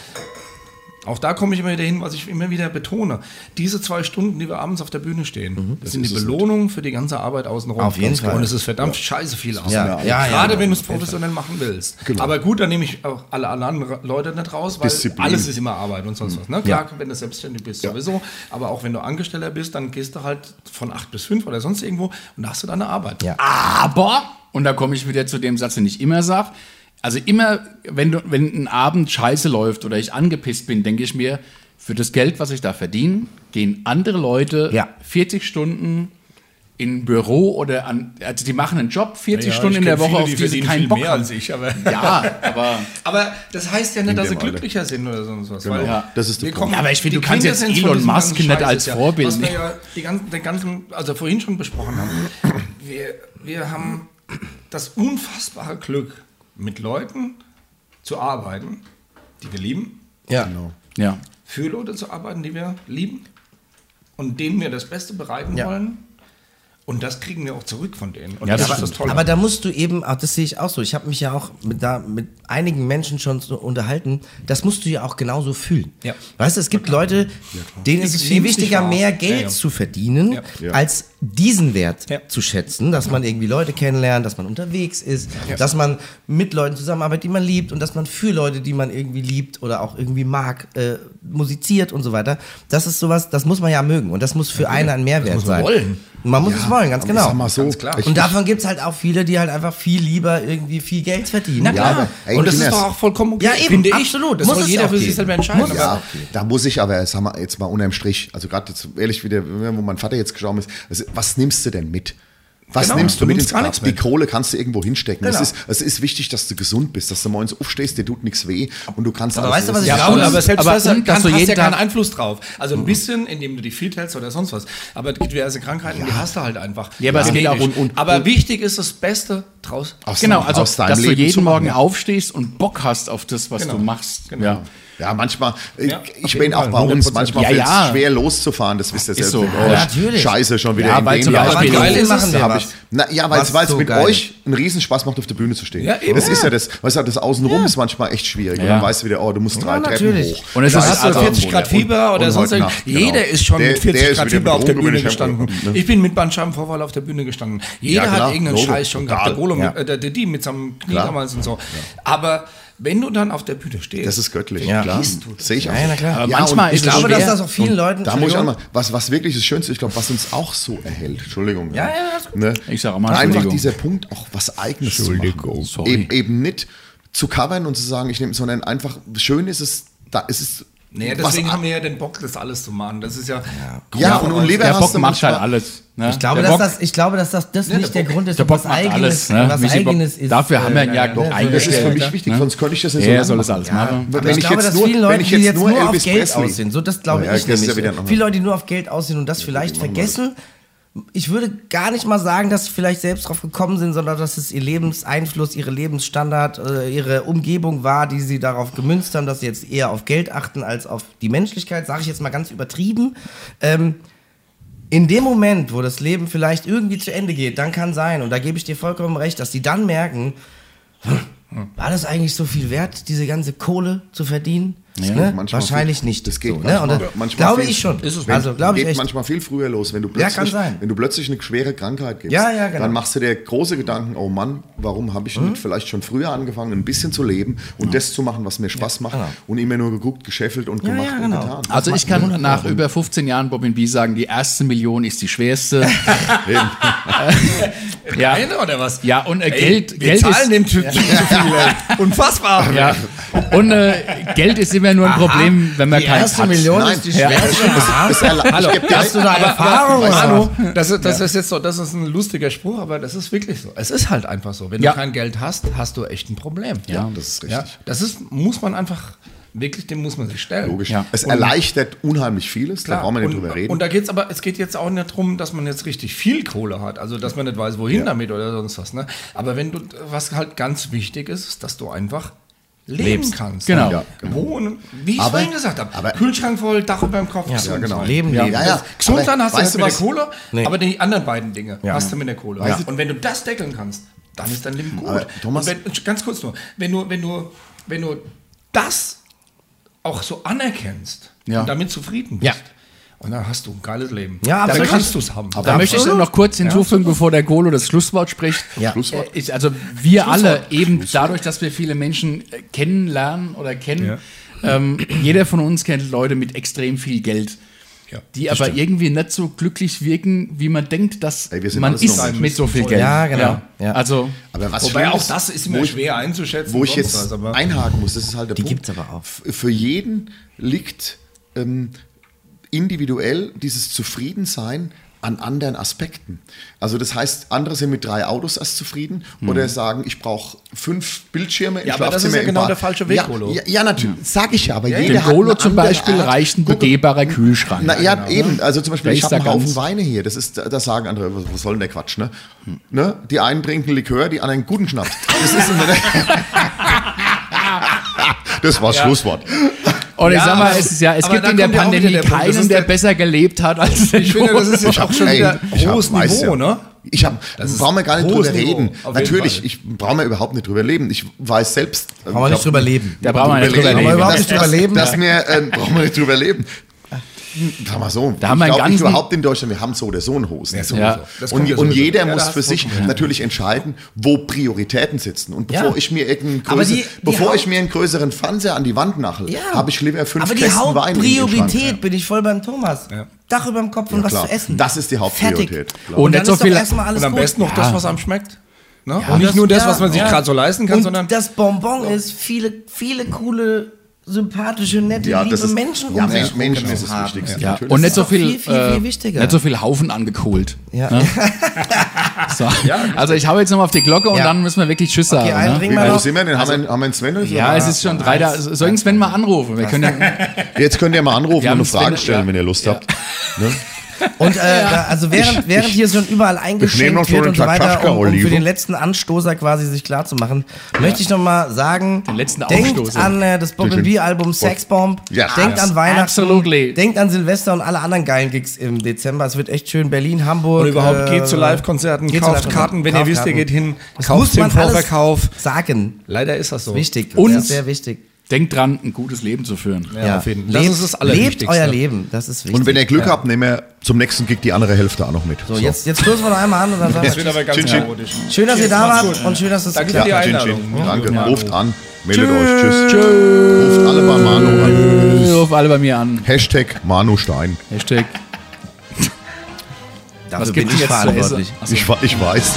Auch da komme ich immer wieder hin, was ich immer wieder betone. Diese zwei Stunden, die wir abends auf der Bühne stehen, das sind die Belohnung für die ganze Arbeit außenrum. Auf jeden Fall. Und es ist verdammt scheiße viel Arbeit. Ja, ja, ja, Gerade ja, wenn du es professionell machen willst. Genau. Aber gut, dann nehme ich auch alle, anderen Leute nicht raus, weil Disziplin. alles ist immer Arbeit und sonst was. Ne? Klar, wenn du selbstständig bist, sowieso. Aber auch wenn du Angestellter bist, dann gehst du halt von acht bis fünf oder sonst irgendwo und da hast du deine Arbeit. Ja. Aber, und da komme ich wieder zu dem Satz, den ich immer sage, also immer, wenn, du, wenn ein Abend scheiße läuft oder ich angepisst bin, denke ich mir, für das Geld, was ich da verdiene, gehen andere Leute Ja. 40 Stunden in ein Büro oder an, also die machen einen Job 40 Ja, Stunden in der Woche, viele, auf die die sie verdienen keinen viel Bock mehr haben. als ich, aber Ja, aber Aber das heißt ja nicht, dass sie dem Alter. glücklicher sind oder sonst was. Genau. weil Ja, das ist der wir Punkt. kommen- Ja, aber ich finde, die du kannst jetzt Elon Musk nicht Scheiß als Vorbild Was wir nehmen. ja die ganzen, den ganzen, also vorhin schon besprochen haben. Wir, wir haben das unfassbare Glück, mit Leuten zu arbeiten, die wir lieben, Ja. Genau. ja. für Leute zu arbeiten, die wir lieben und denen wir das Beste bereiten Ja. wollen. Und das kriegen wir auch zurück von denen. Und Ja, das das ist das. Tolle. Aber da musst du eben, auch das sehe ich auch so, ich habe mich ja auch mit, da, mit einigen Menschen schon so unterhalten, das musst du ja auch genauso fühlen. Ja. Weißt du, es gibt Leute, denen ist es viel wichtiger, mehr Geld Ja, ja. zu verdienen, Ja. Ja. als diesen Wert Ja. zu schätzen, dass man irgendwie Leute kennenlernt, dass man unterwegs ist, dass man mit Leuten zusammenarbeitet, die man liebt und dass man für Leute, die man irgendwie liebt oder auch irgendwie mag, äh, musiziert und so weiter. Das ist sowas, das muss man ja mögen und das muss für einen ein Mehrwert muss man sein. wollen. Man muss es wollen, ganz genau. Mal so, Ganz klar. Und davon gibt es halt auch viele, die halt einfach viel lieber irgendwie viel Geld verdienen. Na Ja, klar. und das ist doch auch vollkommen okay, Ja, eben, finde ich. absolut. Das Muss soll es jeder für sich selber entscheiden. Muss auch. Da muss ich aber, sagen wir jetzt mal unterm Strich, also gerade jetzt ehrlich wieder, wo mein Vater jetzt gestorben ist, also was nimmst du denn mit? Was Genau, nimmst du du mit nimmst ins Grab? Die. Kohle kannst du irgendwo hinstecken. Genau. Es, ist, es ist wichtig, dass du gesund bist, dass du morgens aufstehst, dir tut nichts weh und du kannst Aber alles weißt du, was ich Ja, glaube, aber, selbst aber das kann, du hast jeden ja keinen Einfluss drauf. Also ein bisschen, indem du dich fit hältst oder sonst was. Aber es gibt diverse Krankheiten, die hast du halt einfach. Ja, aber es geht auch und- und- aber wichtig ist das Beste draus. aus Genau, also aus deinem dass du Leben jeden zu machen. Morgen aufstehst und Bock hast auf das, was Genau. du machst. Genau. Ja. Ja, manchmal, ich- Ja, ich bin auch bei uns, 100%. manchmal Ja, fällt es ja. schwer loszufahren, das wisst ihr selbst. so. Oh, Ja, natürlich. Scheiße, schon wieder Ja, in dem Jahr. Beispiel- geil ist machen es, was. ich, na, ja, weil es so mit geil euch einen Riesenspaß macht, auf der Bühne zu stehen. Ja, eben. Das ist ja das, weißt du, das Außenrum ist manchmal echt schwierig. Und Ja. dann weißt du wieder, oh, du musst drei Treppen natürlich. hoch. Und es ist- Hast du also- 40 Grad Fieber oder sonst irgendwas? Genau. Jeder ist schon mit 40 der ist Grad Fieber auf der Bühne gestanden. ne? Ich bin mit Bandscheibenvorfall auf der Bühne gestanden. Jeder Ja, hat irgendeinen Scheiß schon gehabt. Der Golo, Ja. äh, der die mit seinem Knie damals und so. Aber wenn du dann auf der Bühne stehst, Das ist göttlich, Ja. klar. Sehe ich auch. Ja, na klar. Ja, manchmal und ist Ich es glaube, schwer. dass das auch vielen Leuten. Da muss ich auch mal, was, was wirklich das Schönste, ich glaube, was uns auch so erhält, Entschuldigung. Ja, ja, alles gut. ne? Ich sag auch mal Einfach dieser Punkt, auch was Eigenes zu Entschuldigung, machen. sorry. Eben, eben nicht zu covern und zu sagen, ich nehme, sondern einfach, schön ist es, da ist Nee, deswegen haben wir ja den Bock, das alles zu machen. Das ist ja. Ja, und, und lieber Der Bock macht halt alles. Ne? Ich glaube, der dass Bock, das, ich glaube, dass das, das nicht der, Grund ist, der ob was Bock macht eigenes, alles. Ne? was Michi Bock- eigenes ist. Dafür haben wir ihn ja äh, doch ne, Das ist eingestellt. für mich wichtig, ne? sonst könnte ich das nicht Er so soll lange das alles Ja, machen. aber Wenn ich ich glaube, jetzt dass nur- viele wenn Leute, ich die jetzt nur auf Geld aussehen, so das glaube Ja, ich ja nämlich. Viele Leute, die nur auf Geld aussehen und das vielleicht vergessen. Ich würde gar nicht mal sagen, dass sie vielleicht selbst drauf gekommen sind, sondern dass es ihr Lebenseinfluss, ihre Lebensstandard, äh, ihre Umgebung war, die sie darauf gemünzt haben, dass sie jetzt eher auf Geld achten als auf die Menschlichkeit, sage ich jetzt mal ganz übertrieben. Ähm, in dem Moment, wo das Leben vielleicht irgendwie zu Ende geht, dann kann sein, und da gebe ich dir vollkommen recht, dass die dann merken, hm, war das eigentlich so viel wert, diese ganze Kohle zu verdienen? Ne? Manchmal Wahrscheinlich viel- nicht. Das geht so, ne? manchmal, das manchmal glaube viel- ich schon. Ist es also glaube ich geht echt. manchmal viel früher los, wenn du Ja, plötzlich, kann sein. wenn du plötzlich eine schwere Krankheit gibst. Ja, ja, genau. Dann machst du dir große Gedanken, oh Mann, warum habe ich Mhm. nicht vielleicht schon früher angefangen, ein bisschen zu leben und das zu machen, was mir Spaß macht und immer nur geguckt, geschäffelt und Ja, gemacht ja, und genau. getan. Also ich kann nach über 15 Jahren Bobin B sagen, die erste Million ist die schwerste. ja. Eine oder was? Ja, und äh, Ey, Geld, wir Geld zahlen ist, dem Typen zu viel. ey. Unfassbar. ja. Und äh, Geld ist immer nur ein Problem, wenn man Die keins erste hat. Million Nein. ist die Ja. schwerste. Das erla- Hallo, Hast du da Erfahrung? aber-? Hallo, das, ist, das ist jetzt so, das ist ein lustiger Spruch, aber das ist wirklich so. Es ist halt einfach so. Wenn Ja. du kein Geld hast, hast du echt ein Problem. Ja, das ist richtig. Ja, das ist, muss man einfach, wirklich, dem muss man sich stellen. Logisch. Ja. Es erleichtert unheimlich vieles, da Klar. brauchen wir nicht und, drüber reden. Und da geht's aber, es geht jetzt auch nicht darum, dass man jetzt richtig viel Kohle hat, also dass man nicht weiß, wohin damit oder sonst was. Ne? Aber wenn du, was halt ganz wichtig ist, ist, dass du einfach leben Lebst. kannst. Genau. Ja, genau. Wohnen, wie ich Aber- vorhin gesagt habe, aber- Kühlschrank voll, Dach über dem Kopf, Ja, gesund genau. Leben, Ja. leben. ja, ja. Gesund sein hast du mit was? der Kohle, Nee. aber die anderen beiden Dinge Ja. hast du mit der Kohle. Ja. Und wenn du das deckeln kannst, dann ist dein Leben gut. Aber, Thomas- wenn, ganz kurz nur, wenn du, wenn du, wenn du das auch so anerkennst Ja. und damit zufrieden bist, Ja. Und dann hast du ein geiles Leben. Ja, aber dann kannst du es haben. Da möchte ich noch kurz hinzufügen, bevor der Golo das Schlusswort spricht. Ja. Schlusswort. Ich, also wir alle, eben dadurch, dass wir viele Menschen äh, kennenlernen oder kennen, ähm, jeder von uns kennt Leute mit extrem viel Geld. Ja, die aber irgendwie nicht so glücklich wirken, wie man denkt, dass Ey, wir sind man ist mit so viel Geld. Ja, genau. Ja. Also Aber was Wobei auch das ist immer wo ich- schwer einzuschätzen. Wo ich jetzt was, aber- einhaken muss, das ist halt der Die Punkt. gibt's aber auch. Für jeden liegt ähm, individuell dieses Zufriedensein an anderen Aspekten. Also das heißt, andere sind mit drei Autos erst zufrieden oder sagen, ich brauche fünf Bildschirme im Ja, aber das Schlafzimmer ist ja genau Bad. der falsche Weg, ja, Golo. ja, ja, natürlich, sag ich ja, aber jeder dem hat Golo zum Beispiel Art. reicht ein begehbarer Kühlschrank. na ja, eben. Also zum Beispiel, ich habe einen Haufen Weine hier. Das ist, da sagen andere, was, was soll denn der Quatsch, ne? ne? Die einen trinken Likör, die anderen guten Schnaps. Das ist Das war das Schlusswort. Und ich Ja, sag mal, es, ist ja, es gibt da in der Pandemie der keinen, der der- besser gelebt hat als der Ich finde, das ist jetzt auch schon Ey, wieder ich hab- hohes weiß Niveau, ja. ne? Ich habe, brauchen wir gar nicht drüber Niveau, reden. Natürlich, Fall. ich brauche mir überhaupt nicht drüber leben. Ich weiß selbst. Brauchen wir nicht drüber leben. Da brauchen wir nicht drüber Brauchen wir leben. überhaupt dass, nicht drüber leben. Dass wir, äh, brauchen wir nicht drüber leben. Sag mal so, Da haben wir ich einen glaube, ich ganzen- überhaupt in Deutschland, wir haben so oder so einen Hosen. Ja, So. Ja. Kommt Und, und jeder muss für sich natürlich entscheiden, wo Prioritäten sitzen. Und bevor Ja. ich mir irgendeinen Aber größer, die- die bevor ich mir einen größeren Fernseher an die Wand nachel, Ja. habe ich lieber fünf Aber die Kästen Wein in den Schrank. Hauptpriorität bin ich voll beim Thomas. Ja. Dach über dem Kopf und Ja, was klar. zu essen. Das ist die Hauptpriorität. Und, Und dann so ist doch erstmal alles Und am gut. besten noch das, was einem schmeckt. Ne? Ja, und nicht das- nur das, ja, was man sich ja. gerade so leisten kann, und sondern das Bonbon ist viele, viele coole, sympathische, nette, Ja, liebe ist, Menschen ja, um sich Menschen, Menschen rum ist das. Wichtigste. Ja, natürlich. und nicht so viel, viel, viel, viel äh, wichtiger. nicht so viel Haufen angekohlt. Ja. Ne? So. Also ich hau jetzt nochmal auf die Glocke und Ja. dann müssen wir wirklich Tschüss Okay, sagen. ne? Wie, wo sind wir denn? haben, wir, haben wir einen Sven? oder? Ja, es ist schon drei da. Soll ich Sven mal anrufen? Wir können ja, Jetzt könnt ihr mal anrufen und eine Frage stellen, ja. wenn ihr Lust Ja. habt. Ne? Und äh, da- also während, während hier schon überall so wird und so weiter, um, um für den letzten Anstoßer quasi sich klar zu machen, möchte ich noch mal sagen, Den letzten denkt Aufstoßer. an äh, das Bob Bitte. B Album Sexbomb, Ja. denkt Yes. an Weihnachten, Absolutely. denkt an Silvester und alle anderen geilen Gigs im Dezember. Es wird echt schön. Berlin, Hamburg. Und überhaupt äh, geht zu Live-Konzerten, geht zu kauft Live-Konzerten, Karten, wenn ihr kauft wisst, ihr geht hin, Das kauft muss den man alles Vorverkauf. sagen. Leider ist das so. Wichtig. Und- das ist sehr wichtig. Denkt dran, ein gutes Leben zu führen. Ja, auf jeden Fall. Das lebt, ist das lebt euer Leben. Das ist wichtig. Und wenn ihr Glück habt, nehmen wir zum nächsten Gig die andere Hälfte auch noch mit. so, jetzt, jetzt stoßen wir noch einmal an und dann sagen wir Chin, chin. chaotisch. Schön, dass ihr da wart gut. und schön, dass es Danke geklappt für die Einladung. Danke. Ja. Ruft an, meldet euch. Tschüss. Ruft alle bei Manu an. Ruf alle bei mir an. Hashtag Manu Stein. Hashtag. Dafür Was bin ich verantwortlich. Ich, ich weiß.